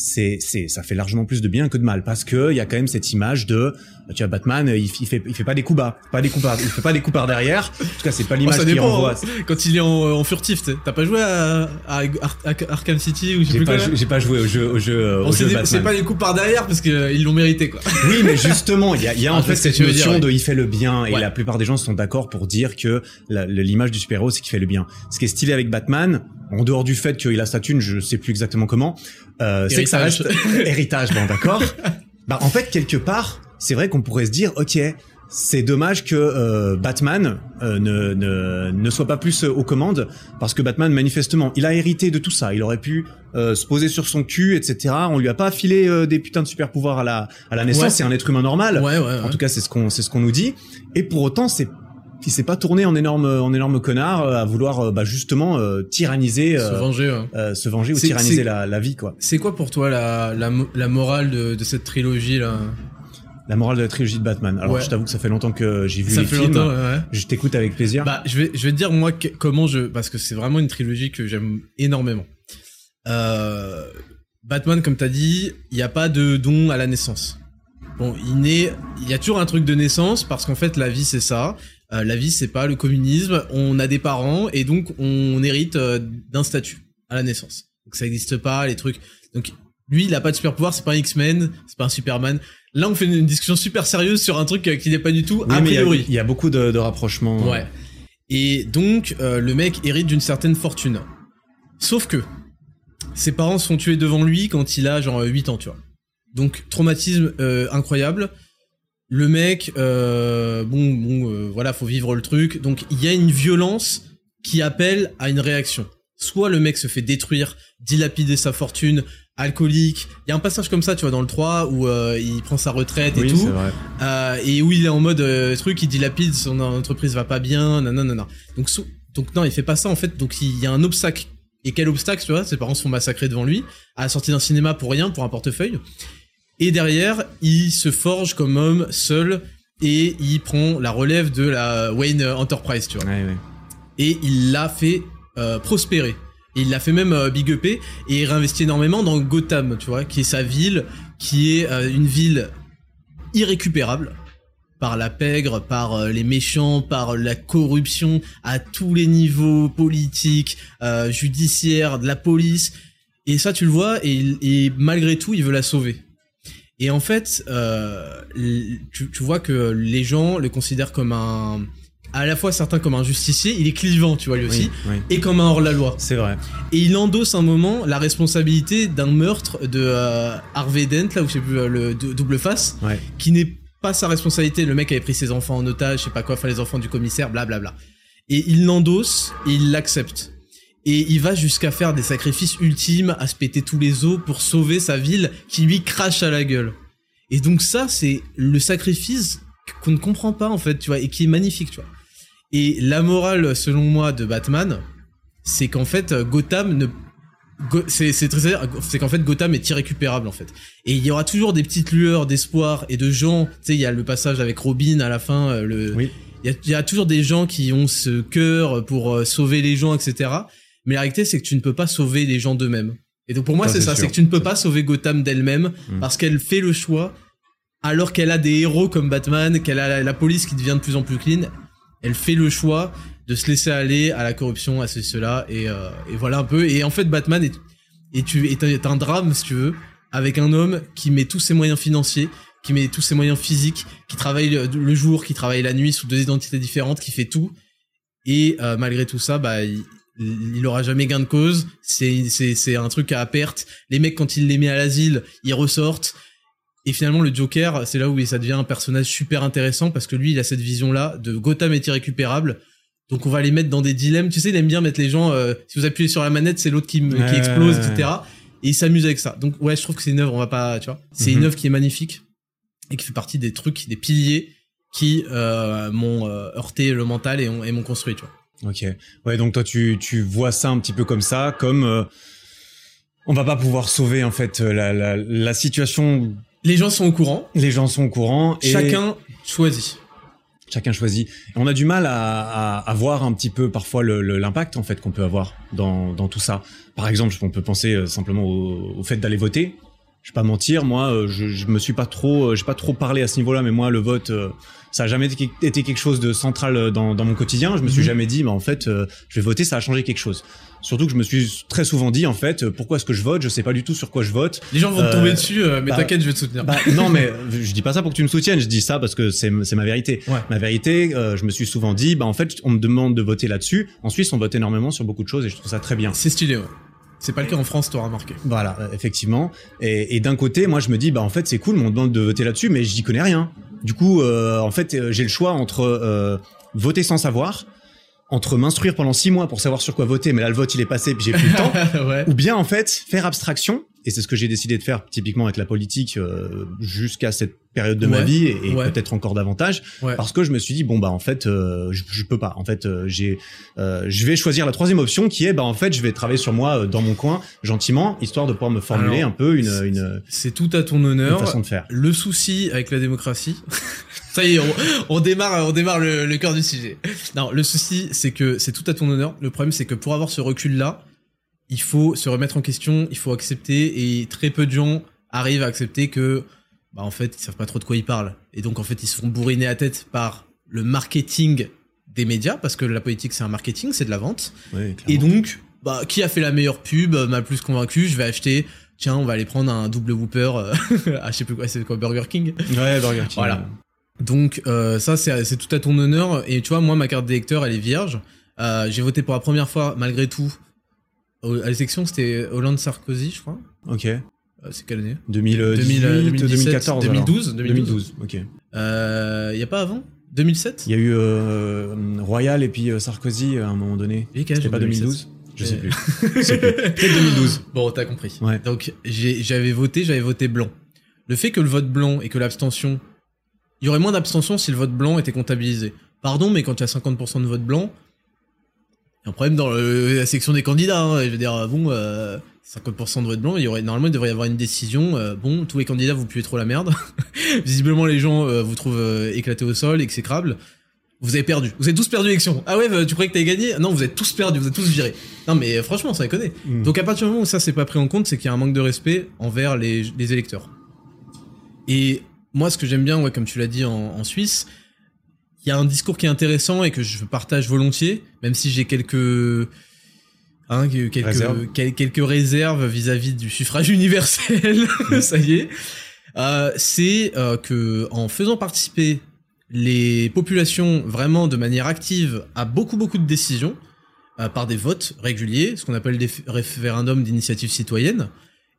c'est c'est ça fait largement plus de bien que de mal parce que il y a quand même cette image de tu vois Batman il, il fait il fait pas des coups bas pas des coups par, il fait pas des coups par derrière. En tout cas c'est pas oh, l'image qu'il hein. quand il est en, en furtif t'as pas joué à, à, Arkham City ou j'ai pas j'ai pas joué au jeu au jeu, au jeu c'est pas des coups par derrière parce que euh, ils l'ont mérité quoi. Oui mais justement il y a, y a en fait cette notion de il fait le bien et la plupart des gens sont d'accord pour dire que l'image du super héros c'est qu'il fait le bien. Ce qui est stylé avec Batman en dehors du fait qu'il a sa thune je sais plus exactement comment euh, c'est que ça reste héritage, bon d'accord. bah en fait quelque part, c'est vrai qu'on pourrait se dire ok, c'est dommage que euh, Batman euh, ne, ne, ne soit pas plus aux commandes parce que Batman manifestement il a hérité de tout ça. Il aurait pu euh, se poser sur son cul, etc. On lui a pas filé des putains de super pouvoirs à la à la naissance. C'est un être humain normal. Ouais, ouais, en tout cas c'est ce qu'on c'est ce qu'on nous dit. Et pour autant c'est qui s'est pas tourné en énorme en énorme connard euh, à vouloir euh, bah, justement euh, tyranniser Se venger. hein. euh, se venger ou tyranniser la, la vie quoi. C'est quoi pour toi la, la, mo- la morale de, de cette trilogie là? La morale de la trilogie de Batman. Alors Ouais. je t'avoue que ça fait longtemps que j'ai vu Ça les fait films. longtemps, ouais, ouais. Je t'écoute avec plaisir. Bah, je vais, je vais te dire moi que- comment je, parce que c'est vraiment une trilogie que j'aime énormément. Euh, Batman, comme t'as dit, il n'y a pas de don à la naissance. Bon, il naît, il y a toujours un truc de naissance parce qu'en fait la vie c'est ça. Euh, la vie c'est pas le communisme. On a des parents et donc on hérite euh, d'un statut à la naissance. Donc ça n'existe pas les trucs. Donc lui il a pas de super pouvoir, c'est pas un X-Men, c'est pas un Superman. Là on fait une, discussion super sérieuse sur un truc euh, qui n'est pas du tout Oui, a il y priori. il y, a beaucoup de, de rapprochements. Ouais. Et donc, euh, le mec hérite d'une certaine fortune. Sauf que, ses parents se font tuer devant lui quand il a genre 8 ans, tu vois. Donc, traumatisme incroyable. Le mec, euh, bon, bon, euh, voilà, faut vivre le truc. Donc, il y a une violence qui appelle à une réaction. Soit le mec se fait détruire, dilapider sa fortune, alcoolique. Il y a un passage comme ça, tu vois, dans le 3 où euh, il prend sa retraite et tout. Euh, et où il est en mode euh, truc, il dilapide, son entreprise va pas bien, nanana. Donc, sou- donc non, il fait pas ça en fait. Donc il y a un obstacle. Et quel obstacle, tu vois Ses parents se font massacrer devant lui, à la sortie d'un cinéma pour rien, pour un portefeuille. Et derrière, il se forge comme homme seul et il prend la relève de la Wayne Enterprise, tu vois Ouais, ouais. et il l'a fait euh, prospérer. Et il l'a fait même euh, big upper et réinvestit énormément dans Gotham, tu vois, qui est sa ville, qui est euh, une ville irrécupérable par la pègre, par les méchants, par la corruption à tous les niveaux politiques, judiciaires, de la police. Et ça, tu le vois, et malgré tout, il veut la sauver. Et en fait, euh, tu, tu vois que les gens le considèrent comme un, à la fois certains comme un justicier, il est clivant, tu vois lui aussi, Oui, oui. et comme un hors-la-loi. C'est vrai. Et il endosse un moment la responsabilité d'un meurtre de euh, Harvey Dent, là où je sais plus euh, le dou- double face, Ouais. qui n'est pas sa responsabilité. Le mec avait pris ses enfants en otage, je sais pas quoi, enfin les enfants du commissaire, blablabla. Et il l'endosse et il l'accepte. Et il va jusqu'à faire des sacrifices ultimes, à se péter tous les os pour sauver sa ville qui lui crache à la gueule. Et donc ça, c'est le sacrifice qu'on ne comprend pas en fait, tu vois, et qui est magnifique, tu vois. Et la morale, selon moi, de Batman, c'est qu'en fait, Gotham ne Go- c'est c'est très c'est qu'en fait Gotham est irrécupérable en fait et il y aura toujours des petites lueurs d'espoir et de gens tu sais il y a le passage avec Robin à la fin euh, le Oui. il y a, il y a toujours des gens qui ont ce cœur pour euh, sauver les gens etc mais la réalité c'est que tu ne peux pas sauver les gens d'eux-mêmes et donc pour moi c'est ça c'est que tu ne peux pas sauver Gotham d'elle-même Mm. parce qu'elle fait le choix alors qu'elle a des héros comme Batman qu'elle a la, la police qui devient de plus en plus clean elle fait le choix de se laisser aller à la corruption, à ceci, cela, et, euh, et voilà un peu. Et en fait, Batman est, est, tu- est, un- est un drame, si tu veux, avec un homme qui met tous ses moyens financiers, qui met tous ses moyens physiques, qui travaille le, le jour, qui travaille la nuit sous deux identités différentes, qui fait tout. Et euh, malgré tout ça, bah, il, il aura jamais gain de cause. C'est c'est c'est un truc à perte. Les mecs, quand il les met à l'asile, ils ressortent. Et finalement, le Joker, c'est là où ça devient un personnage super intéressant parce que lui, il a cette vision-là de Gotham est irrécupérable. Donc on va les mettre dans des dilemmes. Tu sais, il aime bien mettre les gens. euh, si vous appuyez sur la manette, c'est l'autre qui, me- qui explose, etc. Et il s'amuse avec ça. Donc ouais, je trouve que c'est une œuvre. On va pas, tu vois, c'est Mhm. une œuvre qui est magnifique et qui fait partie des trucs, des piliers qui euh, m'ont euh, heurté le mental et, ont- et m'ont construit. Tu vois. Ok. Ouais, donc toi, tu, tu vois ça un petit peu comme ça, comme euh, on va pas pouvoir sauver en fait la, la, la situation. Les gens sont au courant. Les gens sont au courant. Et Chacun choisit. chacun choisit. On a du mal à, à, à voir un petit peu parfois le- le- l'impact en fait qu'on peut avoir dans, dans tout ça. Par exemple, on peut penser euh, simplement au, au fait d'aller voter. Je vais pas mentir, moi, euh, je, je me suis pas trop, euh, j'ai pas trop parlé à ce niveau-là, mais moi, le vote, euh, ça a jamais été, quelque chose de central euh, dans, dans mon quotidien. Je me suis Mhm. jamais dit, bah en fait, euh, je vais voter, ça a changé quelque chose. Surtout que je me suis très souvent dit, en fait, euh, pourquoi est-ce que je vote? Je sais pas du tout sur quoi je vote. Les gens vont te Euh, tomber dessus, euh, mais bah, t'inquiète, je vais te soutenir. Bah, non, mais je dis pas ça pour que tu me soutiennes. Je dis ça parce que c'est c'est ma vérité. Ouais. Ma vérité, euh, je me suis souvent dit, bah en fait, on me demande de voter là-dessus. En Suisse, on vote énormément sur beaucoup de choses et je trouve ça très bien. C'est stylé, ouais. C'est pas le cas en France, t'auras remarqué. Voilà, euh, effectivement. Et, et d'un côté, moi, je me dis, bah en fait, c'est cool, on me demande de voter là-dessus, mais j'y connais rien. Du coup, euh, en fait, euh, j'ai le choix entre euh, voter sans savoir, entre m'instruire pendant six mois pour savoir sur quoi voter, mais là, le vote, il est passé, puis j'ai plus le temps. ouais. Ou bien en fait faire abstraction, et c'est ce que j'ai décidé de faire typiquement avec la politique euh, jusqu'à cette période de ma vie et, et Ouais. peut-être encore davantage Ouais. parce que je me suis dit bon bah en fait euh, je, je peux pas en fait euh, j'ai euh, je vais choisir la troisième option qui est bah en fait je vais travailler sur moi dans mon coin gentiment histoire de pouvoir me formuler Alors, un peu une une, C'est tout à ton une honneur. façon de faire Le souci avec la démocratie. Ça y est, on, on démarre, on démarre le, le cœur du sujet. Non, le souci, c'est que c'est tout à ton honneur. Le problème, c'est que pour avoir ce recul-là, il faut se remettre en question, il faut accepter, et très peu de gens arrivent à accepter que, bah, en fait, ils savent pas trop de quoi ils parlent. Et donc, en fait, ils se font bourriner la tête par le marketing des médias, parce que la politique, c'est un marketing, c'est de la vente. Ouais, Et donc, bah, qui a fait la meilleure pub euh, m'a plus convaincu. Je vais acheter. Tiens, on va aller prendre un double Whopper. euh, à je sais plus quoi, c'est quoi Burger King? ouais Burger King Voilà. Donc euh, ça, c'est tout à ton honneur. Et tu vois, moi, ma carte d'électeur, elle est vierge. Euh, J'ai voté pour la première fois, malgré tout. À l'élection, c'était Hollande-Sarkozy, je crois. ok c'est quelle année 2018 2017, 2014 alors. 2012, 2012 ok Euh, y a pas avant 2007 il y a eu euh, Royal et puis euh, Sarkozy à un moment donné Il c'était pas 2012 je sais plus je sais plus peut-être 2012 Bon, t'as compris. Ouais. Donc j'avais voté, j'avais voté blanc. Le fait que le vote blanc et que l'abstention, il y aurait moins d'abstention si le vote blanc était comptabilisé. Pardon, mais quand tu as 50% de vote blanc, il un problème dans le- la section des candidats. hein. Je veux dire, bon, euh, 50% de vote blanc, il y aurait normalement il devrait y avoir une décision. euh, bon, tous les candidats vous puez trop la merde. Visiblement, les gens euh, vous trouvent euh, éclatés au sol, exécrables. Vous avez perdu. Vous avez tous perdu l'élection. Ah ouais, bah, tu croyais que t'avais gagné? Non, vous êtes tous perdus, vous êtes tous virés. Non, mais euh, franchement, ça déconne. Mm. Donc à partir du moment où ça c'est pas pris en compte, c'est qu'il y a un manque de respect envers les, les électeurs. Et moi, ce que j'aime bien, ouais, comme tu l'as dit en, en Suisse, il y a un discours qui est intéressant et que je partage volontiers, même si j'ai quelques hein, que- quelques quel- quelques réserves vis-à-vis du suffrage universel. ça y est. Euh, c'est euh, que en faisant participer les populations vraiment de manière active à beaucoup beaucoup de décisions euh, par des votes réguliers, ce qu'on appelle des référendums d'initiative citoyenne,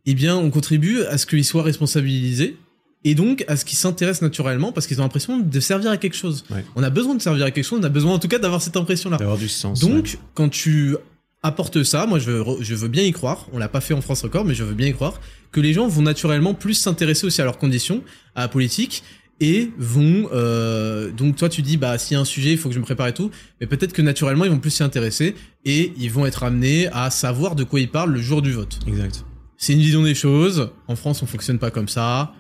eh bien on contribue à ce qu'ils soient responsabilisés et donc à ce qu'ils s'intéressent naturellement parce qu'ils ont l'impression de servir à quelque chose. Ouais. On a besoin de servir à quelque chose, on a besoin en tout cas d'avoir cette impression-là. d'avoir du sens Donc, ouais. quand tu apportes ça, moi je veux, je veux bien y croire, on l'a pas fait en France encore, mais je veux bien y croire, que les gens vont naturellement plus s'intéresser aussi à leurs conditions, à la politique, et vont... euh, donc toi tu dis, bah s'il y a un sujet, il faut que je me prépare et tout, mais peut-être que naturellement ils vont plus s'y intéresser, et ils vont être amenés à savoir de quoi ils parlent le jour du vote. exact C'est une vision des choses, en France on fonctionne pas comme ça,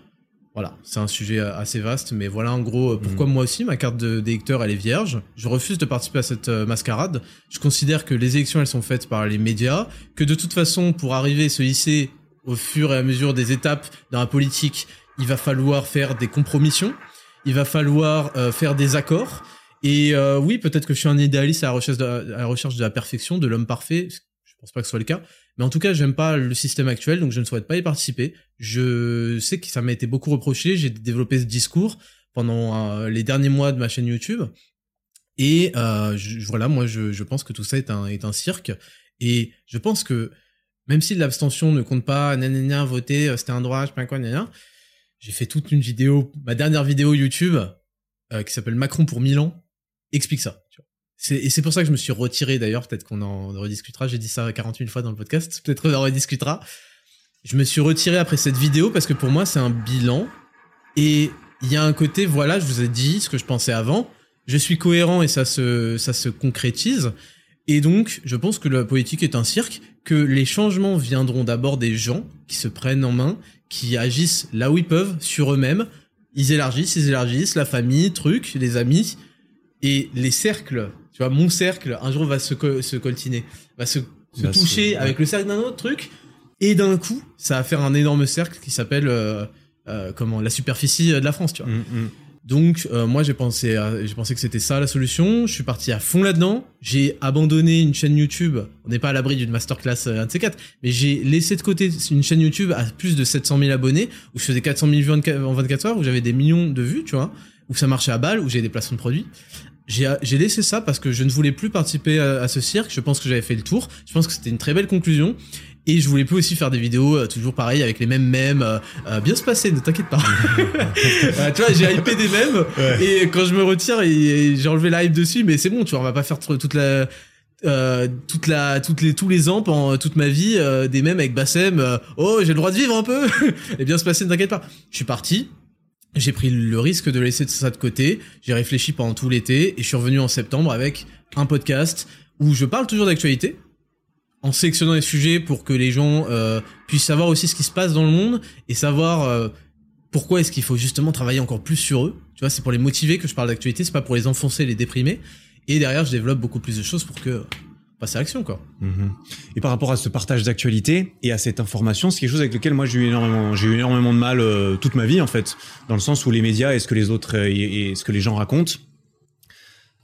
voilà, c'est un sujet euh, assez vaste, mais voilà en gros euh, pourquoi moi aussi ma carte de- d'électeur elle est vierge. Je refuse de participer à cette euh, mascarade. Je considère que les élections elles sont faites par les médias, que de toute façon pour arriver à se hisser au fur et à mesure des étapes dans la politique, il va falloir faire des compromissions, il va falloir euh, faire des accords. Et euh, oui, peut-être que je suis un idéaliste à la recherche de, à la recherche de la perfection, de l'homme parfait. Je pense pas que ce soit le cas. Mais en tout cas, j'aime pas le système actuel, donc je ne souhaite pas y participer. Je sais que ça m'a été beaucoup reproché. J'ai développé ce discours pendant euh, les derniers mois de ma chaîne YouTube. Et euh, voilà, moi, je, pense que tout ça est un, cirque. Et je pense que même si l'abstention ne compte pas, nanana, voter, euh, c'était un droit, je sais pas quoi, nanana, j'ai fait toute une vidéo, ma dernière vidéo YouTube, qui s'appelle Macron pour Milan, explique ça. Et c'est pour ça que je me suis retiré d'ailleurs, peut-être qu'on en rediscutera, j'ai dit ça 48 fois dans le podcast, peut-être qu'on en rediscutera. Je me suis retiré après cette vidéo parce que pour moi c'est un bilan et il y a un côté, voilà, je vous ai dit ce que je pensais avant, je suis cohérent et ça se, ça se concrétise. Et donc, je pense que la politique est un cirque, que les changements viendront d'abord des gens qui se prennent en main, qui agissent là où ils peuvent, sur eux-mêmes. Ils élargissent, ils élargissent, la famille, truc, les amis, et les cercles. Tu vois, mon cercle, un jour va se, co- se coltiner, va se, toucher ouais. avec le cercle d'un autre truc, et d'un coup, ça va faire un énorme cercle qui s'appelle euh, euh, comment la superficie de la France, tu vois. Mm, mm. Donc euh, moi j'ai pensé à- j'ai pensé que c'était ça la solution, je suis parti à fond là-dedans, j'ai abandonné une chaîne YouTube, on n'est pas à l'abri d'une masterclass euh, un de ces quatre, mais j'ai laissé de côté une chaîne YouTube à plus de 700 000 abonnés, où je faisais 400 000 vues en 24 en 24 heures, où j'avais des millions de vues, tu vois, où ça marchait à balle, où j'ai des placements de produits. J'ai laissé ça parce que je ne voulais plus participer à, à ce cirque, je pense que j'avais fait le tour, je pense que c'était une très belle conclusion. Et je voulais plus aussi faire des vidéos euh, toujours pareil avec les mêmes mèmes, euh, euh, bien se passer, ne t'inquiète pas. Euh, tu vois, j'ai hypé des mèmes et quand je me retire, et- et j'ai enlevé la hype dessus, mais c'est bon, tu vois, on va pas faire toute la euh, toute la toutes les tous les ans pendant toute ma vie euh, des mèmes avec Bassem. euh, oh, j'ai le droit de vivre un peu. et bien se passer, ne t'inquiète pas. Je suis parti. J'ai pris le risque de laisser ça de côté. J'ai réfléchi pendant tout l'été et je suis revenu en septembre avec un podcast où je parle toujours d'actualité en sélectionnant les sujets pour que les gens euh, puissent savoir aussi ce qui se passe dans le monde et savoir euh, pourquoi est-ce qu'il faut justement travailler encore plus sur eux. Tu vois, c'est pour les motiver que je parle d'actualité, c'est pas pour les enfoncer, les déprimer. Et derrière, je développe beaucoup plus de choses pour que passer à l'action, quoi. Mhm. Et par rapport à ce partage d'actualité et à cette information, c'est quelque chose avec lequel moi j'ai eu énormément, j'ai eu énormément de mal euh, toute ma vie en fait, dans le sens où les médias et ce que les autres euh, et, et ce que les gens racontent,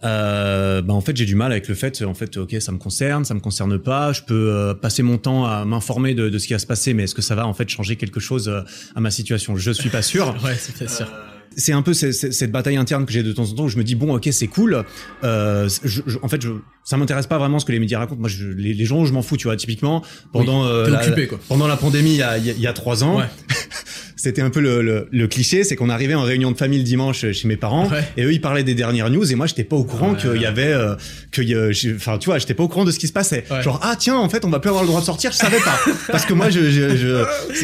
euh, bah en fait j'ai du mal avec le fait en fait ok ça me concerne ça me concerne pas je peux euh, passer mon temps à m'informer de, de, ce qui va se passer mais est-ce que ça va en fait changer quelque chose euh, à ma situation? Je suis pas sûr. Ouais c'est pas sûr. C'est un peu cette, cette bataille interne que j'ai de temps en temps où je me dis bon ok c'est cool. Je, je, en fait je, ça m'intéresse pas vraiment ce que les médias racontent moi je, les, les, gens je m'en fous tu vois typiquement pendant oui, la, occupé, quoi. pendant la pandémie il y a, il y a trois ans ouais. c'était un peu le, le, le cliché, c'est qu'on arrivait en réunion de famille le dimanche chez mes parents ouais. et eux ils parlaient des dernières news et moi j'étais pas au courant ouais. qu'il y avait euh, que enfin tu vois j'étais pas au courant de ce qui se passait genre ah tiens en fait on va plus avoir le droit de sortir je savais pas parce que moi je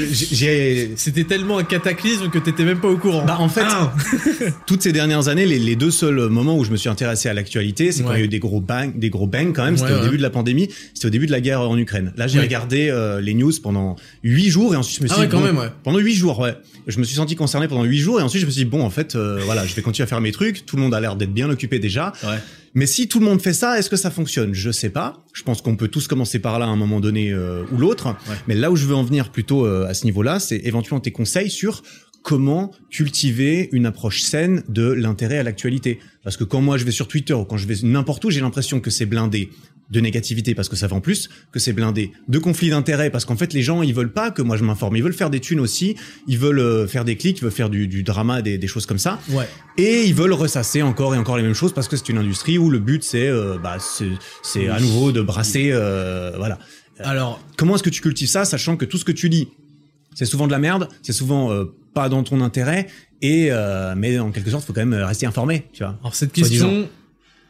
j'ai c'était tellement un cataclysme que t'étais même pas au courant bah en fait ah. toutes ces dernières années les, les, deux seuls moments où je me suis intéressé à l'actualité c'est quand il y a eu des gros bangs des gros bangs quand même. C'était au début de la pandémie. C'était au début de la guerre en Ukraine. Là j'ai regardé euh, les news pendant huit jours et ensuite je me suis ah dit, quand bon, même, ouais. pendant huit jours ouais. Je me suis senti concerné pendant huit jours et ensuite je me suis dit bon en fait euh, voilà je vais continuer à faire mes trucs. Tout le monde a l'air d'être bien occupé déjà. Ouais. mais si tout le monde fait ça est-ce que ça fonctionne? Je sais pas. Je pense qu'on peut tous commencer par là à un moment donné euh, ou l'autre. Ouais. mais là où je veux en venir plutôt à ce niveau-là c'est éventuellement tes conseils sur comment cultiver une approche saine de l'intérêt à l'actualité parce que quand moi je vais sur Twitter ou quand je vais n'importe où j'ai l'impression que c'est blindé de négativité parce que ça vend plus, que c'est blindé, de conflits d'intérêts parce qu'en fait les gens ils veulent pas que moi je m'informe, ils veulent faire des thunes aussi, ils veulent euh, faire des clics, ils veulent faire du, du drama, des, des, choses comme ça, ouais. et ils veulent ressasser encore et encore les mêmes choses parce que c'est une industrie où le but c'est euh, bah c'est à nouveau de brasser euh, voilà. Alors comment est-ce que tu cultives ça, sachant que tout ce que tu lis c'est souvent de la merde, c'est souvent euh, pas dans ton intérêt et euh, mais en quelque sorte faut quand même rester informé, tu vois. Alors cette question,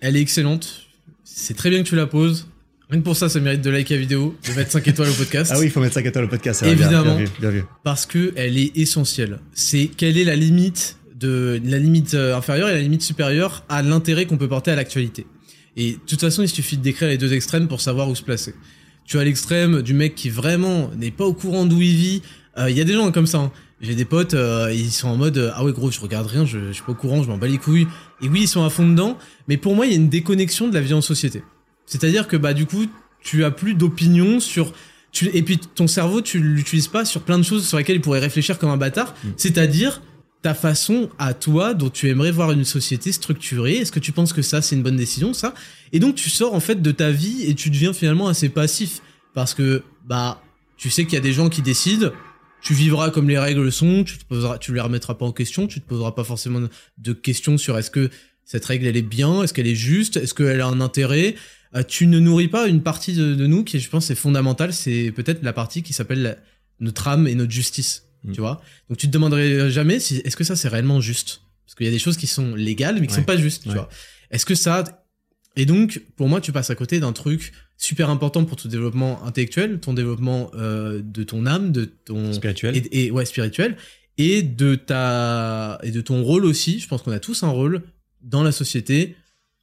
elle est excellente c'est très bien que tu la poses. Rien que pour ça, ça mérite de liker la vidéo, de mettre 5 étoiles au podcast. ah oui, il faut mettre 5 étoiles au podcast. Évidemment. Bien, bien, vu, bien vu. Parce que elle est essentielle. C'est quelle est la limite de la limite euh, inférieure et la limite supérieure à l'intérêt qu'on peut porter à l'actualité. Et de toute façon, il suffit de décrire les deux extrêmes pour savoir où se placer. Tu as l'extrême du mec qui vraiment n'est pas au courant d'où il vit. Il euh, y a des gens comme ça. Hein. J'ai des potes, euh, ils sont en mode ah ouais gros, je regarde rien, je, je suis pas au courant, je m'en bats les couilles. Et oui, ils sont à fond dedans, mais pour moi, il y a une déconnexion de la vie en société. C'est-à-dire que bah du coup, tu as plus d'opinion sur tu, et puis ton cerveau, tu l'utilises pas sur plein de choses sur lesquelles il pourrait réfléchir comme un bâtard. Mmh. C'est-à-dire ta façon à toi dont tu aimerais voir une société structurée. Est-ce que tu penses que ça c'est une bonne décision ça? Et donc tu sors en fait de ta vie et tu deviens finalement assez passif parce que bah tu sais qu'il y a des gens qui décident tu vivras comme les règles sont, tu te poseras, tu les remettras pas en question, tu te poseras pas forcément de questions sur est-ce que cette règle elle est bien, est-ce qu'elle est juste, est-ce qu'elle a un intérêt. Euh, tu ne nourris pas une partie de, de, nous qui, je pense, est fondamentale. C'est peut-être la partie qui s'appelle notre âme et notre justice. Mmh. Tu vois. Donc tu te demanderais jamais si est-ce que ça c'est réellement juste, parce qu'il y a des choses qui sont légales mais qui ouais. sont pas justes. Ouais. Tu vois. Est-ce que ça et donc, pour moi, tu passes à côté d'un truc super important pour ton développement intellectuel, ton développement euh, de ton âme, de ton spirituel et, et, ouais spirituel, et de ta et de ton rôle aussi. Je pense qu'on a tous un rôle dans la société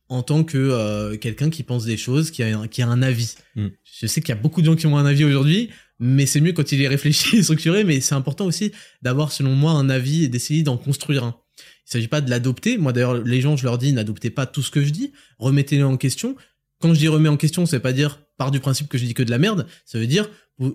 en tant que euh, quelqu'un qui pense des choses, qui a un, qui a un avis. Mm. Je sais qu'il y a beaucoup de gens qui ont un avis aujourd'hui, mais c'est mieux quand il est réfléchi et structuré. Mais c'est important aussi d'avoir, selon moi, un avis et d'essayer d'en construire un. Il s'agit pas de l'adopter. Moi, d'ailleurs, les gens, je leur dis, n'adoptez pas tout ce que je dis. Remettez-le en question. Quand je dis remets en question, c'est pas dire part du principe que je dis que de la merde. Ça veut dire,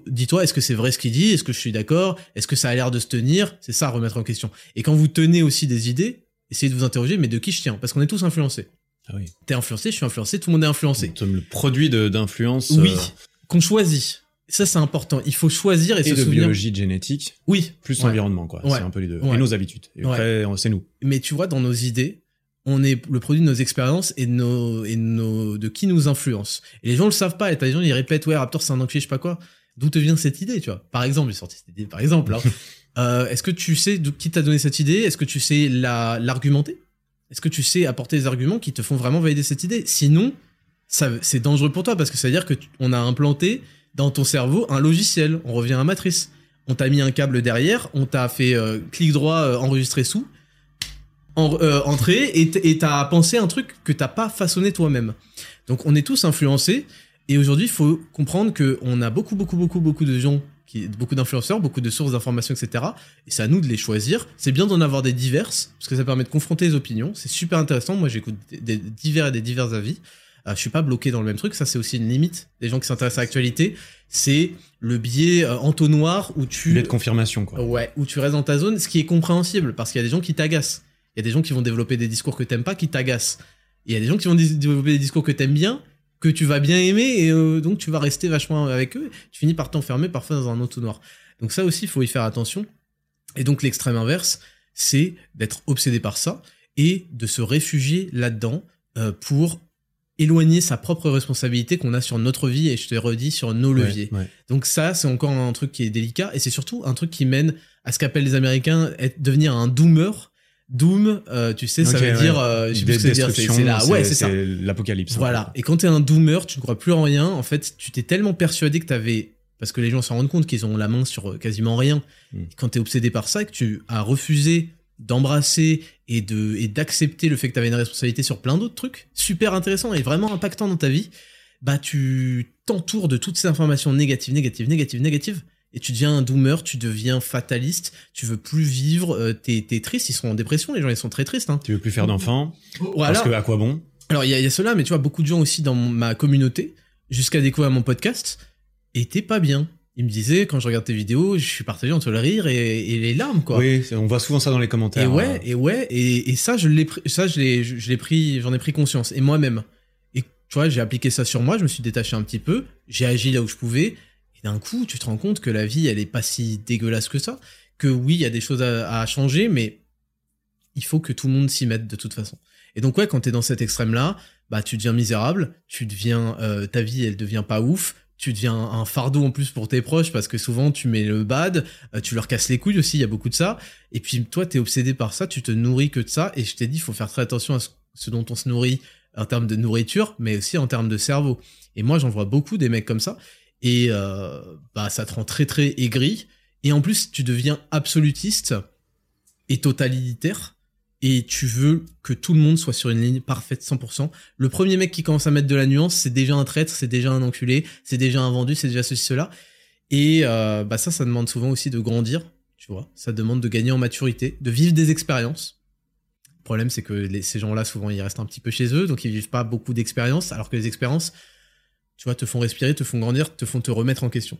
dis-toi, est-ce que c'est vrai ce qu'il dit? Est-ce que je suis d'accord? Est-ce que ça a l'air de se tenir? C'est ça, remettre en question. Et quand vous tenez aussi des idées, essayez de vous interroger, mais de qui je tiens? Parce qu'on est tous influencés. Ah oui. T'es influencé, je suis influencé, tout le monde est influencé. Nous sommes le produit d'influence. Oui. Euh... Qu'on choisit. Ça, c'est important. Il faut choisir et, et se de souvenir. biologie de génétique. Oui. Plus ouais. environnement, quoi. Ouais. C'est un peu les deux. Ouais. Et nos habitudes. Et après, c'est nous. Mais tu vois, dans nos idées, on est le produit de nos expériences et de nos, et de nos, de qui nous influence. Et les gens le savent pas. Et t'as des gens, ils répètent, ouais, Raptor, c'est un enculé, je sais pas quoi. D'où te vient cette idée, tu vois? Par exemple, j'ai sorti cette idée, par exemple, hein. euh, est-ce que tu sais qui t'a donné cette idée? Est-ce que tu sais la, l'argumenter? Est-ce que tu sais apporter des arguments qui te font vraiment valider cette idée? Sinon, ça, c'est dangereux pour toi parce que ça veut dire que tu, on a implanté dans ton cerveau un logiciel. On revient à matrice. On t'a mis un câble derrière, on t'a fait euh, clic droit euh, enregistrer sous. en, euh, entré et t'as pensé un truc que t'as pas façonné toi-même. Donc on est tous influencés et aujourd'hui il faut comprendre que on a beaucoup beaucoup beaucoup beaucoup de gens beaucoup d'influenceurs, beaucoup de sources d'informations etc. Et c'est à nous de les choisir. C'est bien d'en avoir des diverses parce que ça permet de confronter les opinions. C'est super intéressant. Moi j'écoute des divers et des divers avis. Euh, je suis pas bloqué dans le même truc. Ça c'est aussi une limite des gens qui s'intéressent à l'actualité. C'est le biais euh, entonnoir où tu Biais de confirmation, quoi. Ouais, où tu restes dans ta zone, ce qui est compréhensible, parce qu'il y a des gens qui t'agacent. Il y a des gens qui vont développer des discours que t'aimes pas, qui t'agacent. Il y a des gens qui vont dé- développer des discours que t'aimes bien, que tu vas bien aimer, et euh, donc tu vas rester vachement avec eux. Tu finis par t'enfermer parfois dans un entonnoir. Donc ça aussi, il faut y faire attention. Et donc l'extrême inverse, c'est d'être obsédé par ça et de se réfugier là-dedans euh, pour éloigner sa propre responsabilité qu'on a sur notre vie et je te redis sur nos leviers. Ouais, ouais. Donc ça, c'est encore un truc qui est délicat et c'est surtout un truc qui mène à ce qu'appellent les Américains être, devenir un doomer. Doom, euh, tu sais, ça veut ouais. dire, euh, je sais plus ce que dire, c'est la, ouais, c'est ça. l'apocalypse. Voilà. Et quand t'es un doomer, tu ne crois plus en rien. En fait, tu t'es tellement persuadé que t'avais, parce que les gens s'en rendent compte qu'ils ont la main sur euh, quasiment rien. Mm. Quand t'es obsédé par ça, que tu as refusé d'embrasser et de et d'accepter le fait que t'avais une responsabilité sur plein d'autres trucs super intéressants et vraiment impactants dans ta vie, bah tu t'entoures de toutes ces informations négatives, négatives, négatives, négatives. Et tu deviens un doomer, tu deviens fataliste, tu veux plus vivre, euh, t'es t'es triste, ils sont en dépression, les gens ils sont très tristes. Hein. Tu veux plus faire d'enfants Voilà. Parce que à quoi bon? Alors, il y, a- y a cela, mais tu vois, beaucoup de gens aussi dans ma communauté, jusqu'à découvrir mon podcast, étaient pas bien. Ils me disaient, quand je regarde tes vidéos, je suis partagé entre le rire et, et les larmes, quoi. Oui, on voit souvent ça dans les commentaires. et ouais, euh, et ouais, et, et ça, je l'ai pris, ça, je l'ai, je, je l'ai pris, j'en ai pris conscience, et moi-même. Et tu vois, j'ai appliqué ça sur moi, je me suis détaché un petit peu, j'ai agi là où je pouvais, et d'un coup, tu te rends compte que la vie, elle est pas si dégueulasse que ça, que oui, il y a des choses à, à changer, mais il faut que tout le monde s'y mette de toute façon. Et donc ouais, quand t'es dans cet extrême-là, bah tu deviens misérable, tu deviens, euh, ta vie, elle devient pas ouf, tu deviens un fardeau en plus pour tes proches parce que souvent tu mets le bad, euh, tu leur casses les couilles aussi, il y a beaucoup de ça. Et puis toi, t'es obsédé par ça, tu te nourris que de ça. Et je t'ai dit, il faut faire très attention à ce, dont on se nourrit en termes de nourriture, mais aussi en termes de cerveau. Et moi, j'en vois beaucoup des mecs comme ça. Et euh, bah ça te rend très très aigri. Et en plus, tu deviens absolutiste et totalitaire. Et tu veux que tout le monde soit sur une ligne parfaite 100%. Le premier mec qui commence à mettre de la nuance, c'est déjà un traître, c'est déjà un enculé, c'est déjà un vendu, c'est déjà ceci, cela. Et euh, bah ça, ça demande souvent aussi de grandir, tu vois. Ça demande de gagner en maturité, de vivre des expériences. Le problème, c'est que ces gens-là, souvent, ils restent un petit peu chez eux, donc ils vivent pas beaucoup d'expériences, alors que les expériences, tu vois, te font respirer, te font grandir, te font te remettre en question.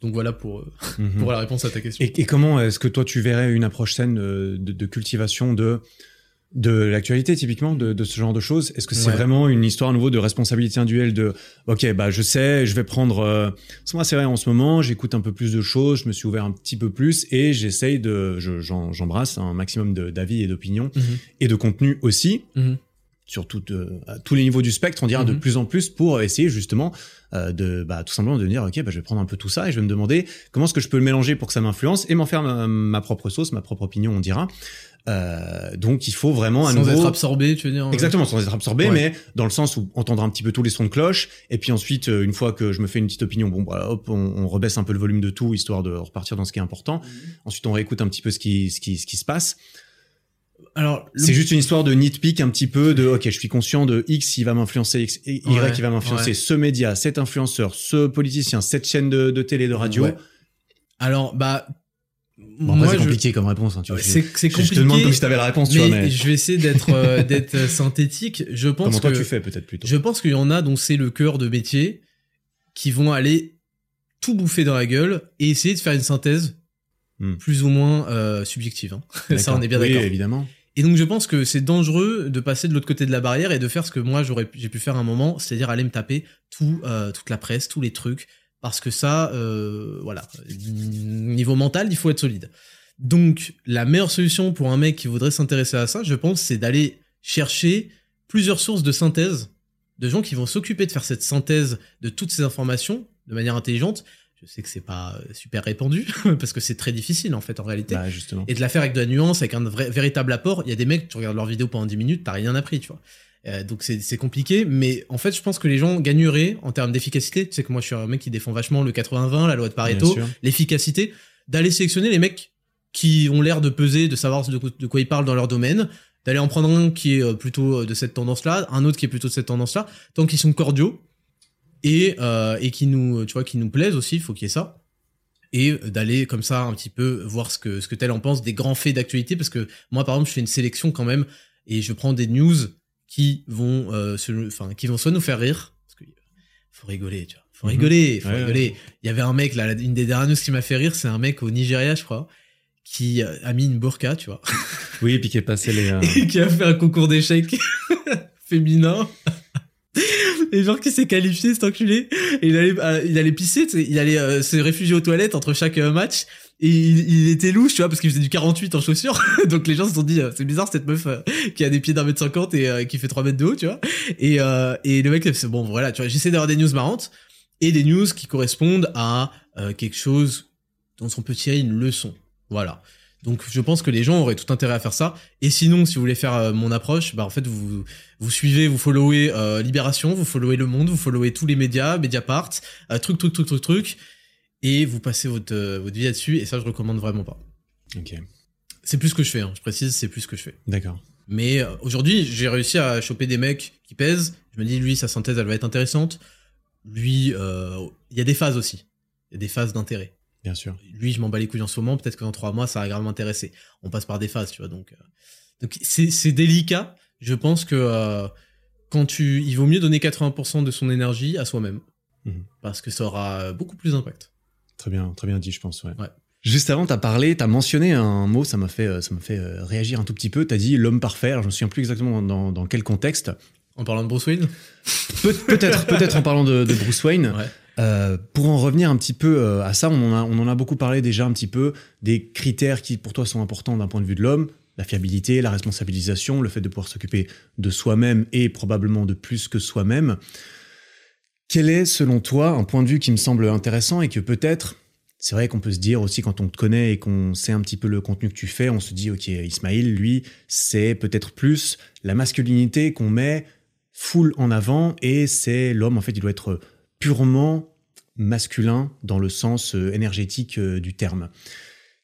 Donc voilà pour, euh, mhm. pour la réponse à ta question. Et, et comment est-ce que toi tu verrais une approche saine euh, de, de cultivation de de l'actualité typiquement de, de ce genre de choses? Est-ce que c'est Ouais. vraiment une histoire à nouveau de responsabilité individuelle de ok bah je sais je vais prendre euh, c'est moi c'est vrai en ce moment j'écoute un peu plus de choses je me suis ouvert un petit peu plus et j'essaye de je- j'embrasse un maximum d'avis et d'opinions Mhm. et de contenu aussi Mhm. sur tout, euh, à tous les niveaux du spectre, on dira de plus en plus pour essayer justement euh, de bah, tout simplement de dire ok bah, je vais prendre un peu tout ça et je vais me demander comment est-ce que je peux le mélanger pour que ça m'influence et m'en faire ma, ma propre sauce, ma propre opinion, on dira. Euh, donc il faut vraiment à Sans nouveau être absorbé, tu veux dire. Exactement, sans être absorbé, Ouais. mais dans le sens où entendre un petit peu tous les sons de cloche, et puis ensuite, euh, une fois que je me fais une petite opinion, bon, bah, hop, on, on rebaisse un peu le volume de tout, histoire de repartir dans ce qui est important. Ensuite, on réécoute un petit peu ce qui, ce qui, ce qui se passe. Alors, le- C'est juste une histoire de nitpick un petit peu de, ok, je suis conscient de X, il va m'influencer, X, et Y, Ouais, il va m'influencer, ouais. ce média, cet influenceur, ce politicien, cette chaîne de, de télé, de radio. Ouais. Alors, bah. Bon, moi, c'est je- compliqué comme réponse, hein, tu vois. C'est c'est je, je compliqué. te demande comme si t'avais la réponse, tu mais, vois, mais je vais essayer d'être euh, d'être synthétique. Je pense comment toi tu fais peut-être plutôt. je pense qu'il y en a dont c'est le cœur de métier qui vont aller tout bouffer dans la gueule et essayer de faire une synthèse Hmm. plus ou moins euh, subjective. hein. Ça, on est bien Oui, d'accord. évidemment. Et donc je pense que c'est dangereux de passer de l'autre côté de la barrière et de faire ce que moi j'aurais j'ai pu faire un moment, c'est-à-dire aller me taper tout euh, toute la presse, tous les trucs parce que ça euh, voilà, niveau mental, il faut être solide. Donc la meilleure solution pour un mec qui voudrait s'intéresser à ça, je pense, c'est d'aller chercher plusieurs sources de synthèse de gens qui vont s'occuper de faire cette synthèse de toutes ces informations de manière intelligente. Je sais que c'est pas euh, super répandu parce que c'est très difficile en fait en réalité Bah, justement. et de la faire avec de la nuance, avec un vrai, véritable apport. Il y a des mecs, tu regardes leurs vidéos pendant 10 minutes, t'as rien appris, tu vois. Euh, donc c'est c'est compliqué, mais en fait, je pense que les gens gagneraient en termes d'efficacité. Tu sais que moi, je suis un mec qui défend vachement le 80-20, la loi de Pareto, l'efficacité, d'aller sélectionner les mecs qui ont l'air de peser, de savoir de, quoi- de quoi ils parlent dans leur domaine, d'aller en prendre un qui est plutôt de cette tendance-là, un autre qui est plutôt de cette tendance-là, tant qu'ils sont cordiaux et et qui nous, tu vois, qui nous plaisent aussi, il faut qu'il y ait ça. Et d'aller comme ça un petit peu voir ce que ce que tel en pense des grands faits d'actualité. Parce que moi par exemple je fais une sélection quand même et je prends des news qui vont euh, se, enfin qui vont soit nous faire rire parce qu'il faut rigoler tu vois. Faut mhm. rigoler faut rigoler. il y avait un mec là une des dernières news qui m'a fait rire c'est un mec au Nigeria je crois qui a mis une burqa tu vois. Oui et puis qui est passé les euh, et qui a fait un concours d'échecs féminin et genre qui s'est qualifié cet enculé. Il allait euh, il allait pisser il allait euh, se réfugier aux toilettes entre chaque euh, match. Et il, était louche tu vois parce qu'il faisait du 48 en chaussures. Donc les gens se sont dit c'est bizarre cette meuf qui a des pieds d'un mètre cinquante et qui fait 3 mètres de haut tu vois. Et et le mec c'est bon voilà tu vois j'essaie d'avoir des news marrantes. Et des news qui correspondent à quelque chose dont on peut tirer une leçon. Voilà donc je pense que les gens auraient tout intérêt à faire ça. Et sinon, si vous voulez faire euh, mon approche, bah en fait vous vous suivez, vous followez euh, Libération, vous followez Le Monde, vous followez tous les médias, Mediapart, euh, truc truc truc truc truc, et vous passez votre votre vie là-dessus. Et ça, je recommande vraiment pas. Ok. C'est plus ce que je fais. Hein. Je précise, c'est plus ce que je fais. D'accord. Mais aujourd'hui, j'ai réussi à choper des mecs qui pèsent. Je me dis, lui, sa synthèse, elle va être intéressante. Lui, il y a des phases aussi. Il y a des phases d'intérêt. Bien sûr. Lui, je m'en bats les couilles en ce moment. Peut-être que dans trois mois, ça va grave m'intéresser. On passe par des phases, tu vois. Donc, euh, donc c'est délicat. Je pense que euh, quand tu, il vaut mieux donner 80% de son énergie à soi-même, mhm. parce que ça aura beaucoup plus d'impact. Très bien, très bien dit, je pense. Ouais. Juste avant, tu as parlé, tu as mentionné un mot, ça m'a fait, euh, ça m'a fait réagir un tout petit peu. Tu as dit l'homme parfait. Alors, je me souviens plus exactement dans, dans quel contexte. En parlant de Bruce Wayne Peut-être, peut-être en parlant de, de Bruce Wayne. Ouais. Euh, pour en revenir un petit peu euh, à ça, on en, a, on en a beaucoup parlé déjà un petit peu des critères qui pour toi sont importants d'un point de vue de l'homme, la fiabilité, la responsabilisation, le fait de pouvoir s'occuper de soi-même et probablement de plus que soi-même. Quel est selon toi un point de vue qui me semble intéressant et que peut-être, c'est vrai qu'on peut se dire aussi quand on te connaît et qu'on sait un petit peu le contenu que tu fais, on se dit ok Ismail, lui, c'est peut-être plus la masculinité qu'on met full en avant et c'est l'homme en fait il doit être purement masculin dans le sens euh, énergétique euh, du terme.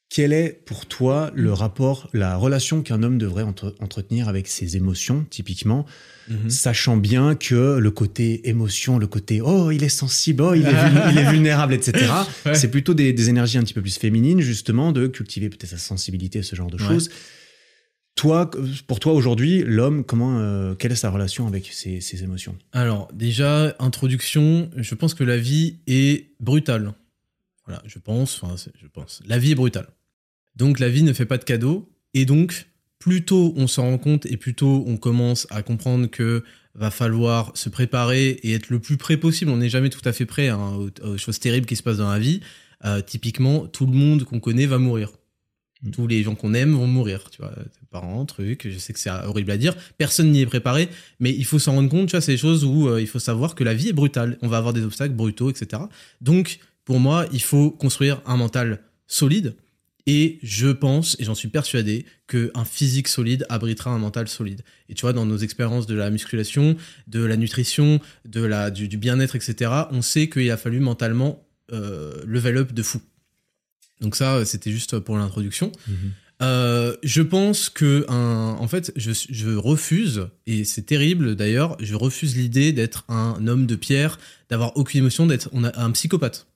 Quel est pour toi le rapport, la relation qu'un homme devrait entretenir avec ses émotions, typiquement, mhm. sachant bien que le côté émotion, le côté oh il est sensible, oh il est, vulnérable, etc. C'est plutôt des, énergies un petit peu plus féminines, justement, de cultiver peut-être sa sensibilité, ce genre de choses. Toi, pour toi aujourd'hui, l'homme, comment, euh, quelle est sa relation avec ses, émotions? Alors déjà, introduction, je pense que la vie est brutale. Voilà, je pense, enfin, je pense. La vie est brutale. Donc la vie ne fait pas de cadeaux, et donc plus tôt on s'en rend compte et plus tôt on commence à comprendre que va falloir se préparer et être le plus prêt possible. On n'est jamais tout à fait prêt hein, aux, choses terribles qui se passent dans la vie. Euh, typiquement, tout le monde qu'on connaît va mourir. Mm. Tous les gens qu'on aime vont mourir, tu vois, tes parents, truc. Je sais que c'est horrible à dire. Personne n'y est préparé, mais il faut s'en rendre compte. Tu vois, c'est des choses où euh, il faut savoir que la vie est brutale. On va avoir des obstacles brutaux, etc. Donc, pour moi, il faut construire un mental solide. Et je pense, et j'en suis persuadé, qu'un physique solide abritera un mental solide. Et tu vois, dans nos expériences de la musculation, de la nutrition, de la, du, bien-être, etc., on sait qu'il a fallu mentalement euh, level up de fou. Donc ça, c'était juste pour l'introduction. Mhm. Euh, je pense que un, en fait, je, je refuse et c'est terrible d'ailleurs. Je refuse l'idée d'être un homme de pierre, d'avoir aucune émotion, d'être on a un psychopathe.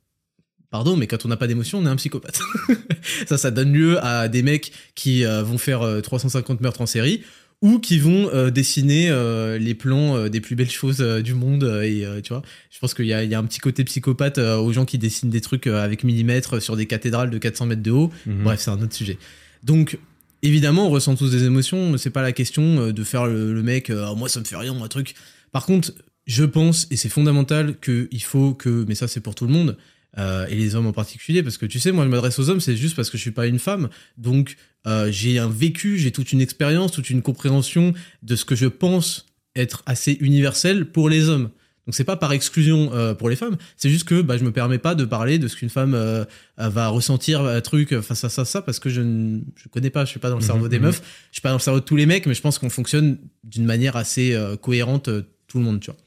Pardon, mais quand on n'a pas d'émotion, on est un psychopathe. ça, ça donne lieu à des mecs qui euh, vont faire 350 euh, meurtres en série ou qui vont euh, dessiner euh, les plans euh, des plus belles choses du monde et tu vois. Je pense qu'il y, y a, un petit côté psychopathe aux gens qui dessinent des trucs avec millimètres sur des cathédrales de 400 mètres de haut. Mhm. bref c'est un autre sujet. Donc évidemment on ressent tous des émotions c'est pas la question de faire le, mec oh, moi ça me fait rien un truc. Par contre je pense et c'est fondamental qu'il faut que mais ça c'est pour tout le monde euh, et les hommes en particulier, parce que tu sais, moi je m'adresse aux hommes, c'est juste parce que je suis pas une femme, donc euh, j'ai un vécu, j'ai toute une expérience, toute une compréhension de ce que je pense être assez universel pour les hommes. Donc c'est pas par exclusion euh, pour les femmes, c'est juste que bah, je me permets pas de parler de ce qu'une femme euh, va ressentir un truc face à ça, ça, parce que je ne je connais pas, je suis pas dans le cerveau des mhm, meufs, je suis pas dans le cerveau de tous les mecs, mais je pense qu'on fonctionne d'une manière assez cohérente tout le monde, tu vois.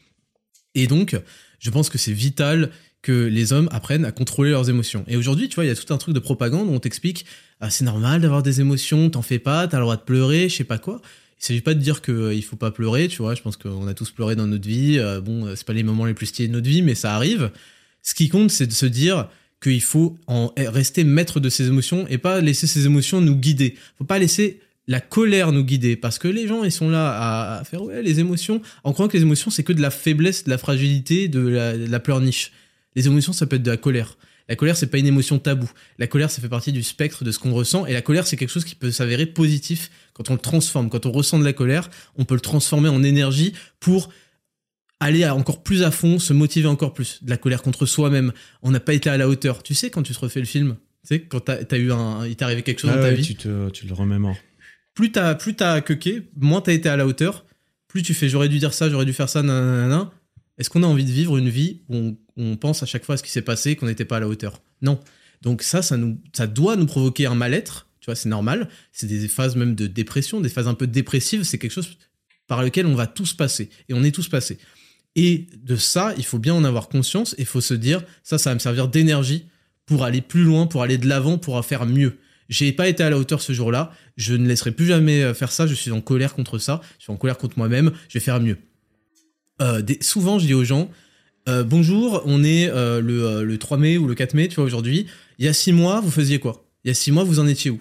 Et donc, je pense que c'est vital que les hommes apprennent à contrôler leurs émotions. Et aujourd'hui, tu vois, il y a tout un truc de propagande où on t'explique ah, c'est normal d'avoir des émotions, t'en fais pas, t'as le droit de pleurer, je sais pas quoi. Il s'agit pas de dire qu'il faut pas pleurer, tu vois. Je pense qu'on a tous pleuré dans notre vie. bon, c'est pas les moments les plus stylés de notre vie, mais ça arrive. Ce qui compte, c'est de se dire qu'il faut en rester maître de ses émotions et pas laisser ses émotions nous guider. Faut pas laisser la colère nous guider parce que les gens ils sont là à, faire ouais les émotions en croyant que les émotions c'est que de la faiblesse de la fragilité de la pleurniche les émotions ça peut être de la colère. La colère c'est pas une émotion taboue. La colère ça fait partie du spectre de ce qu'on ressent. Et la colère c'est quelque chose qui peut s'avérer positif quand on le transforme. Quand on ressent de la colère on peut le transformer en énergie pour aller encore plus à fond se motiver encore plus. De la colère contre soi-même. On n'a pas été à la hauteur. Tu sais quand tu te refais le film tu sais quand t'as as eu un il t'est arrivé quelque chose Ah dans ta vie. tu, te, tu le remémores. plus t'as plus t'as queuqué, moins t'as été à la hauteur, plus tu fais j'aurais dû dire ça, j'aurais dû faire ça, nanana. Est-ce qu'on a envie de vivre une vie où on, pense à chaque fois à ce qui s'est passé, qu'on n'était pas à la hauteur? Non. Donc ça, ça nous, ça doit nous provoquer un mal-être. Tu vois, c'est normal. C'est des phases même de dépression, des phases un peu dépressives. C'est quelque chose par lequel on va tous passer et on est tous passés. Et de ça, il faut bien en avoir conscience. Il faut se dire ça, ça va me servir d'énergie pour aller plus loin, pour aller de l'avant, pour faire mieux. J'ai pas été à la hauteur ce jour-là. Je ne laisserai plus jamais euh, faire ça. Je suis en colère contre ça. Je suis en colère contre moi-même. Je vais faire mieux. Euh, souvent, je dis aux gens euh, Bonjour, on est euh, le, le 3 mai ou le 4 mai, tu vois, aujourd'hui. Il y a six mois, vous faisiez quoi? Il y a six mois, vous en étiez où?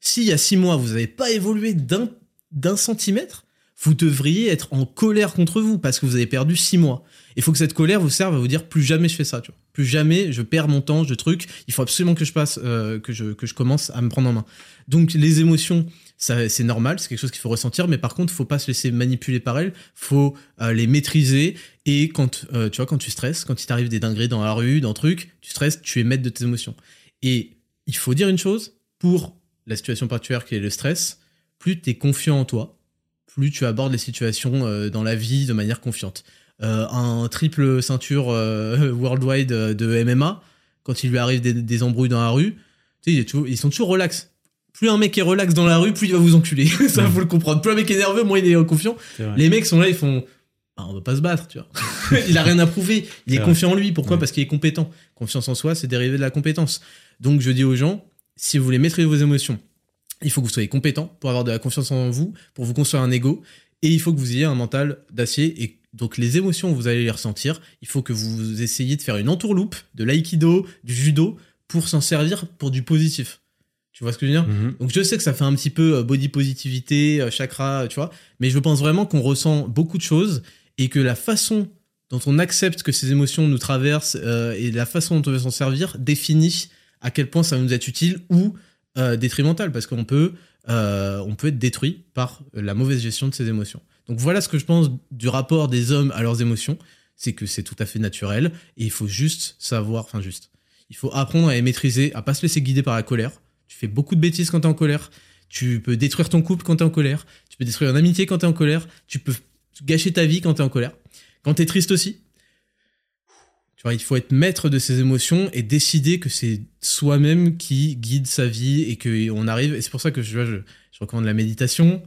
Si il y a six mois, vous n'avez pas évolué d'un centimètre, vous devriez être en colère contre vous parce que vous avez perdu six mois. Il faut que cette colère vous serve à vous dire plus jamais je fais ça, tu vois. Plus jamais je perds mon temps, je truc. Il faut absolument que je passe, que je que je commence à me prendre en main. Donc les émotions, c'est normal, c'est quelque chose qu'il faut ressentir, mais par contre, faut pas se laisser manipuler par elles. Faut euh, les maîtriser et quand euh, tu vois quand tu stresses, quand il t'arrive des dingueries dans la rue, dans truc, tu stresses, tu es maître de tes émotions. Et il faut dire une chose pour la situation particulière qui est le stress. Plus tu es confiant en toi, plus tu abordes les situations euh, dans la vie de manière confiante. Un triple ceinture worldwide de MMA, quand il lui arrive des, embrouilles dans la rue, ils sont toujours relax. Plus un mec est relax dans la rue, plus il va vous enculer. Ça, faut le comprendre. Plus un mec est nerveux, moins il est euh, confiant. Les mecs sont là, ils font. Ah, on va pas se battre, tu vois. il a rien à prouver. Il est confiant en lui. Pourquoi Ouais. Parce qu'il est compétent. Confiance en soi, c'est dérivé de la compétence. Donc, je dis aux gens, si vous voulez maîtriser vos émotions, il faut que vous soyez compétent pour avoir de la confiance en vous, pour vous construire un ego, et il faut que vous ayez un mental d'acier. Et donc, les émotions, vous allez les ressentir. Il faut que vous essayiez de faire une entourloupe de l'aïkido, du judo, pour s'en servir pour du positif. Tu vois ce que je veux dire Mhm. donc je sais que ça fait un petit peu euh, body positivité, euh, chakra, tu vois, mais je pense vraiment qu'on ressent beaucoup de choses et que la façon dont on accepte que ces émotions nous traversent euh, et la façon dont on veut s'en servir définit à quel point ça va nous être utile ou euh, détrimental parce qu'on peut euh, on peut être détruit par la mauvaise gestion de ses émotions. Donc voilà ce que je pense du rapport des hommes à leurs émotions, c'est que c'est tout à fait naturel et il faut juste savoir, enfin juste, il faut apprendre à les maîtriser, à pas se laisser guider par la colère. Tu fais beaucoup de bêtises quand t'es en colère. Tu peux détruire ton couple quand t'es en colère. Tu peux détruire une amitié quand t'es en colère. Tu peux gâcher ta vie quand t'es en colère. Quand t'es triste aussi. Tu vois, il faut être maître de ses émotions et décider que c'est soi-même qui guide sa vie et que on arrive. Et c'est pour ça que je, je recommande la méditation.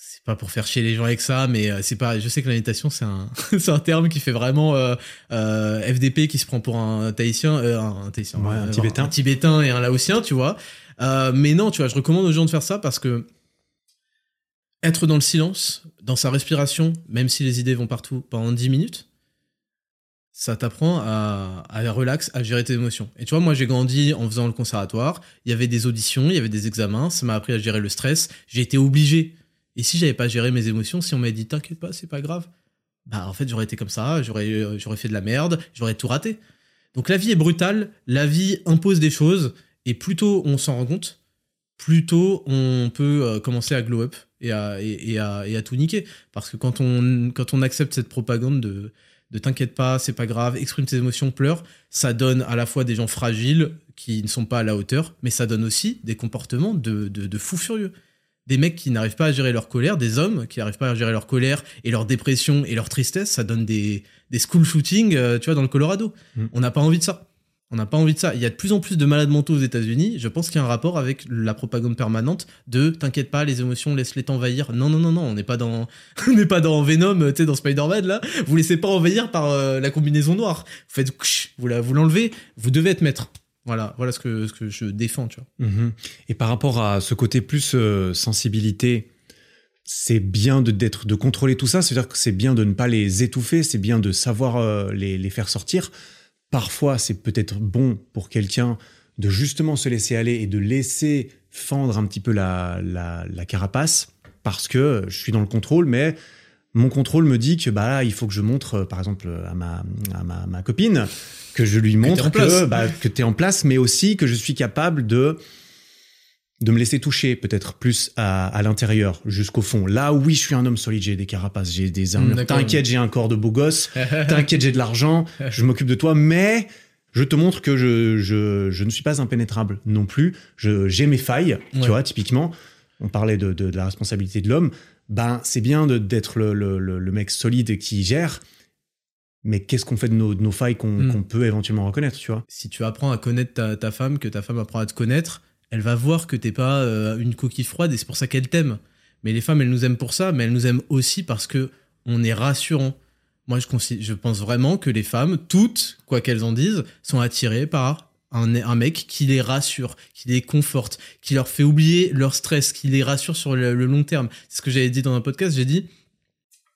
C'est pas pour faire chier les gens avec ça, mais euh, c'est pas. Je sais que la méditation c'est un, c'est un terme qui fait vraiment euh, euh, FDP qui se prend pour un tahitien, euh, un, tahitien, Ouais, un Tibétain. un tibétain et un laotien, tu vois. Mais non, tu vois, je recommande aux gens de faire ça parce que être dans le silence, dans sa respiration, même si les idées vont partout pendant 10 minutes, ça t'apprend à, à relax, à gérer tes émotions. Et tu vois, moi j'ai grandi en faisant le conservatoire, il y avait des auditions, il y avait des examens, ça m'a appris à gérer le stress, j'ai été obligé. Et si j'avais pas géré mes émotions, si on m'avait dit t'inquiète pas, c'est pas grave, bah en fait j'aurais été comme ça, j'aurais euh, j'aurais fait de la merde, j'aurais tout raté. Donc la vie est brutale, la vie impose des choses, et plus tôt on s'en rend compte, plus tôt on peut euh, commencer à glow up et à, et, à, et à tout niquer. Parce que quand on, quand on accepte cette propagande de, de t'inquiète pas, c'est pas grave, exprime tes émotions, pleure, ça donne à la fois des gens fragiles qui ne sont pas à la hauteur, mais ça donne aussi des comportements de, de, de fous furieux. Des mecs qui n'arrivent pas à gérer leur colère, des hommes qui n'arrivent pas à gérer leur colère et leur dépression et leur tristesse, ça donne des, des school shootings, euh, tu vois, dans le Colorado. Mm. On n'a pas envie de ça. On n'a pas envie de ça. Il y a de plus en plus de malades mentaux aux États-Unis. Je pense qu'il y a un rapport avec la propagande permanente de t'inquiète pas, les émotions, laisse-les t'envahir. Non, non, non, non, on n'est pas dans, on n'est pas dans Venom, tu sais, dans Spider-Man là. Vous laissez pas envahir par euh, la combinaison noire. Vous faites, vous la, vous l'enlevez. Vous devez être maître. Voilà, voilà ce que, ce que je défends, tu vois. Mhm. Et par rapport à ce côté plus euh, sensibilité, c'est bien de d'être de contrôler tout ça, c'est-à-dire que c'est bien de ne pas les étouffer, c'est bien de savoir euh, les, les faire sortir. Parfois, c'est peut-être bon pour quelqu'un de justement se laisser aller et de laisser fendre un petit peu la, la, la carapace parce que je suis dans le contrôle, mais mon contrôle me dit que bah il faut que je montre euh, par exemple à ma à ma, ma copine que je lui montre que bah, que t'es en place mais aussi que je suis capable de de me laisser toucher peut-être plus à, à l'intérieur jusqu'au fond. Là oui je suis un homme solide j'ai des carapaces j'ai des armures. D'accord. t'inquiète j'ai un corps de beau gosse. T'inquiète j'ai de l'argent. Je m'occupe de toi mais je te montre que je, je, je ne suis pas impénétrable non plus. Je j'ai mes failles Ouais. tu vois typiquement. On parlait de, de, de la responsabilité de l'homme ben c'est bien de- d'être le, le, mec solide qui gère, mais qu'est-ce qu'on fait de nos, de nos failles qu'on Mm. qu'on peut éventuellement reconnaître, tu vois? Si tu apprends à connaître ta, ta femme, que ta femme apprend à te connaître, elle va voir que t'es pas euh, une coquille froide et c'est pour ça qu'elle t'aime. Mais les femmes, elles nous aiment pour ça, mais elles nous aiment aussi parce que on est rassurant. Moi, je pense vraiment que les femmes, toutes, quoi qu'elles en disent, sont attirées par un, un mec qui les rassure, qui les conforte, qui leur fait oublier leur stress, qui les rassure sur le, long terme. C'est ce que j'avais dit dans un podcast. J'ai dit,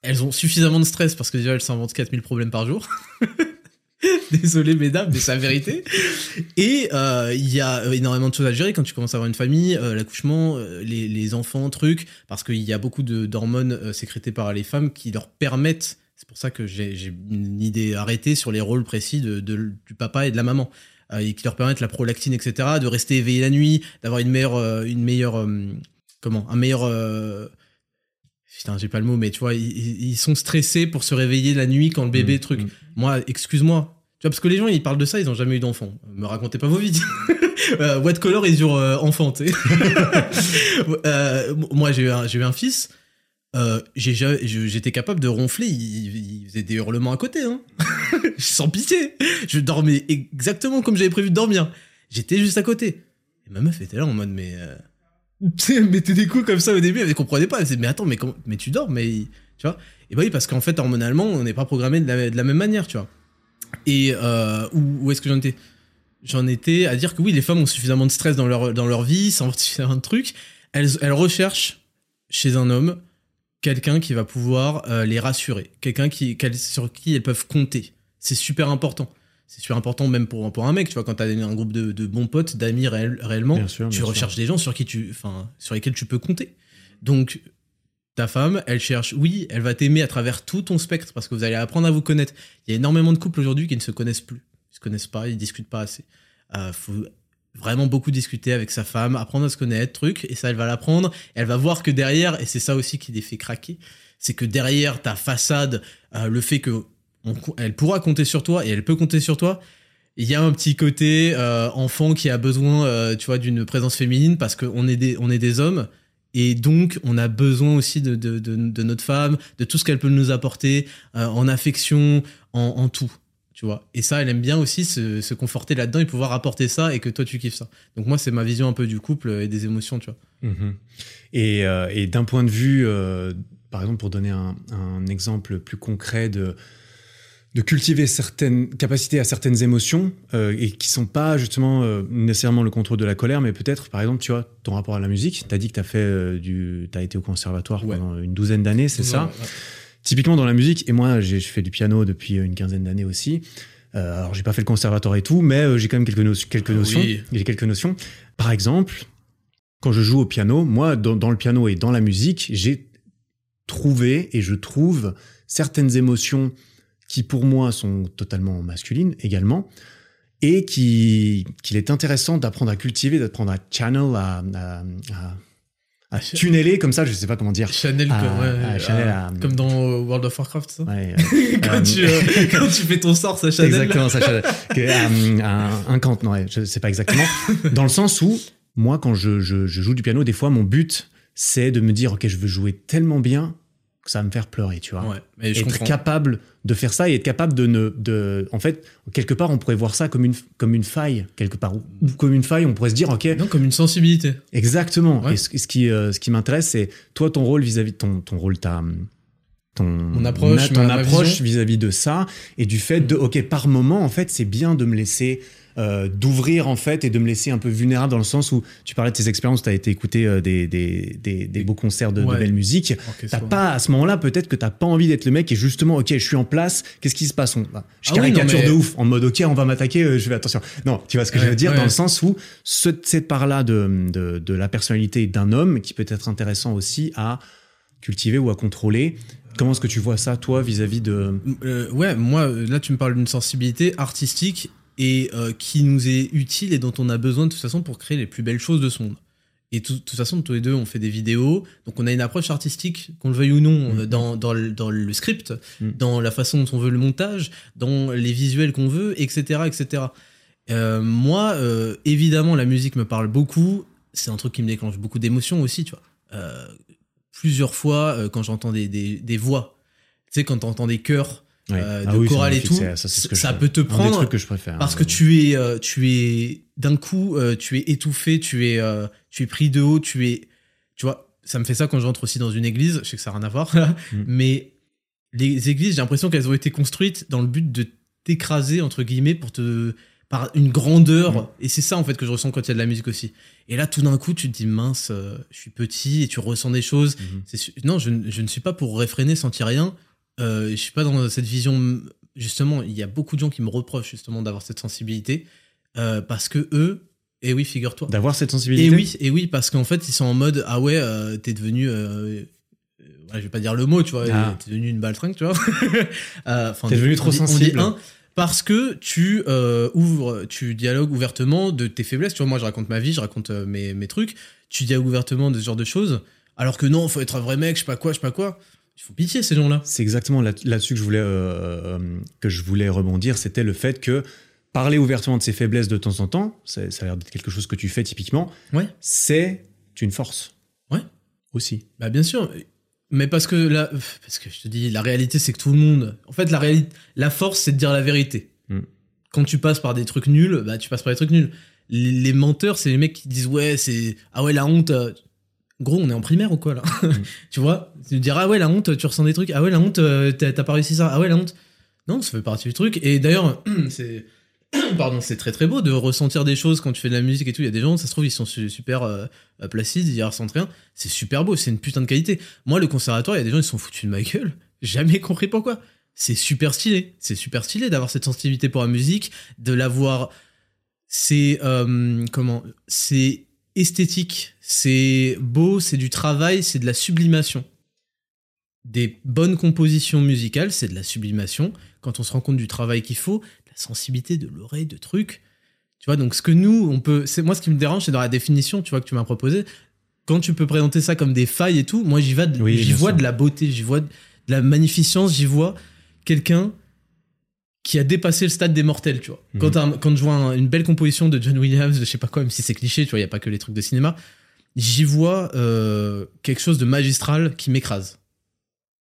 elles ont suffisamment de stress parce que déjà, elles s'inventent 4000 problèmes par jour. Désolé, mesdames, mais c'est la vérité. Et euh, il y a énormément de choses à gérer quand tu commences à avoir une famille, euh, l'accouchement, euh, les, les enfants, trucs, parce qu'il y a beaucoup d'hormones sécrétées par les femmes qui leur permettent. C'est pour ça que j'ai une idée arrêtée sur les rôles précis de- du papa et de la maman. Euh, et qui leur permettent la prolactine, etc., de rester éveillé la nuit, d'avoir une meilleure, euh, une meilleure, euh, comment, un meilleur, putain, j'ai pas le mot, mais tu vois, ils, ils sont stressés pour se réveiller la nuit quand le bébé Mm, truc. mm. Moi, excuse-moi. Tu vois, parce que les gens, ils parlent de ça, ils ont jamais eu d'enfant. Me racontez pas vos vies. what color is your enfant, tu. Euh, moi, j'ai eu un, eu un fils. Euh, j'étais capable de ronfler, il, il faisait des hurlements à côté, hein. sans pitié. Je dormais exactement comme j'avais prévu de dormir. J'étais juste à côté. Et ma meuf était là en mode, mais. Euh... elle mettait des coups comme ça au début, elle comprenait pas. Elle disait, mais attends, mais, comment... mais tu dors, mais. Tu vois Et bah oui, parce qu'en fait, hormonalement, on n'est pas programmé de la, même manière, tu vois. Et euh, où, est-ce que j'en étais? J'en étais à dire que oui, les femmes ont suffisamment de stress dans leur, dans leur vie, sans suffisamment de trucs. Elles, elles recherchent chez un homme quelqu'un qui va pouvoir euh, les rassurer, quelqu'un qui, sur qui elles peuvent compter. C'est super important. C'est super important même pour, pour un mec, tu vois, quand t'as un groupe de, de bons potes, d'amis réel- réellement, Bien sûr, tu sûr. recherches des gens sur qui tu, enfin, sur lesquels tu peux compter. Donc, ta femme, elle cherche, oui, elle va t'aimer à travers tout ton spectre parce que vous allez apprendre à vous connaître. Il y a énormément de couples aujourd'hui qui ne se connaissent plus. Ils se connaissent pas, ils discutent pas assez. Euh, faut vraiment beaucoup discuter avec sa femme, apprendre à se connaître, truc, et ça, elle va l'apprendre. Elle va voir que derrière, et c'est ça aussi qui les fait craquer, c'est que derrière ta façade, euh, le fait que elle pourra compter sur toi et elle peut compter sur toi, il y a un petit côté euh, enfant qui a besoin, euh, tu vois, d'une présence féminine parce qu'on est des, on est des hommes. Et donc, on a besoin aussi de, notre femme, de tout ce qu'elle peut nous apporter, en affection, en tout. Tu vois. Et ça, elle aime bien aussi se, se conforter là-dedans et pouvoir apporter ça et que toi, tu kiffes ça. Donc, moi, c'est ma vision un peu du couple et des émotions, tu vois. Mhm. Et, euh, et d'un point de vue, euh, par exemple, pour donner un, un exemple plus concret de, de cultiver certaines capacités à certaines émotions euh, et qui sont pas justement euh, nécessairement le contrôle de la colère, mais peut-être, par exemple, tu vois, ton rapport à la musique. T'as dit que t'as fait euh, du, été au conservatoire Ouais. pendant une douzaine d'années, c'est ça? ouais. Typiquement dans la musique, et moi je fais du piano depuis une quinzaine d'années aussi. Euh, alors j'ai pas fait le conservatoire et tout, mais euh, j'ai quand même quelques, no- quelques Ah notions. oui. J'ai quelques notions. Par exemple, quand je joue au piano, moi dans, dans le piano et dans la musique, j'ai trouvé et je trouve certaines émotions qui pour moi sont totalement masculines également et qui qu'il est intéressant d'apprendre à cultiver, d'apprendre à channel, à, à, à, à tunneler comme ça, je sais pas comment dire. Chanel, Ah, comme, ouais, ah, Chanel, ah, ah, comme dans euh, World of Warcraft, ça. Ouais, euh, quand, euh, tu, euh, quand tu fais ton sort, ça Chanel. exactement ça. euh, un, un cant, non, ouais, je sais pas exactement. Dans le sens où, moi, quand je, je, je joue du piano, des fois, mon but, c'est de me dire, OK, je veux jouer tellement bien ça va me faire pleurer, tu vois. Ouais, mais je être comprends. capable de faire ça et être capable de ne. De, en fait, quelque part, on pourrait voir ça comme une, comme une faille, quelque part. Ou, comme une faille, on pourrait se dire, OK, Non, comme une sensibilité. exactement. Ouais. Et ce, ce qui, euh, ce qui m'intéresse, c'est toi, ton rôle vis-à-vis de ton, ton rôle, ta. Ton, Mon approche, ton ma- approche vis-à-vis de ça et du fait de ok par moment en fait c'est bien de me laisser euh, d'ouvrir en fait et de me laisser un peu vulnérable dans le sens où tu parlais de tes expériences, tu as été écouter euh, des, des, des, des beaux concerts de, belle musique. Orchestre. T'as pas à ce moment-là peut-être que t'as pas envie d'être le mec et justement ok je suis en place qu'est-ce qui se passe? On, bah, je Ah oui, non, caricature mais- de ouf en mode ok on va m'attaquer euh, je vais attention non tu vois ce que je veux dire? Ouais. dans le sens où ce, cette part là de, de, de la personnalité d'un homme qui peut être intéressant aussi à cultiver ou à contrôler comment est-ce que tu vois ça toi vis-à-vis de Euh, ouais, moi, là, tu me parles d'une sensibilité artistique et euh, qui nous est utile et dont on a besoin de toute façon pour créer les plus belles choses de ce monde. Et tout- de toute façon, tous les deux, on fait des vidéos, donc on a une approche artistique, qu'on le veuille ou non, euh, dans, dans, le, dans le script, Mhm. dans la façon dont on veut le montage, dans les visuels qu'on veut, etc. etc. Euh, moi, euh, évidemment, la musique me parle beaucoup. C'est un truc qui me déclenche beaucoup d'émotions aussi, tu vois. Plusieurs fois, quand j'entends des, des, des voix, tu sais, quand t'entends des chœurs, Ouais. euh, Ah de oui, chorale et tout, ça, je peut te un des prendre trucs que je préfère parce hein. que tu es, euh, tu es d'un coup, euh, tu es étouffé, tu es, euh, tu es pris de haut, tu es, tu vois, ça me fait ça quand j'entre aussi dans une église. Je sais que ça n'a rien à voir, Mm. mais les églises, j'ai l'impression qu'elles ont été construites dans le but de t'écraser entre guillemets pour te par une grandeur. Mm. Et c'est ça en fait que je ressens quand il y a de la musique aussi. Et là, tout d'un coup, tu te dis mince, euh, je suis petit et tu ressens des choses. Mhm. Su- Non, je, je ne suis pas pour réfréner, sentir rien. Euh, je suis pas dans cette vision. Justement, il y a beaucoup de gens qui me reprochent justement d'avoir cette sensibilité euh, parce que eux, et oui, figure-toi. d'avoir cette sensibilité Et oui, et oui, parce qu'en fait, ils sont en mode ah ouais, euh, t'es devenu. Euh, ouais, je vais pas dire le mot, tu vois. Ah. T'es devenu une baltringue, tu vois. T'es devenu on trop dit- on dit sensible. un, parce que tu ouvres, tu dialogues ouvertement de tes faiblesses. Tu vois, moi, je raconte ma vie, je raconte mes, mes trucs. Tu dialogues ouvertement de ce genre de choses. Alors que non, faut être un vrai mec, je sais pas quoi, je sais pas quoi. Ils font pitié, ces gens-là. C'est exactement là- là-dessus que je voulais euh, euh, que je voulais rebondir. C'était le fait que parler ouvertement de ses faiblesses de temps en temps, ça a l'air d'être quelque chose que tu fais typiquement. Ouais. C'est une force. Ouais. Aussi. Bah bien sûr, mais parce que là, parce que je te dis, la réalité c'est que tout le monde, en fait la réalité, la force c'est de dire la vérité. Mm. Quand tu passes par des trucs nuls, bah tu passes par des trucs nuls. Les, les menteurs, c'est les mecs qui disent ouais c'est ah ouais la honte. Gros, on est en primaire ou quoi là Tu vois Tu dire ah ouais la honte, tu ressens des trucs. Ah ouais la honte, euh, t'as pas réussi ça. Ah ouais la honte. Non, ça fait partie du truc. Et d'ailleurs, c'est pardon, c'est très très beau de ressentir des choses quand tu fais de la musique et tout. Il y a des gens, ça se trouve, ils sont su- super euh, placides, ils ressentent rien. C'est super beau, c'est une putain de qualité. Moi, le conservatoire, il y a des gens, ils sont foutus de ma gueule. Jamais compris pourquoi. C'est super stylé. C'est super stylé d'avoir cette sensibilité pour la musique, de l'avoir. C'est euh, comment C'est esthétique, c'est beau, c'est du travail, c'est de la sublimation. Des bonnes compositions musicales, c'est de la sublimation. Quand on se rend compte du travail qu'il faut, de la sensibilité de l'oreille, de trucs. Tu vois, donc ce que nous, on peut. C'est moi, ce qui me dérange, c'est dans la définition, tu vois, que tu m'as proposé. Quand tu peux présenter ça comme des failles et tout, moi, j'y vais de- Oui, j'y bien vois de la beauté, j'y vois de la magnificence, j'y vois quelqu'un qui a dépassé le stade des mortels, tu vois. Mhm. Quand, un- quand je vois un- une belle composition de John Williams, je sais pas quoi, même si c'est cliché, tu vois, il y a pas que les trucs de cinéma, j'y vois euh, quelque chose de magistral qui m'écrase.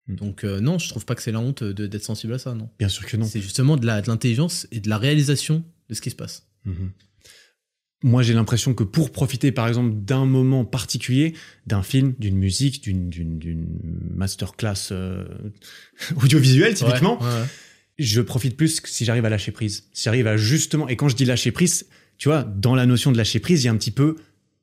Mhm. Donc euh, non, je trouve pas que c'est la honte de- d'être sensible à ça, non. Bien sûr que non. C'est justement de la- de l'intelligence et de la réalisation de ce qui se passe. Mhm. Moi, j'ai l'impression que pour profiter, par exemple, d'un moment particulier, d'un film, d'une musique, d'une, d'une, d'une masterclass euh, audiovisuelle, typiquement, Ouais, ouais, ouais. Je profite plus que si j'arrive à lâcher prise. Si j'arrive à justement, et quand je dis lâcher prise, tu vois, dans la notion de lâcher prise, il y a un petit peu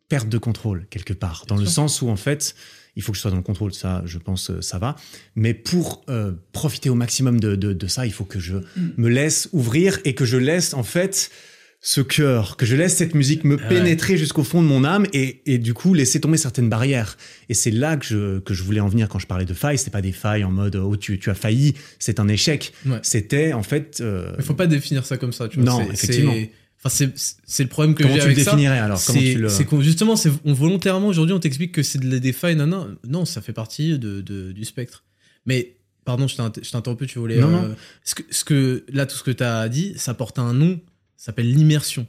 perte de contrôle quelque part, dans Bien le sûr. sens où en fait, il faut que je sois dans le contrôle, ça, je pense, euh, ça va. Mais pour euh, profiter au maximum de, de, de ça, il faut que je me laisse ouvrir et que je laisse en fait ce cœur, que je laisse cette musique me Ouais. pénétrer jusqu'au fond de mon âme et, et du coup laisser tomber certaines barrières. Et c'est là que je, que je voulais en venir quand je parlais de failles. C'est pas des failles en mode oh tu, tu as failli, c'est un échec. Ouais. C'était en fait. euh, Mais faut pas définir ça comme ça, tu vois. Non, effectivement. c'est- Enfin, c'est le problème que comment j'ai tu le avec ça. définirais alors? Comment C'est tu le- c'est justement, c'est on volontairement aujourd'hui on t'explique que c'est de- des failles, non, non, non, ça fait partie de, de- du spectre. Mais pardon, je interrompu, tu voulais. Non, euh, non. Ce que, ce que là, tout ce que tu as dit, ça porte un nom, ça s'appelle l'immersion.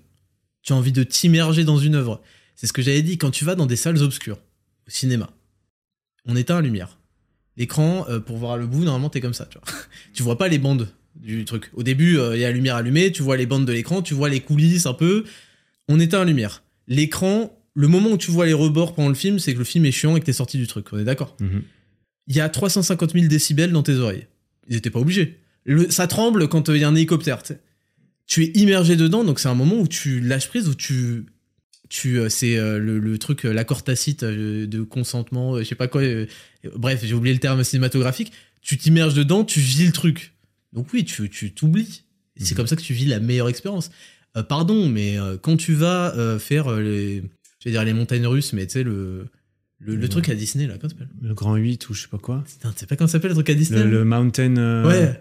Tu as envie de t'immerger dans une œuvre. C'est ce que j'avais dit quand tu vas dans des salles obscures au cinéma. On éteint la lumière. L'écran, euh, pour voir le bout, normalement, t'es comme ça, tu vois. tu vois pas les bandes du truc. Au début, euh, il y a la lumière allumée, tu vois les bandes de l'écran, tu vois les coulisses un peu. On éteint la lumière. L'écran, le moment où tu vois les rebords pendant le film, c'est que le film est chiant et que t'es sorti du truc. On est d'accord Mhm. Il y a 350 000 décibels dans tes oreilles. Ils étaient pas obligés. Le- ça tremble quand il y a un hélicoptère. Tu es immergé dedans, donc c'est un moment où tu lâches prise, où tu tu euh, c'est euh, le, le truc euh, l'accord tacite de consentement je sais pas quoi bref j'ai oublié le terme cinématographique tu t'immerges dedans tu vis le truc donc oui tu tu t'oublies c'est Mhm. comme ça que tu vis la meilleure expérience Euh, pardon mais quand tu vas euh, faire les je vais dire les montagnes russes mais tu sais le le, le Ouais. truc à Disney là comment ça s'appelle? Le Grand 8 ou je sais pas quoi. Putain, tu sais pas comment ça s'appelle le truc à Disney? Le, Mountain. euh, ouais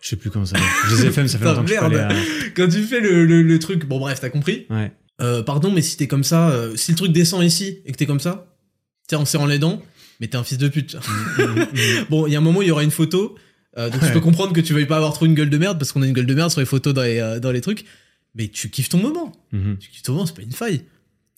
Je sais plus comment ça. Je les mais ça fait longtemps que je suis pas merde. allé à- quand tu fais le, le, le truc bon bref t'as compris Ouais. Euh, pardon, mais si t'es comme ça, euh, si le truc descend ici et que t'es comme ça, t'es en serrant les dents, mais t'es un fils de pute. bon, il y a un moment, il y aura une photo, euh, donc je Ouais. peux comprendre que tu veuilles pas avoir trop une gueule de merde parce qu'on a une gueule de merde sur les photos dans les, dans les trucs, mais tu kiffes ton moment. Mhm. Tu kiffes ton moment, c'est pas une faille.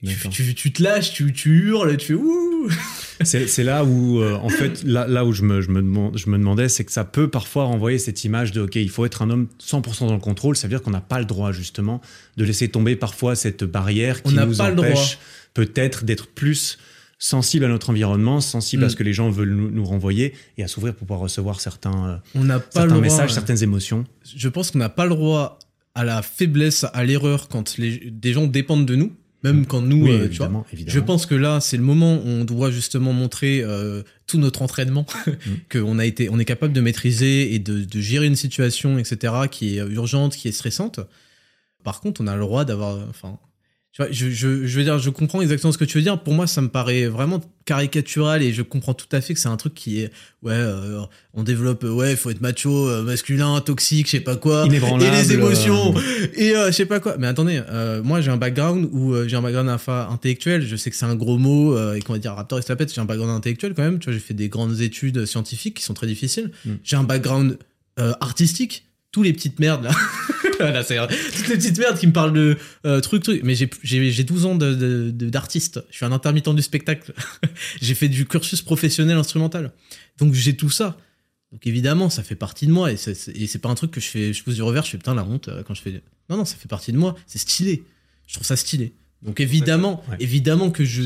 Tu, tu, tu te lâches, tu, tu hurles, tu fais ouh. C'est là où, euh, en fait, là, là où je me, je, me je me demandais, c'est que ça peut parfois renvoyer cette image de, OK, il faut être un homme 100% dans le contrôle. Ça veut dire qu'on n'a pas le droit, justement, de laisser tomber parfois cette barrière On qui n'a nous empêche peut-être d'être plus sensible à notre environnement, sensible à Mm. ce que les gens veulent nous, nous renvoyer et à s'ouvrir pour pouvoir recevoir certains, euh, On pas certains droit. messages, ouais. certaines émotions. Je pense qu'on n'a pas le droit à la faiblesse, à l'erreur quand les, des gens dépendent de nous, même quand nous, oui, euh, tu vois. évidemment. Je pense que là, c'est le moment où on doit justement montrer euh, tout notre entraînement, qu'on a été, on est capable de maîtriser et de, de gérer une situation, etc., qui est urgente, qui est stressante. Par contre, on a le droit d'avoir, enfin, je, je, je veux dire, je comprends exactement ce que tu veux dire. Pour moi, ça me paraît vraiment caricatural et je comprends tout à fait que c'est un truc qui est, ouais, euh, on développe, euh, ouais, il faut être macho, euh, masculin, toxique, je sais pas quoi, et les émotions, euh, et je sais pas quoi. Mais attendez, moi j'ai un background où j'ai un background intellectuel. Je sais que c'est un gros mot et qu'on va dire Raptor et se la pète. J'ai un background intellectuel quand même. Tu vois, j'ai fait des grandes études scientifiques qui sont très difficiles. Mm. J'ai un background artistique. Tous les petites merdes là. Voilà, c'est toutes les petites merdes qui me parlent de euh, trucs trucs. Mais j'ai j'ai j'ai 12 ans de- de- de- d'artiste. je suis un intermittent du spectacle. j'ai fait du cursus professionnel instrumental. Donc j'ai tout ça. Donc évidemment, ça fait partie de moi et c'est- pas un truc que je fais, je pousse du revers, je fais putain la honte euh, quand je fais. Non non, ça fait partie de moi, c'est stylé. Je trouve ça stylé. Donc évidemment, Ouais. évidemment que je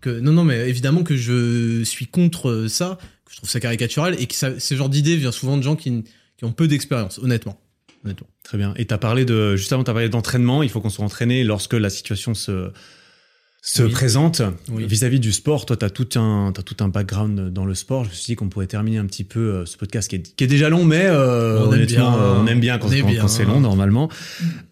que non non mais évidemment que je suis contre euh, ça, que je trouve ça caricatural et que ça, ce genre d'idée vient souvent de gens qui, qui ont peu d'expérience, honnêtement. Très bien. Et tu as parlé de, juste avant, tu as parlé d'entraînement. Il faut qu'on soit entraîné lorsque la situation se, se Oui. présente. Oui. Vis-à-vis du sport, toi, tu as, tout un tout un background dans le sport. Je me suis dit qu'on pourrait terminer un petit peu euh, ce podcast qui est, qui est déjà long, mais euh, On aime honnêtement, bien. euh, on aime bien quand, On quand- bien. quand c'est long, normalement.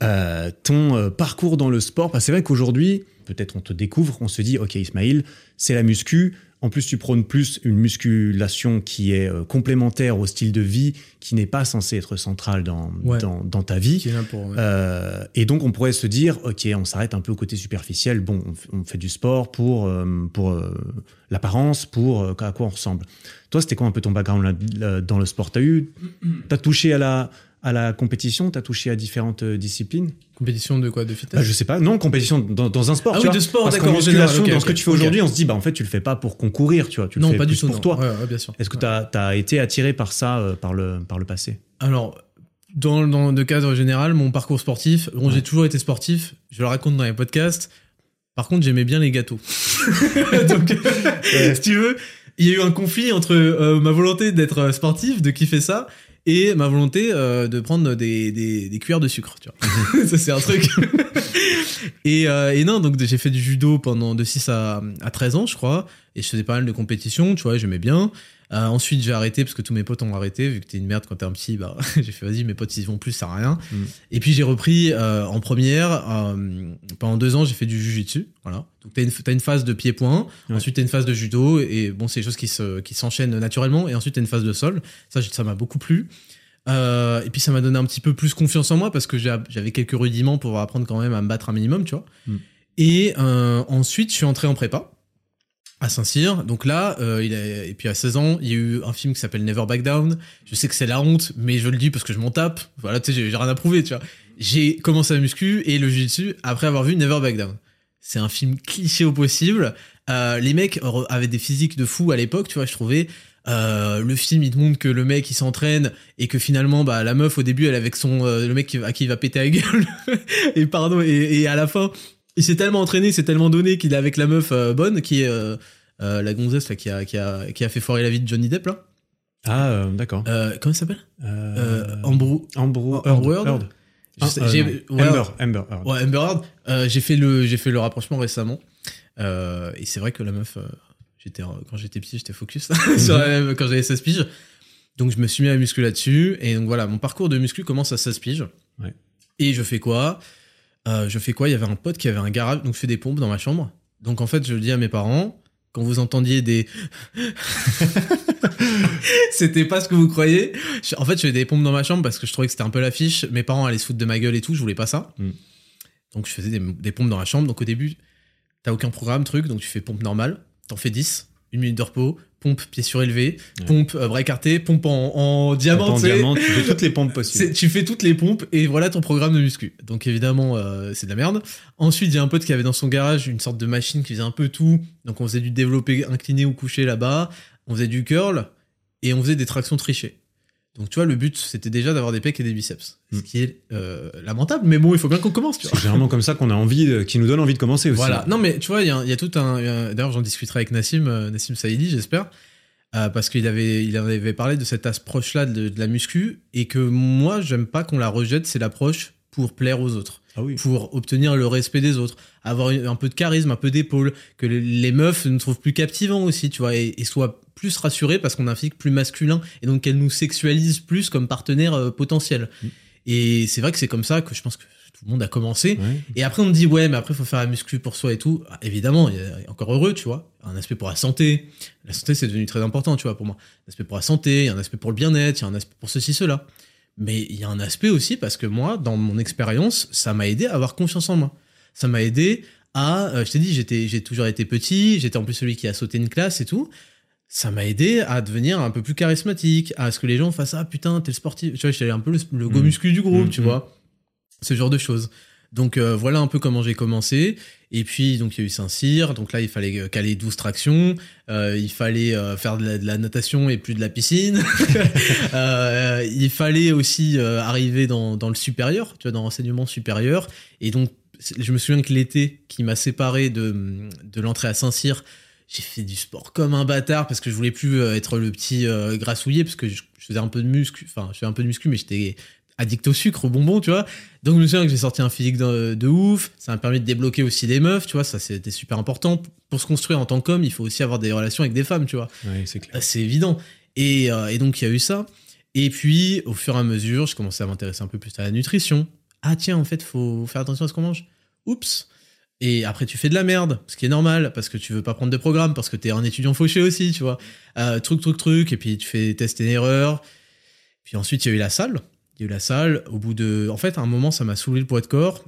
Euh, ton parcours dans le sport, c'est vrai qu'aujourd'hui, peut-être on te découvre, on se dit, OK, Ismail, c'est la muscu. En plus, tu prônes plus une musculation qui est euh, complémentaire au style de vie, qui n'est pas censé être central dans, Ouais. dans, dans ta vie. Qui est là pour. ouais. Euh, et donc, on pourrait se dire, OK, on s'arrête un peu au côté superficiel. Bon, on, fait du sport pour, euh, pour l'apparence, pour à quoi on ressemble. Toi, c'était quoi un peu ton background là- là, dans le sport? T'as eu, t'as touché à la, à la compétition, t'as touché à différentes euh, disciplines Compétition de quoi De fitness bah, Je sais pas, non, compétition dans, dans un sport. Ah tu oui, vois. de sport, d'accord, en général, dans ce que tu fais aujourd'hui, on se dit, bah en fait, tu le fais pas pour concourir, tu vois. Tu le Non, fais pas du tout. pour non. toi. Ouais, ouais, bien sûr. Est-ce que tu as, été attiré par ça euh, par, le, par le passé? Alors, dans, dans le cadre général, mon parcours sportif, bon, Ouais. j'ai toujours été sportif, je le raconte dans les podcasts. Par contre, j'aimais bien les gâteaux. Donc, si tu veux, il y a eu un conflit entre euh, ma volonté d'être sportif, de kiffer ça, et ma volonté euh, de prendre des, des, des cuillères de sucre. Tu vois. ça, c'est un truc. et, euh, et non, donc j'ai fait du judo pendant de 6 à, à 13 ans, je crois, et je faisais pas mal de compétitions, tu vois, j'aimais bien. Euh, ensuite, j'ai arrêté parce que tous mes potes ont arrêté. Vu que t'es une merde quand t'es un petit, bah, j'ai fait vas-y, mes potes ils y vont plus, ça sert à rien. Mm. Et puis j'ai repris euh, en première. euh, pendant deux ans, j'ai fait du jujitsu. Voilà. Donc t'as une, phase de pied-point. Ouais. Ensuite, t'as une phase de judo. Et bon, c'est des choses qui se, qui s'enchaînent naturellement. Et ensuite, t'as une phase de sol. Ça, ça m'a beaucoup plu. Et puis ça m'a donné un petit peu plus confiance en moi parce que j'avais quelques rudiments pour apprendre quand même à me battre un minimum, tu vois. Mm. Et ensuite, je suis entré en prépa à Saint-Cyr. Donc là, euh, il a, et puis à 16 ans, il y a eu un film qui s'appelle Never Back Down. Je sais que c'est la honte, mais je le dis parce que je m'en tape. Voilà, tu sais, j'ai rien à prouver, tu vois. J'ai commencé à muscu et le jiu-jitsu après avoir vu Never Back Down. C'est un film cliché au possible. Euh, les mecs avaient des physiques de fou à l'époque, tu vois, je trouvais. Euh, le film, il te montre que le mec, il s'entraîne et que finalement, bah, la meuf, au début, elle est avec son, euh, le mec à qui il va péter la gueule. et pardon, et à la fin, il s'est tellement entraîné, il s'est tellement donné qu'il est avec la meuf euh, bonne, qui est euh, euh, la gonzesse là, qui, a, qui, a, qui a fait foirer la vie de Johnny Depp, là. Ah, d'accord. Comment il s'appelle? Euh, Ambrou. Ambro- Amber Heard. Ah, ouais, Amber, Amber Heard. Ouais, Amber Heard, j'ai fait le j'ai fait le rapprochement récemment et c'est vrai que la meuf j'étais quand j'étais petit j'étais focus sur la- quand j'avais 16 piges donc je me suis mis à muscu là-dessus et donc voilà mon parcours de muscu commence à 16 piges Ouais. et je fais quoi? Euh, je fais quoi? Il y avait un pote qui avait un garage donc je fais des pompes dans ma chambre. Donc en fait je dis à mes parents quand vous entendiez des c'était pas ce que vous croyez. En fait je fais des pompes dans ma chambre parce que je trouvais que c'était un peu l'affiche. Mes parents allaient se foutre de ma gueule et tout je voulais pas ça. Mm. donc je faisais des, des pompes dans la chambre. Donc au début, t'as aucun programme, truc, donc tu fais pompe normale, t'en fais 10, une minute de repos, pompe pied surélevé, Ouais. pompe euh, bras écarté, pompe en, en diamant, en tu sais. diamant, tu fais toutes les pompes possibles. tu fais toutes les pompes et voilà ton programme de muscu. Donc évidemment, euh, c'est de la merde. Ensuite, il y a un pote qui avait dans son garage une sorte de machine qui faisait un peu tout. Donc on faisait du développé incliné ou couché là-bas, on faisait du curl et on faisait des tractions trichées. Donc tu vois, le but c'était déjà d'avoir des pecs et des biceps, ce Mm. qui est euh, lamentable. Mais bon, il faut bien qu'on commence. C'est généralement comme ça qu'on a envie, de- qui nous donne envie de commencer aussi. Voilà. Non, mais tu vois, il y, a- il y a tout un. D'ailleurs, j'en discuterai avec Nassim, euh, Nassim Saïdi, j'espère. euh, parce qu'il avait, il avait parlé de cette approche-là de, de la muscu. Et que moi, j'aime pas qu'on la rejette, c'est l'approche pour plaire aux autres. Ah oui. Pour obtenir le respect des autres. Avoir un peu de charisme, un peu d'épaule. Que les, meufs nous trouvent plus captivants aussi, tu vois. Et, et soient plus rassurées parce qu'on a un physique plus masculin. Et donc qu'elles nous sexualisent plus comme partenaire euh, potentiel. Mm. Et c'est vrai que c'est comme ça que je pense que tout le monde a commencé. Ouais. Et après, on me dit, ouais, mais après, il faut faire la muscu pour soi et tout. Ah, évidemment, il y a encore heureux, tu vois. Un aspect pour la santé. La santé, c'est devenu très important, tu vois, pour moi. Un aspect pour la santé, il y a un aspect pour le bien-être, il y a un aspect pour ceci, cela. Mais il y a un aspect aussi parce que moi, dans mon expérience, ça m'a aidé à avoir confiance en moi. Ça m'a aidé à, euh, je t'ai dit, j'étais, j'ai toujours été petit, j'étais en plus celui qui a sauté une classe et tout. Ça m'a aidé à devenir un peu plus charismatique, à ce que les gens fassent, ah putain, t'es le sportif. Tu vois, j'étais un peu le, le go Mhm. muscu du groupe, Mhm. tu vois. Ce genre de choses. Donc euh, voilà un peu comment j'ai commencé. Et puis donc il y a eu Saint-Cyr. Donc là il fallait euh, caler 12 tractions. Euh, il fallait euh, faire de la, natation et plus de la piscine. Il fallait aussi arriver dans, le supérieur, tu vois, dans l'enseignement supérieur. Et donc je me souviens que l'été qui m'a séparé de, de l'entrée à Saint-Cyr, j'ai fait du sport comme un bâtard parce que je voulais plus être le petit grassouillet parce que je, je faisais un peu de muscu. Enfin, je faisais un peu de muscu, mais j'étais addict au sucre, au bonbon, tu vois. Donc je me souviens que j'ai sorti un physique de, de ouf. Ça m'a permis de débloquer aussi des meufs, tu vois. Ça c'était super important. Pour se construire en tant qu'homme, il faut aussi avoir des relations avec des femmes, tu vois. Ouais, c'est clair. C'est évident. Et, euh, et donc il y a eu ça. Et puis au fur et à mesure, je commençais à m'intéresser un peu plus à la nutrition. Ah tiens, en fait, faut faire attention à ce qu'on mange. Oups. Et après, tu fais de la merde, ce qui est normal, parce que tu veux pas prendre de programme, parce que t'es un étudiant fauché aussi, tu vois. Euh, truc, truc, truc, et puis tu fais des tests et erreurs. Puis ensuite, il y a eu la salle. Il y a eu la salle. Au bout de. En fait, à un moment, ça m'a saoulé le poids de corps,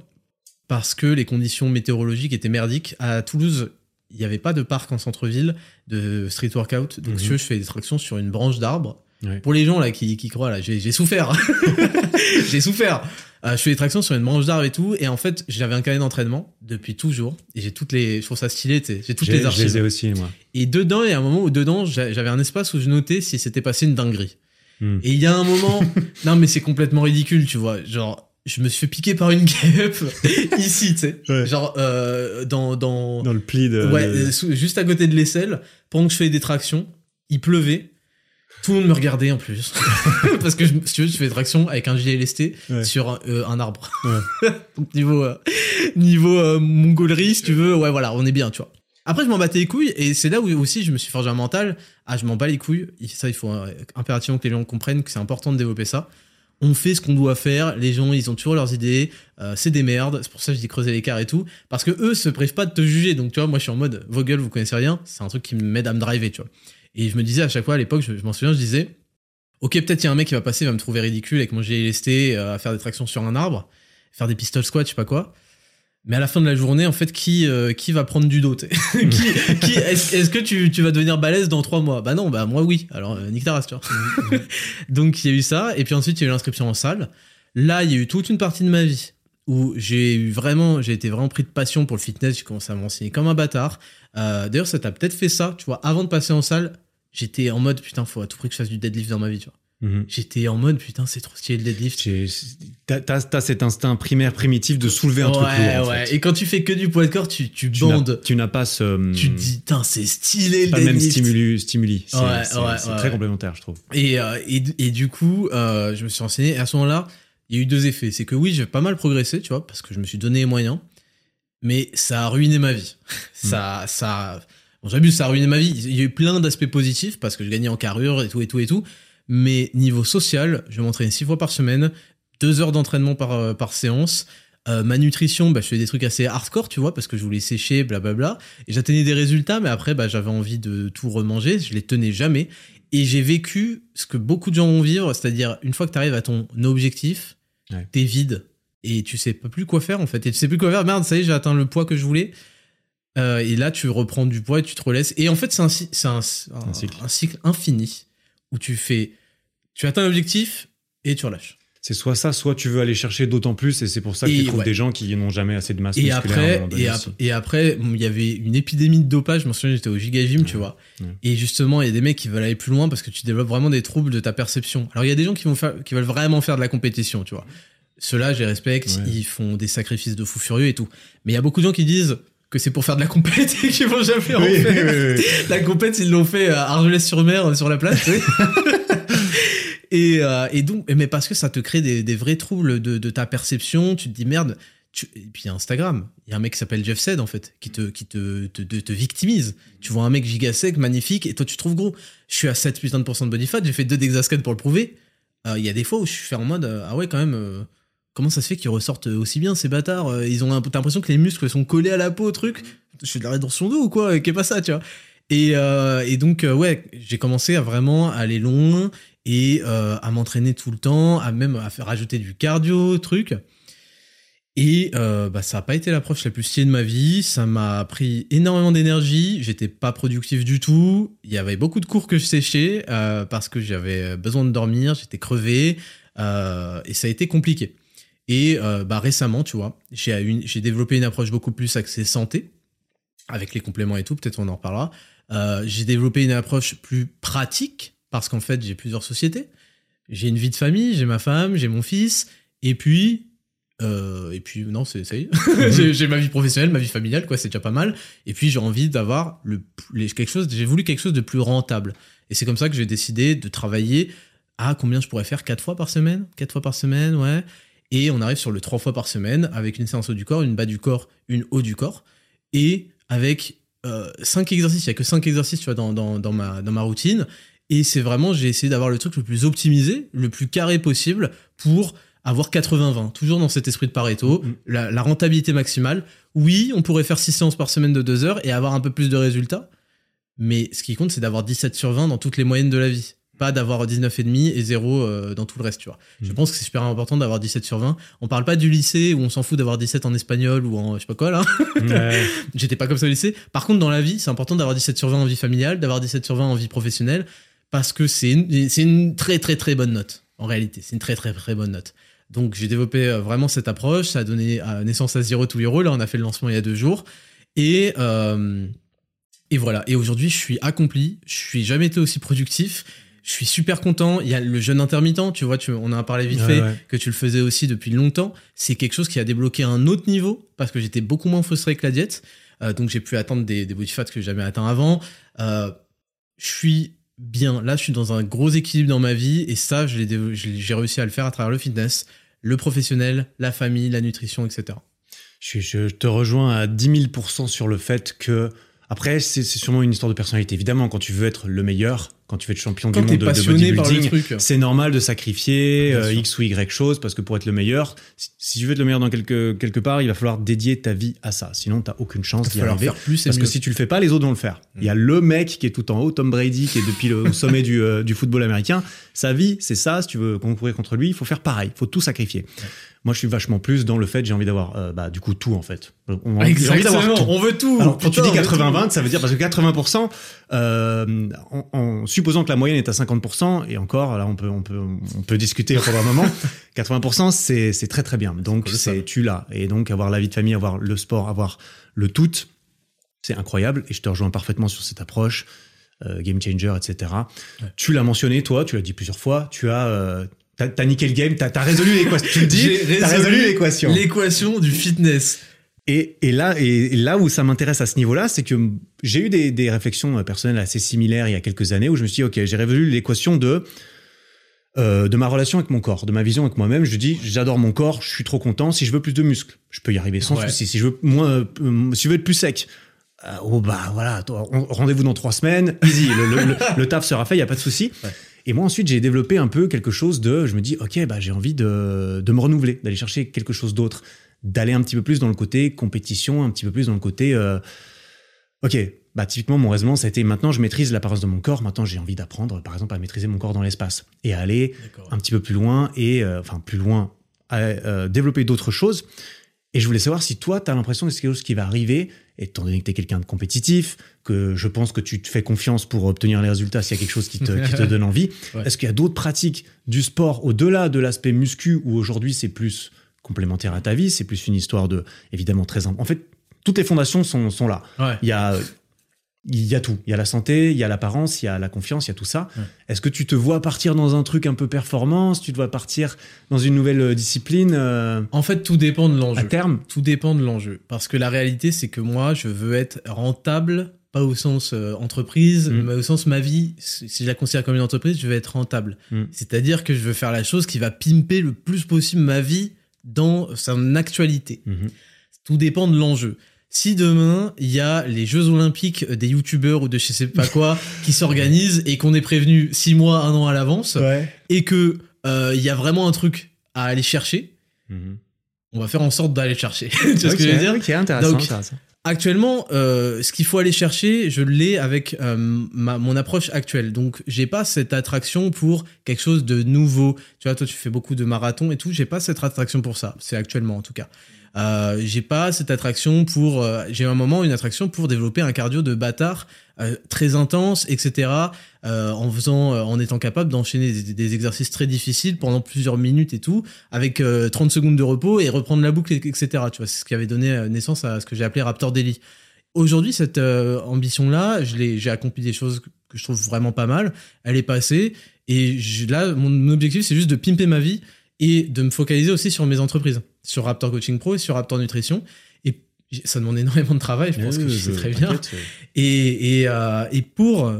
parce que les conditions météorologiques étaient merdiques. À Toulouse, il n'y avait pas de parc en centre-ville de street workout. Donc, Mhm. je fais des tractions sur une branche d'arbre. Ouais. Pour les gens là qui, qui croient, là, j'ai souffert. j'ai souffert. Euh, je fais des tractions sur une branche d'arbre et tout. Et en fait, j'avais un carnet d'entraînement depuis toujours. Et j'ai toutes les. Je trouve ça stylé. J'ai toutes les Je les archives. ai aussi, moi. Et dedans, il y a un moment où dedans, j'a- j'avais un espace où je notais si c'était passé une dinguerie. Hmm. Et il y a un moment. non, mais c'est complètement ridicule, tu vois. Genre. Je me suis fait piquer par une guêpe ici, tu sais. Ouais. Genre euh, dans, dans, Dans le pli de. Ouais, de- euh, sous- juste à côté de l'aisselle, pendant que je fais des tractions, il pleuvait. Tout le monde me regardait en plus. Parce que je, si tu veux, je fais des tractions avec un gilet lesté Ouais. sur un, euh, un arbre. Ouais. Donc niveau, euh, niveau mongolerie, si tu veux, ouais, voilà, on est bien, tu vois. Après, je m'en battais les couilles et c'est là où aussi je me suis forgé un mental. Ah, je m'en bats les couilles. Ça, il faut euh, impérativement que les gens comprennent que c'est important de développer ça. On fait ce qu'on doit faire. Les gens, ils ont toujours leurs idées. Euh, c'est des merdes. C'est pour ça que je dis creuser l'écart et tout. Parce que eux se privent pas de te juger. Donc, tu vois, moi, je suis en mode, vos gueules, vous connaissez rien. C'est un truc qui m'aide à me driver, tu vois. Et je me disais à chaque fois à l'époque, je, m'en souviens, je disais, ok, peut-être il y a un mec qui va passer, il va me trouver ridicule avec mon lesté, euh, à faire des tractions sur un arbre, faire des pistol squats, je sais pas quoi. Mais à la fin de la journée, en fait, qui, euh, qui va prendre du dos qui, qui, Est-ce que tu, tu vas devenir balèze dans trois mois? Bah non, bah moi oui. Alors, euh, nique ta race, tu vois. Donc, il y a eu ça. Et puis ensuite, il y a eu l'inscription en salle. Là, il y a eu toute une partie de ma vie où j'ai eu vraiment, j'ai été vraiment pris de passion pour le fitness. J'ai commencé à m'enseigner comme un bâtard. Euh, D'ailleurs, ça t'a peut-être fait ça, tu vois. Avant de passer en salle, j'étais en mode putain, faut à tout prix que je fasse du deadlift dans ma vie, tu vois. Mhm. J'étais en mode putain, c'est trop stylé le deadlift. T'as t'as- t'as cet instinct primaire, primitif de soulever un truc ouais, lourd. en ouais. fait. Et quand tu fais que du poids de corps, tu, tu Tu n'as- bandes. Tu n'as pas ce. Tu te dis, putain, c'est stylé le pas le même deadlift. stimuli. stimuli. C'est Ouais, c'est- ouais, c'est ouais, très complémentaire, je trouve. Et, euh, et, et du coup, euh, je me suis renseigné. Et à ce moment-là, il y a eu deux effets. C'est que oui, j'ai pas mal progressé, tu vois, parce que je me suis donné les moyens, mais ça a ruiné ma vie. ça, ça, bon, j'abuse, ça a ruiné ma vie. Il y a eu plein d'aspects positifs parce que je gagnais en carrure et tout et tout et tout. Mais niveau social, je m'entraînais six fois par semaine, deux heures d'entraînement par, euh, par séance. Euh, ma nutrition, bah, je fais des trucs assez hardcore, tu vois, parce que je voulais sécher, blablabla. Et j'atteignais des résultats, mais après, bah, j'avais envie de tout remanger. Je les tenais jamais. Et j'ai vécu ce que beaucoup de gens vont vivre, c'est-à-dire une fois que tu arrives à ton objectif, Ouais. t'es vide et tu sais pas plus quoi faire en fait. Et tu sais plus quoi faire. Merde, ça y est, j'ai atteint le poids que je voulais. Euh, et là, tu reprends du poids et tu te relaisses. Et en fait, c'est un, un, un cycle infini où tu fais, tu atteins l'objectif et tu relâches. C'est soit ça, soit tu veux aller chercher d'autant plus, et c'est pour ça que Et tu trouves ouais. des gens qui n'ont jamais assez de masse Et musculaire. après, et, aussi. ap- et après, bon, il y avait une épidémie de dopage. Je me souviens, j'étais au Giga Gym, tu vois. ouais. Et justement, il y a des mecs qui veulent aller plus loin parce que tu développes vraiment des troubles de ta perception. Alors, il y a des gens qui vont faire, qui veulent vraiment faire de la compétition, tu vois. Ceux-là, je les respecte. Ils font des sacrifices de fous furieux et tout. Mais il y a beaucoup de gens qui disent que c'est pour faire de la compète et qu'ils vont jamais en Oui, faire. oui, oui, oui. La compète, ils l'ont fait à Argelès-sur-Mer, sur la place. euh, et donc, mais parce que ça te crée des, vrais troubles de, ta perception, tu te dis merde. Et puis Instagram, il y a un mec qui s'appelle Jeff Sed en fait, qui te, qui te, te, te- te victimise. Tu vois un mec giga sec, magnifique, et toi tu te trouves gros. Je suis à 7 putain de pourcents de body fat, j'ai fait deux d'exascan pour le prouver. Euh, Il y a des fois où je suis en mode euh, ah ouais quand même. comment ça se fait qu'ils ressortent aussi bien ces bâtards Ils ont l'impression que les muscles sont collés à la peau, truc. Je fais de la rétention d'eau ou quoi Qu'est pas ça, tu vois et, et donc, ouais, j'ai commencé à vraiment aller loin et euh, à m'entraîner tout le temps, à même à faire rajouter du cardio, truc. Et euh, bah, ça n'a pas été l'approche la plus stylée de ma vie. Ça m'a pris énormément d'énergie. J'étais pas productif du tout. Il y avait beaucoup de cours que je séchais euh, parce que j'avais besoin de dormir. J'étais crevé et ça a été compliqué. Et bah, récemment, tu vois, j'ai développé une approche beaucoup plus axée santé avec les compléments et tout. Peut-être on en reparlera. J'ai développé une approche plus pratique parce qu'en fait j'ai plusieurs sociétés. J'ai une vie de famille, j'ai ma femme, j'ai mon fils, et puis euh, et puis non c'est ça y est. j'ai, j'ai ma vie professionnelle, ma vie familiale quoi, c'est déjà pas mal. Et puis j'ai envie d'avoir le les- quelque chose, j'ai voulu quelque chose de plus rentable. Et c'est comme ça que j'ai décidé de travailler à combien je pourrais faire? Quatre fois par semaine, quatre fois par semaine, ouais. Et on arrive sur le trois fois par semaine avec une séance haut du corps, une bas du corps, une haut du corps, et avec euh, cinq exercices. Il y a que cinq exercices, tu vois, dans, dans, dans ma, dans ma routine. Et c'est vraiment, j'ai essayé d'avoir le truc le plus optimisé, le plus carré possible pour avoir 80-20. Toujours dans cet esprit de Pareto, Mhm. la, la rentabilité maximale. Oui, on pourrait faire 6 séances par semaine de 2 heures et avoir un peu plus de résultats. Mais ce qui compte, c'est d'avoir 17 sur 20 dans toutes les moyennes de la vie. Pas d'avoir 19,5 et 0 euh, dans tout le reste, tu vois. Je Mhm. pense que c'est super important d'avoir 17 sur 20. On parle pas du lycée où on s'en fout d'avoir 17 en espagnol ou en je sais pas quoi là. Ouais. J'étais pas comme ça au lycée. Par contre, dans la vie, c'est important d'avoir 17 sur 20 en vie familiale, d'avoir 17 sur 20 en vie professionnelle, parce que c'est une, c'est une très très très bonne note. En réalité, c'est une très très très bonne note. Donc j'ai développé euh, vraiment cette approche. Ça a donné euh, naissance à Zero to Hero. Là, on a fait le lancement il y a deux jours. Et, euh, et voilà. Et aujourd'hui, je suis accompli. Je suis jamais été aussi productif. Je suis super content. Il y a le jeûne intermittent, tu vois, tu, on en a parlé vite Ouais, fait, ouais. que tu le faisais aussi depuis longtemps. C'est quelque chose qui a débloqué un autre niveau parce que j'étais beaucoup moins frustré que la diète. Euh, donc j'ai pu atteindre des, des body fats que j'ai jamais atteint avant. Euh, je suis bien. Là, je suis dans un gros équilibre dans ma vie et ça, j'ai réussi à le faire à travers le fitness, le professionnel, la famille, la nutrition, etc. Je, je te rejoins à 10 000% sur le fait que. Après, c'est sûrement une histoire de personnalité. Évidemment, quand tu veux être le meilleur, quand tu être champion Quand du monde de, de bodybuilding, c'est normal de sacrifier euh. X ou Y chose parce que pour être le meilleur, si, si tu veux être le meilleur dans quelque, quelque part, il va falloir dédier ta vie à ça. Sinon, t'as aucune chance d'y arriver. faire plus Parce que si tu le fais pas, les autres vont le faire. Il y a le mec qui est tout en haut, Tom Brady, qui est depuis le sommet du, euh, du football américain. Sa vie, c'est ça. Si tu veux concourir contre lui, il faut faire pareil. Il faut tout sacrifier. Moi, je suis vachement plus dans le fait, j'ai envie d'avoir, euh, bah, du coup, tout en fait. On- j'ai envie Exactement, tout. on veut tout. Alors, quand tu dis on veut tout. 80-20, ça veut dire parce que 80%, euh, en, en supposant que la moyenne est à 50%, et encore, là, on peut, on peut, on peut discuter pendant un moment, 80%, c'est, c'est très très bien. Donc, c'est, tu l'as. Et donc, avoir la vie de famille, avoir le sport, avoir le tout, c'est incroyable. Et je te rejoins parfaitement sur cette approche, euh, game changer, etc. Ouais. Tu l'as mentionné, toi, tu l'as dit plusieurs fois, tu as, euh, t'as, niqué le game, t'as, résolu l'équation. Tu le dis, t'as résolu l'équation. L'équation du fitness. Et, et là, et là où ça m'intéresse à ce niveau-là, c'est que j'ai eu des, des réflexions euh, personnelles assez similaires il y a quelques années où je me suis dit, OK, j'ai résolu l'équation de euh, de ma relation avec mon corps, de ma vision avec moi-même. Je dis, j'adore mon corps, je suis trop content. Si je veux plus de muscles, je peux y arriver sans Ouais. souci. Si je veux moins, euh, si je veux être plus sec, euh, oh bah voilà, rendez-vous dans trois semaines, easy, le, le- le- le taf sera fait, il y a pas de souci. Ouais. Et moi ensuite j'ai développé un peu quelque chose de, je me dis, ok, bah j'ai envie de, de me renouveler, d'aller chercher quelque chose d'autre, d'aller un petit peu plus dans le côté compétition, un petit peu plus dans le côté, euh, ok, bah typiquement mon raisonnement ça a été maintenant je maîtrise l'apparence de mon corps, maintenant j'ai envie d'apprendre par exemple à maîtriser mon corps dans l'espace et à aller un petit peu plus loin et euh, enfin plus loin à euh, développer d'autres choses. Et je voulais savoir si toi, tu as l'impression que c'est quelque chose qui va arriver, étant donné que tu es quelqu'un de compétitif, que je pense que tu te fais confiance pour obtenir les résultats s'il y a quelque chose qui te, qui te donne envie. Ouais. Est-ce qu'il y a d'autres pratiques du sport au-delà de l'aspect muscu où aujourd'hui c'est plus complémentaire à ta vie, c'est plus une histoire de, évidemment, très... En fait, toutes les fondations sont, sont là. Ouais. Il y a, il y a tout. Il y a la santé, il y a l'apparence, il y a la confiance, il y a tout ça. Ouais. Est-ce que tu te vois partir dans un truc un peu performance? Tu te vois partir dans une nouvelle euh, discipline euh, En fait, tout dépend de à l'enjeu. terme? Tout dépend de l'enjeu. Parce que la réalité, c'est que moi, je veux être rentable, pas au sens euh, entreprise, Mm. mais au sens ma vie. Si je la considère comme une entreprise, je veux être rentable. Mm. C'est-à-dire que je veux faire la chose qui va pimper le plus possible ma vie dans son actualité. Mhm. Tout dépend de l'enjeu. Si demain, il y a les Jeux Olympiques des youtubeurs ou de je sais pas quoi qui s'organisent et qu'on est prévenu six mois, un an à l'avance, et que euh, il y a vraiment un truc à aller chercher, Mhm. on va faire en sorte d'aller le chercher. tu vois ce que je veux dire intéressant. Donc, intéressant. Actuellement, euh, ce qu'il faut aller chercher, je l'ai avec euh, ma, mon approche actuelle. Donc, j'ai pas cette attraction pour quelque chose de nouveau. Tu vois, toi, tu fais beaucoup de marathons et tout. J'ai pas cette attraction pour ça. C'est actuellement, en tout cas. Euh, j'ai pas cette attraction pour. euh, j'ai un moment une attraction pour développer un cardio de bâtard euh, très intense, etc. euh, en faisant, euh, en étant capable d'enchaîner des, exercices très difficiles pendant plusieurs minutes et tout, avec euh, 30 secondes de repos et reprendre la boucle, etc. Tu vois, c'est ce qui avait donné euh, naissance à ce que j'ai appelé Raptor Daily. Aujourd'hui, cette euh, ambition-là, j'ai accompli des choses que je trouve vraiment pas mal. Elle est passée et je- là, mon objectif, c'est juste de pimper ma vie et de me focaliser aussi sur mes entreprises, sur Raptor Coaching Pro et sur Raptor Nutrition. Et ça demande énormément de travail, je pense que je sais très bien. Et, et, euh, et pour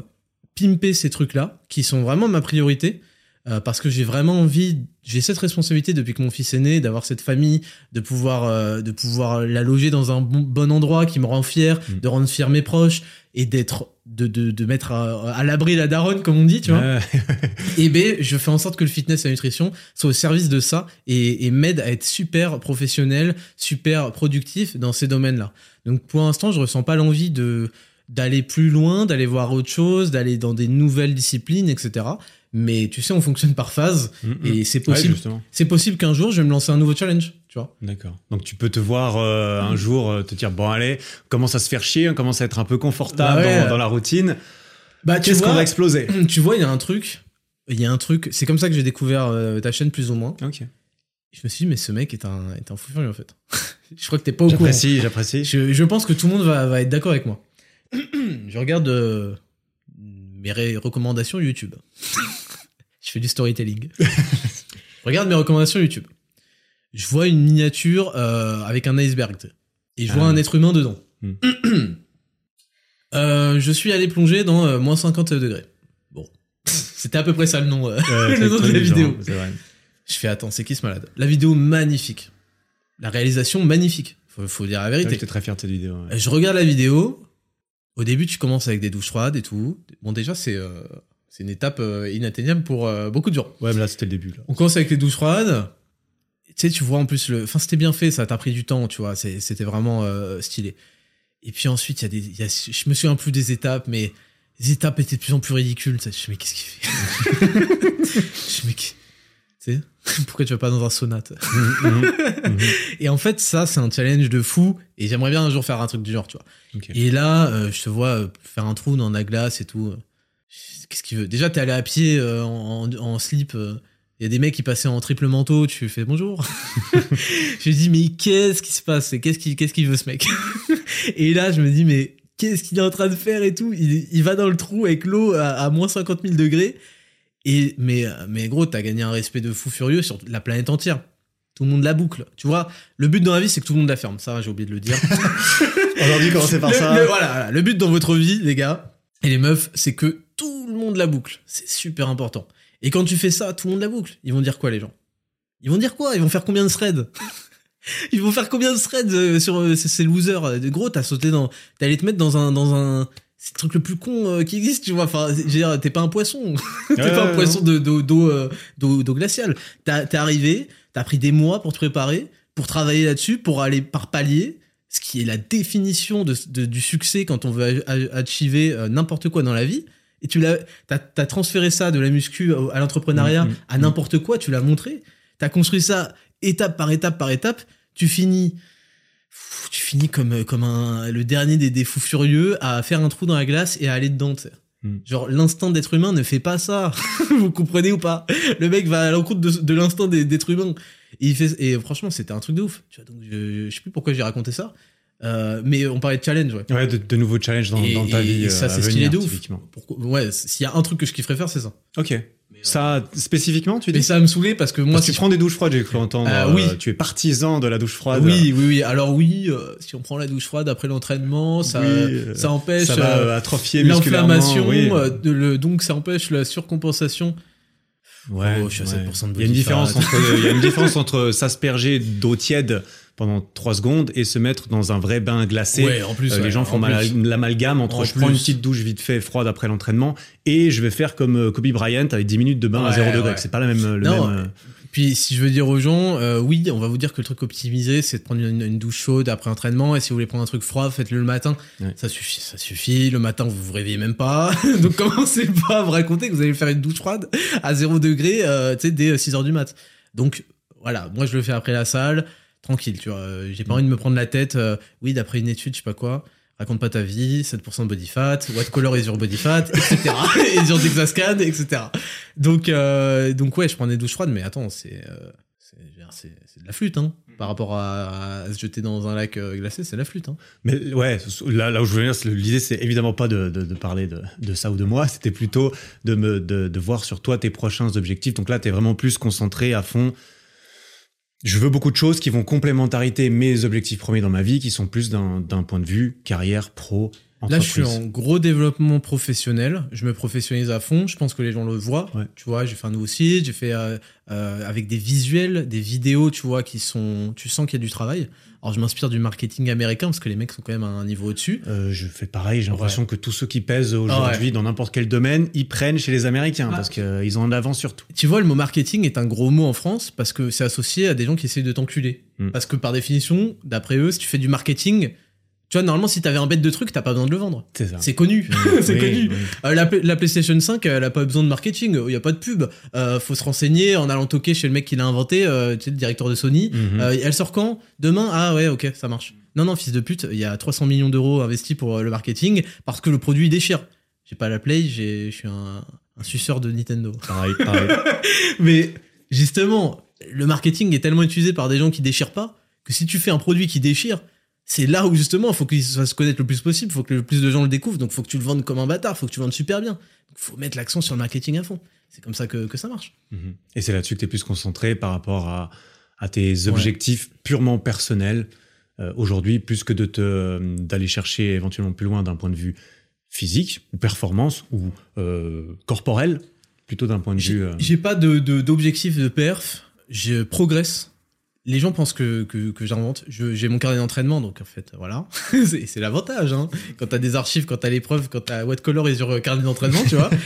pimper ces trucs-là, qui sont vraiment ma priorité, euh, parce que j'ai vraiment envie, j'ai cette responsabilité depuis que mon fils est né, d'avoir cette famille, de pouvoir, euh, de pouvoir la loger dans un bon, bon endroit qui me rend fier, Mm. de rendre fier mes proches et d'être, de, de, de mettre à, à l'abri la daronne, comme on dit, tu vois. ouais. Et ben, je fais en sorte que le fitness et la nutrition soient au service de ça et, et m'aident à être super professionnel, super productif dans ces domaines-là. Donc pour l'instant, je ressens pas l'envie de d'aller plus loin, d'aller voir autre chose, d'aller dans des nouvelles disciplines, etc. Mais tu sais, on fonctionne par phase Mhm. et c'est possible. c'est possible qu'un jour, je vais me lancer un nouveau challenge, tu vois. D'accord. Donc tu peux te voir euh, un jour euh, te dire bon allez, commence à se faire chier, on commence à être un peu confortable Bah ouais. dans, dans la routine. Bah, tu Qu'est-ce qu'on va exploser? tu vois, il y a un truc, il y a un truc. C'est comme ça que j'ai découvert euh, ta chaîne plus ou moins. Ok. Je me suis dit, mais ce mec est un, est un fou furieux en fait. je crois que t'es pas au courant. J'apprécie, j'apprécie. Je, je pense que tout le monde va, va être d'accord avec moi. je regarde euh, mes recommandations YouTube. je fais du storytelling. je regarde mes recommandations YouTube. Je vois une miniature euh, avec un iceberg. Et je vois Ah. un être humain dedans. Hmm. Euh, je suis allé plonger dans euh, moins 50 degrés. Bon. C'était à peu près ça le nom, Ouais, le nom de la vidéo. Vrai. Je fais, attends, c'est qui ce malade? La vidéo magnifique. La réalisation magnifique. Faut, faut dire la vérité. J'étais très fier de cette vidéo. ouais. Je regarde la vidéo. Au début, tu commences avec des douches froides et tout. Bon, déjà, c'est c'est une étape euh, inatteignable pour euh, beaucoup de gens. Ouais, mais là c'était le début. Là. On commence avec les douches froides. Tu sais, tu vois en plus le. Enfin, c'était bien fait, ça t'a pris du temps, tu vois. C'était vraiment euh, stylé. Et puis ensuite, il y a des. y a- je me souviens plus des étapes, mais les étapes étaient de plus en plus ridicules. Je me mais qu'est-ce qu'il fait? Je me dis, Tu sais, pourquoi tu vas pas dans un sauna toi? Mhm, mhm, mhm. Et en fait, ça, c'est un challenge de fou. Et j'aimerais bien un jour faire un truc du genre, tu vois. Et là, euh, je te vois faire un trou dans la glace et tout. Qu'est-ce qu'il veut? Déjà, t'es allé à pied euh, en, slip. Il y a des mecs qui passaient en triple manteau. Tu fais bonjour. je me dis, mais qu'est-ce qui se passe? Et Qu'est-ce qu'il qu'est-ce qu'il veut, ce mec? Et là, je me dis, mais qu'est-ce qu'il est en train de faire et tout? Il, il va dans le trou avec l'eau à, à moins 50 000 degrés. Et, mais, mais gros, t'as gagné un respect de fou furieux sur la planète entière. Tout le monde la boucle. Tu vois, le but dans la vie, c'est que tout le monde la ferme. Ça, j'ai oublié de le dire. Aujourd'hui, commencer par le, ça. le- voilà, voilà. le but dans votre vie, les gars et les meufs, c'est que monde la boucle. C'est super important. Et quand tu fais ça, tout le monde la boucle. Ils vont dire quoi, les gens? Ils vont dire quoi? Ils vont faire combien de threads? Ils vont faire combien de threads euh, sur euh, ces, losers De Gros, t'as sauté dans... T'es allé te mettre dans un... Dans un c'est le truc le plus con euh, qui existe, tu vois. Enfin, je veux dire, t'es pas un poisson. t'es Ouais, pas un poisson de- d'eau d'eau euh, glaciale. T'es arrivé, t'as pris des mois pour te préparer, pour travailler là-dessus, pour aller par palier, ce qui est la définition de, de- du succès quand on veut a- a- achiever euh, n'importe quoi dans la vie. Et tu l'as, t'as, transféré ça de la muscu à l'entrepreneuriat, Mhm, à n'importe quoi, tu l'as montré. T'as construit ça étape par étape par étape. Tu finis, pff, tu finis comme, comme un, le dernier des, des fous furieux à faire un trou dans la glace et à aller dedans. Genre, l'instinct d'être humain ne fait pas ça. Vous comprenez ou pas? Le mec va à l'encontre de, de l'instinct d'être humain. Et, il fait, et franchement, c'était un truc de ouf. Tu vois, donc je, je sais plus pourquoi j'ai raconté ça. Euh, mais on parlait de challenge, ouais. Ouais, de, de nouveaux challenges dans, Et- dans ta et- vie. et ça, euh, c'est stylé de ouf. Pourquoi- ouais, s'il y a un truc que je kifferais faire, c'est ça. Ok. Ça, spécifiquement, tu dis Mais ça va me saouler parce que moi, Parce si tu je- prends des douches froides, j'ai cru entendre. Euh, euh, oui. Tu es partisan de la douche froide. Oui, oui, oui. Alors oui, euh, si on prend la douche froide après l'entraînement, ça, Oui, euh, ça empêche Ça va euh, euh, atrophier l'inflammation, Oui. euh, de le, donc ça empêche la surcompensation. Ouais, Oh, je suis à ouais. 7% de Il y a une body différence fat. entre, il y a une différence entre s'asperger d'eau tiède pendant 3 secondes et se mettre dans un vrai bain glacé. Ouais, en plus. Euh, ouais, les gens font l'amalgame entre En je prends une petite douche vite fait froide après l'entraînement et je vais faire comme euh, Kobe Bryant avec 10 minutes de bain à Ouais, 0 degré. C'est pas la même, le Non, même. euh, Puis si je veux dire aux gens, euh, oui, on va vous dire que le truc optimisé, c'est de prendre une, une douche chaude après entraînement. Et si vous voulez prendre un truc froid, faites-le le matin. Ouais. Ça suffit, ça suffit. Le matin, vous vous réveillez même pas. Donc commencez pas à me raconter que vous allez faire une douche froide à 0 degré, euh, tu sais, dès 6 heures du mat. Donc voilà, moi je le fais après la salle, tranquille, tu vois. Euh, J'ai pas envie de me prendre la tête. euh, oui, d'après une étude, je sais pas quoi. Raconte pas ta vie, 7% de body fat, what color is your body fat, etc. et sur Dexascan, etc. Donc, euh, donc ouais, je prends des douches froides, mais attends, c'est, euh, c'est, dire, de la flûte, hein. Par rapport à, à se jeter dans un lac glacé, c'est de la flûte, hein. Mais ouais, là, là où je veux venir, c'est- l'idée, c'est évidemment pas de, de, de parler de, de ça ou de moi, c'était plutôt de, me, de, de voir sur toi tes prochains objectifs. Donc là, tu es vraiment plus concentré à fond. Je veux beaucoup de choses qui vont complémentarité mes objectifs premiers dans ma vie, qui sont plus d'un point de vue carrière, pro, Là, je suis en gros développement professionnel. Je me professionnalise à fond. Je pense que les gens le voient. Ouais. Tu vois, j'ai fait un nouveau site. J'ai fait euh, euh, avec des visuels, des vidéos, tu vois, qui sont. Tu sens qu'il y a du travail. Alors, je m'inspire du marketing américain parce que les mecs sont quand même à un niveau au-dessus. Euh, je fais pareil, j'ai Ouais. l'impression que tous ceux qui pèsent aujourd'hui dans n'importe quel domaine, ils prennent chez les Américains Ah. parce qu'ils ont en avant sur tout. Tu vois, le mot marketing est un gros mot en France parce que c'est associé à des gens qui essayent de t'enculer. Mm. Parce que par définition, d'après eux, si tu fais du marketing, tu vois, normalement, si t'avais un bête de truc, t'as pas besoin de le vendre. C'est ça. C'est connu. c'est Oui, connu. oui. Euh, la, Play- la PlayStation 5, elle a pas besoin de marketing. Il y a pas de pub. Euh, faut se renseigner en allant toquer chez le mec qui l'a inventé, euh, tu sais, le directeur de Sony. Mhm. Euh, elle sort quand? Demain? Ah ouais, ok, ça marche. Non, non, fils de pute, il y a 300 millions d'euros investis pour le marketing parce que le produit il déchire. J'ai pas la Play, je suis un, un suceur de Nintendo. Pareil, pareil. Mais justement, le marketing est tellement utilisé par des gens qui déchirent pas que si tu fais un produit qui déchire, c'est là où justement il faut qu'il se fasse connaître le plus possible, il faut que le plus de gens le découvrent, donc faut que tu le vendes comme un bâtard, faut que tu le vendes super bien. Donc faut mettre l'accent sur le marketing à fond. C'est comme ça que, que ça marche. Mhm. Et c'est là-dessus que tu es plus concentré par rapport à, à tes objectifs purement personnels euh, aujourd'hui, plus que de te d'aller chercher éventuellement plus loin d'un point de vue physique ou performance ou euh, corporel, plutôt d'un point de vue. J'ai euh, pas de, de- d'objectif de perf, je progresse. Les gens pensent que, que, que j'invente. J'ai mon carnet d'entraînement, donc en fait, voilà. c'est l'avantage. Hein. Quand t'as des archives, quand t'as l'épreuve, quand t'as what color et sur carnet d'entraînement, tu vois.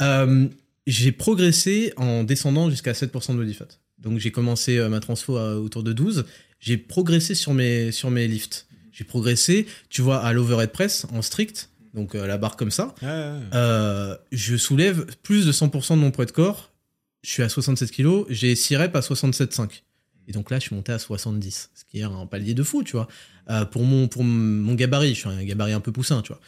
Euh, j'ai progressé en descendant jusqu'à 7% de body fat. Donc j'ai commencé euh, ma transfo à autour de 12. J'ai progressé sur mes, sur mes lifts. J'ai progressé, tu vois, à l'overhead press en strict, donc euh, la barre comme ça. Euh, je soulève plus de 100% de mon poids de corps. Je suis à 67 kg, j'ai 6 reps à 67,5. Et donc là, je suis monté à 70, ce qui est un palier de fou, tu vois. Euh, pour, mon, pour mon gabarit, je suis un gabarit un peu poussin, tu vois.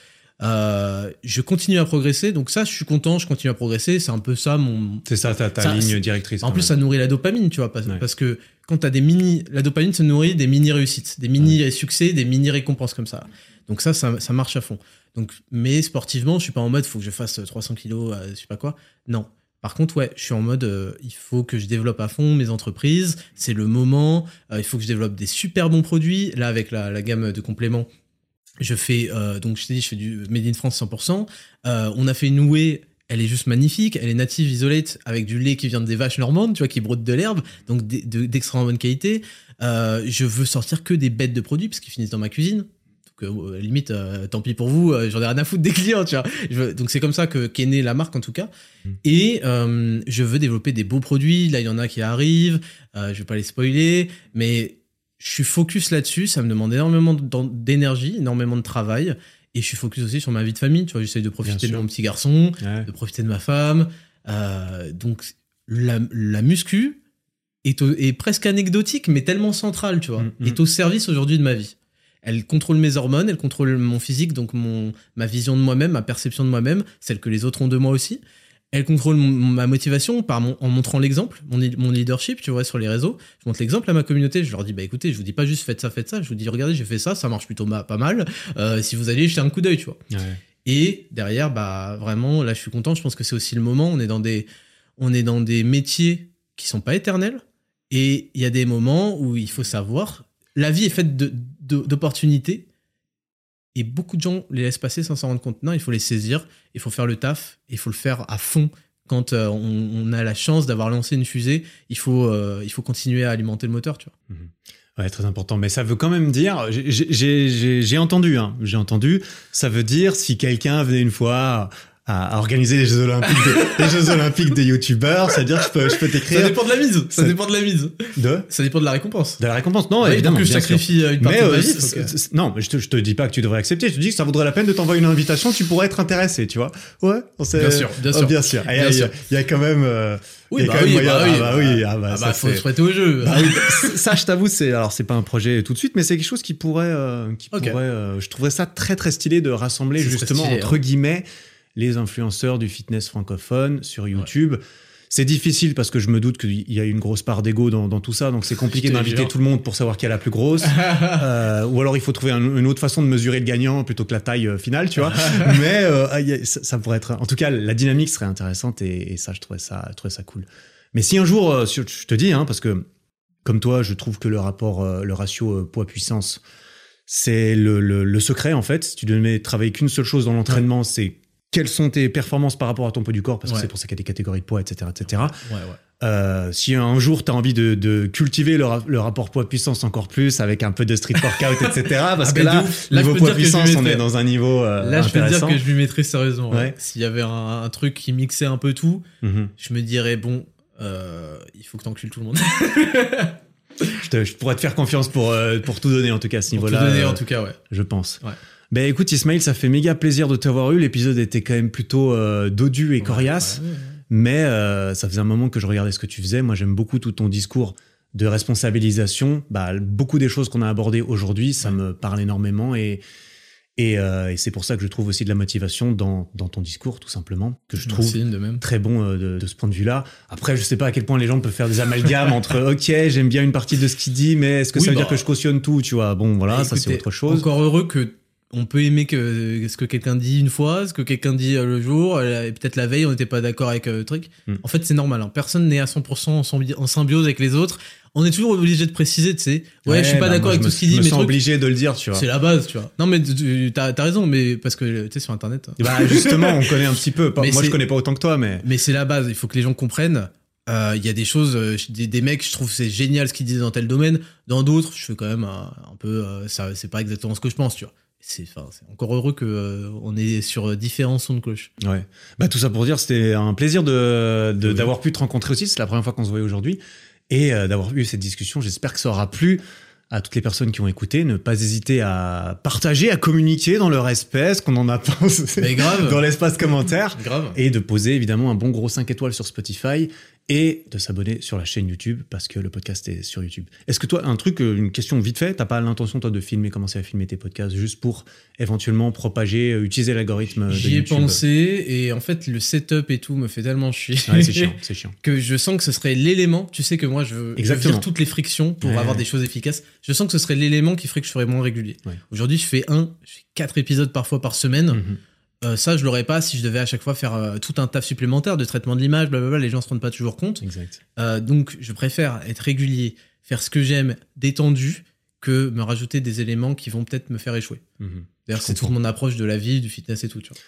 Euh, je continue à progresser, donc ça, je suis content, je continue à progresser. C'est un peu ça mon. C'est ça ta, ta Ça, ligne directrice. En plus, même. ça nourrit la dopamine, tu vois, parce, Ouais. parce que quand t'as des mini, la dopamine se nourrit des mini réussites, des mini succès, des mini récompenses comme ça. Donc ça, ça, ça marche à fond. Donc, mais sportivement, je suis pas en mode, faut que je fasse 300 kilos, euh, je sais pas quoi. Non. Par contre, ouais, je suis en mode, euh, il faut que je développe à fond mes entreprises. C'est le moment. euh, il faut que je développe des super bons produits. Là, avec la, gamme de compléments, je fais, euh, donc je t'ai dit, je fais du Made in France 100%. Euh, on a fait une nouée elle est juste magnifique. Elle est native isolate avec du lait qui vient des vaches normandes, tu vois, qui brodent de l'herbe, donc d'extrêmement bonne qualité. Je veux sortir que des bêtes de produits parce qu'ils finissent dans ma cuisine. Donc, euh, limite, euh, tant pis pour vous, j'en ai rien à foutre des clients, tu vois. donc c'est comme ça que qu'est née la marque en tout cas. Mm. Et je veux développer des beaux produits. Là, il y en a qui arrivent. je vais pas les spoiler, mais je suis focus là-dessus. Ça me demande énormément d'énergie, énormément de travail. Et je suis focus aussi sur ma vie de famille. Tu vois, j'essaye de profiter de mon petit garçon, de profiter de ma femme. Euh, donc, la, la muscu est, est, presque anecdotique, mais tellement centrale, tu vois. Mm, mm. Est au service aujourd'hui de ma vie. Elle contrôle mes hormones, elle contrôle mon physique, donc mon, ma vision de moi-même, ma perception de moi-même, celle que les autres ont de moi aussi elle contrôle ma motivation par en montrant l'exemple, mon, mon, leadership, tu vois, sur les réseaux. Je montre l'exemple à ma communauté. Je leur dis, bah écoutez, je vous dis pas juste faites ça, faites ça. Je vous dis, regardez, j'ai fait ça, ça marche plutôt pas mal. Euh, si vous allez jeter un coup d'œil, tu vois. Et derrière, bah vraiment, là, je suis content. Je pense que c'est aussi le moment. On est dans des, on est dans des métiers qui sont pas éternels. Et il y a des moments où il faut savoir, la vie est faite d'opportunités et beaucoup de gens les laissent passer sans s'en rendre compte. Non, il faut les saisir, il faut faire le taf, il faut le faire à fond. Quand euh, on, a la chance d'avoir lancé une fusée, il faut, euh, il faut continuer à alimenter le moteur, tu vois. Mhm. Très important. Mais ça veut quand même dire, j'ai entendu, hein, j'ai entendu, ça veut dire si quelqu'un venait une fois à, organiser les Jeux Olympiques des, les Jeux Olympiques des youtubeurs, c'est-à-dire je peux, je peux t'écrire. Ça dépend de la mise. Ça, dépend de la mise. De Ça dépend de la récompense. De la récence, non, évidemment. que je sacrifie euh, une partie mais, de ma euh, vie. Non, je te, je te dis pas que tu devrais accepter. Je te dis que ça vaudrait la peine de t'envoyer une invitation. Tu pourrais être intéressé, tu vois. Ouais. On bien sûr, bien sûr. bien sûr. Il y, a quand même. Euh, oui, bah, oui, bah, oui, ah bah oui, ah bah, ah bah faut se prêter au jeu. Bah, ça, je t'avoue, c'est alors c'est pas un projet tout de suite, mais c'est quelque chose qui pourrait, qui pourrait. je trouverais ça très très stylé de rassembler justement entre hein. guillemets les influenceurs du fitness francophone sur YouTube. C'est difficile parce que je me doute qu'il y a une grosse part d'ego dans, tout ça, donc c'est compliqué d'inviter tout le monde pour savoir qui est la plus grosse. Euh, ou alors il faut trouver une autre façon de mesurer le gagnant plutôt que la taille euh, finale, tu vois. Mais euh, ça, pourrait être, en tout cas, la dynamique serait intéressante et, ça, je trouvais ça, je trouvais ça cool. Mais si un jour, je te dis, hein, parce que comme toi, je trouve que le rapport, le ratio poids-puissance, c'est le, secret en fait. Si tu devais travailler qu'une seule chose dans l'entraînement, c'est quelles sont tes performances par rapport à ton poids du corps, parce que c'est pour ça qu'il y a des catégories de poids, etc. etc. Euh, si un jour tu as envie de, cultiver le, rapport poids-puissance encore plus avec un peu de street workout, etc. Parce ah que là, niveau poids-puissance, on est dans un niveau. Euh, là, je peux dire que je lui mettrais sérieusement. S'il y avait un, truc qui mixait un peu tout, mm-hmm. je me dirais, bon, euh, il faut que tu encules tout le monde. je, pourrais te faire confiance pour, pour tout donner en tout cas à ce niveau-là. Tout donner en tout cas, ouais. Je pense. Ouais. Ben écoute Ismail, ça fait méga plaisir de t'avoir eu. L'épisode était quand même plutôt euh, dodu et coriace, mais euh, ça faisait un moment que je regardais ce que tu faisais. Moi, j'aime beaucoup tout ton discours de responsabilisation. Bah, beaucoup des choses qu'on a abordées aujourd'hui, ça me parle énormément et euh, et, c'est pour ça que je trouve aussi de la motivation dans, dans ton discours, tout simplement, que je trouve très bon de, de, ce point de vue-là. Après, je sais pas à quel point les gens peuvent faire des amalgames entre OK, j'aime bien une partie de ce qu'il dit, mais est-ce que ça veut dire bah, que je cautionne tout, tu vois? Bon, voilà, bah, ça c'est autre chose. Encore heureux que on peut aimer que ce que quelqu'un dit une fois, ce que quelqu'un dit euh, le jour, euh, et peut-être la veille on n'était pas d'accord avec euh, le truc. Hmm. En fait, c'est normal. Hein. Personne n'est à 100% en symbiose avec les autres. On est toujours obligé de préciser, tu sais. Ouais, je suis pas bah, d'accord avec tout ce qu'il dit, mais je obligé de le dire, tu vois. C'est la base, tu vois. Non, mais tu as, raison, mais parce que tu sais sur Internet. Bah justement, on connaît un petit peu. moi, je connais pas autant que toi, mais. Mais c'est la base. Il faut que les gens comprennent. Il y a des choses, des, des, mecs, je trouve c'est génial ce qu'ils disent dans tel domaine. Dans d'autres, je fais quand même un, un peu, ça, c'est pas exactement ce que je pense, tu vois c'est encore heureux que euh, on est sur différents sons de cloche. Ouais. Bah tout ça pour dire c'était un plaisir de d'avoir pu te rencontrer aussi, c'est la première fois qu'on se voyait aujourd'hui et euh, d'avoir eu cette discussion, j'espère que ça aura plu à toutes les personnes qui ont écouté, ne pas hésiter à partager, à communiquer dans leur espèce, qu'on en a pensé grave. dans l'espace commentaire. Grave. Et de poser évidemment un bon gros 5 étoiles sur Spotify et de s'abonner sur la chaîne YouTube parce que le podcast est sur YouTube. Est-ce que toi, un truc, euh, une question vite fait, t'as pas l'intention toi de filmer, commencer à filmer tes podcasts juste pour éventuellement propager, euh, utiliser l'algorithme de J'y ai pensé et en fait le setup et tout me fait tellement chier. c'est chiant, c'est chiant. Que je sens que ce serait l'élément, tu sais que moi je veux, Exactement. toutes les frictions pour avoir des choses efficaces. Je sens que ce serait l'élément qui ferait que je serais moins régulier. Aujourd'hui je fais un, je fais quatre épisodes parfois par semaine. Mhm. Euh, ça, je l'aurais pas si je devais à chaque fois faire euh, tout un taf supplémentaire de traitement de l'image, blablabla. Les gens se rendent pas toujours compte. Exact. Euh, donc, je préfère être régulier, faire ce que j'aime, détendu, que me rajouter des éléments qui vont peut-être me faire échouer. Mhm. D'ailleurs, c'est toute mon approche de la vie, du fitness et tout. Tu vois.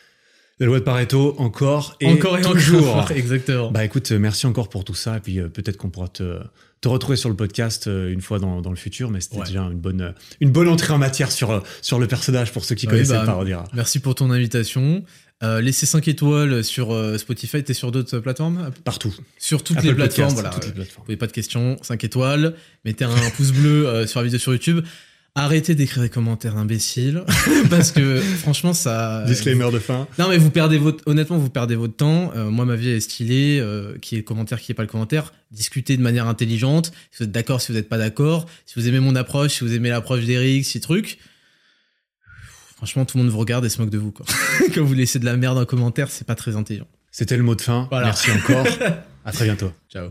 La loi de Pareto, encore et encore et toujours. encore. Exactement. Bah écoute, merci encore pour tout ça. Et puis euh, peut-être qu'on pourra te, te retrouver sur le podcast euh, une fois dans, dans le futur. Mais c'était Ouais. déjà une bonne, euh, une bonne entrée en matière sur, euh, sur le personnage pour ceux qui Oui, connaissaient bah, pas, on dira. Merci pour ton invitation. Euh, laissez 5 étoiles sur euh, Spotify. T'es sur d'autres plateformes? Partout. Sur toutes les plateformes. Podcast, voilà. toutes les Vous plateformes. pas de questions. 5 étoiles. Mettez un pouce bleu euh, sur la vidéo sur YouTube. Arrêtez d'écrire des commentaires imbéciles. parce que franchement, ça. Disclaimer de fin. Non, mais vous perdez votre. Honnêtement, vous perdez votre temps. Euh, moi, ma vie est stylée. Euh, qui est le commentaire, qui est pas le commentaire. Discutez de manière intelligente. Si vous êtes d'accord, si vous n'êtes pas d'accord. Si vous aimez mon approche, si vous aimez l'approche d'Eric, si truc. Franchement, tout le monde vous regarde et se moque de vous. Quoi. Quand vous laissez de la merde en commentaire, c'est pas très intelligent. C'était le mot de fin. Voilà. Merci encore. à très bientôt. Ciao.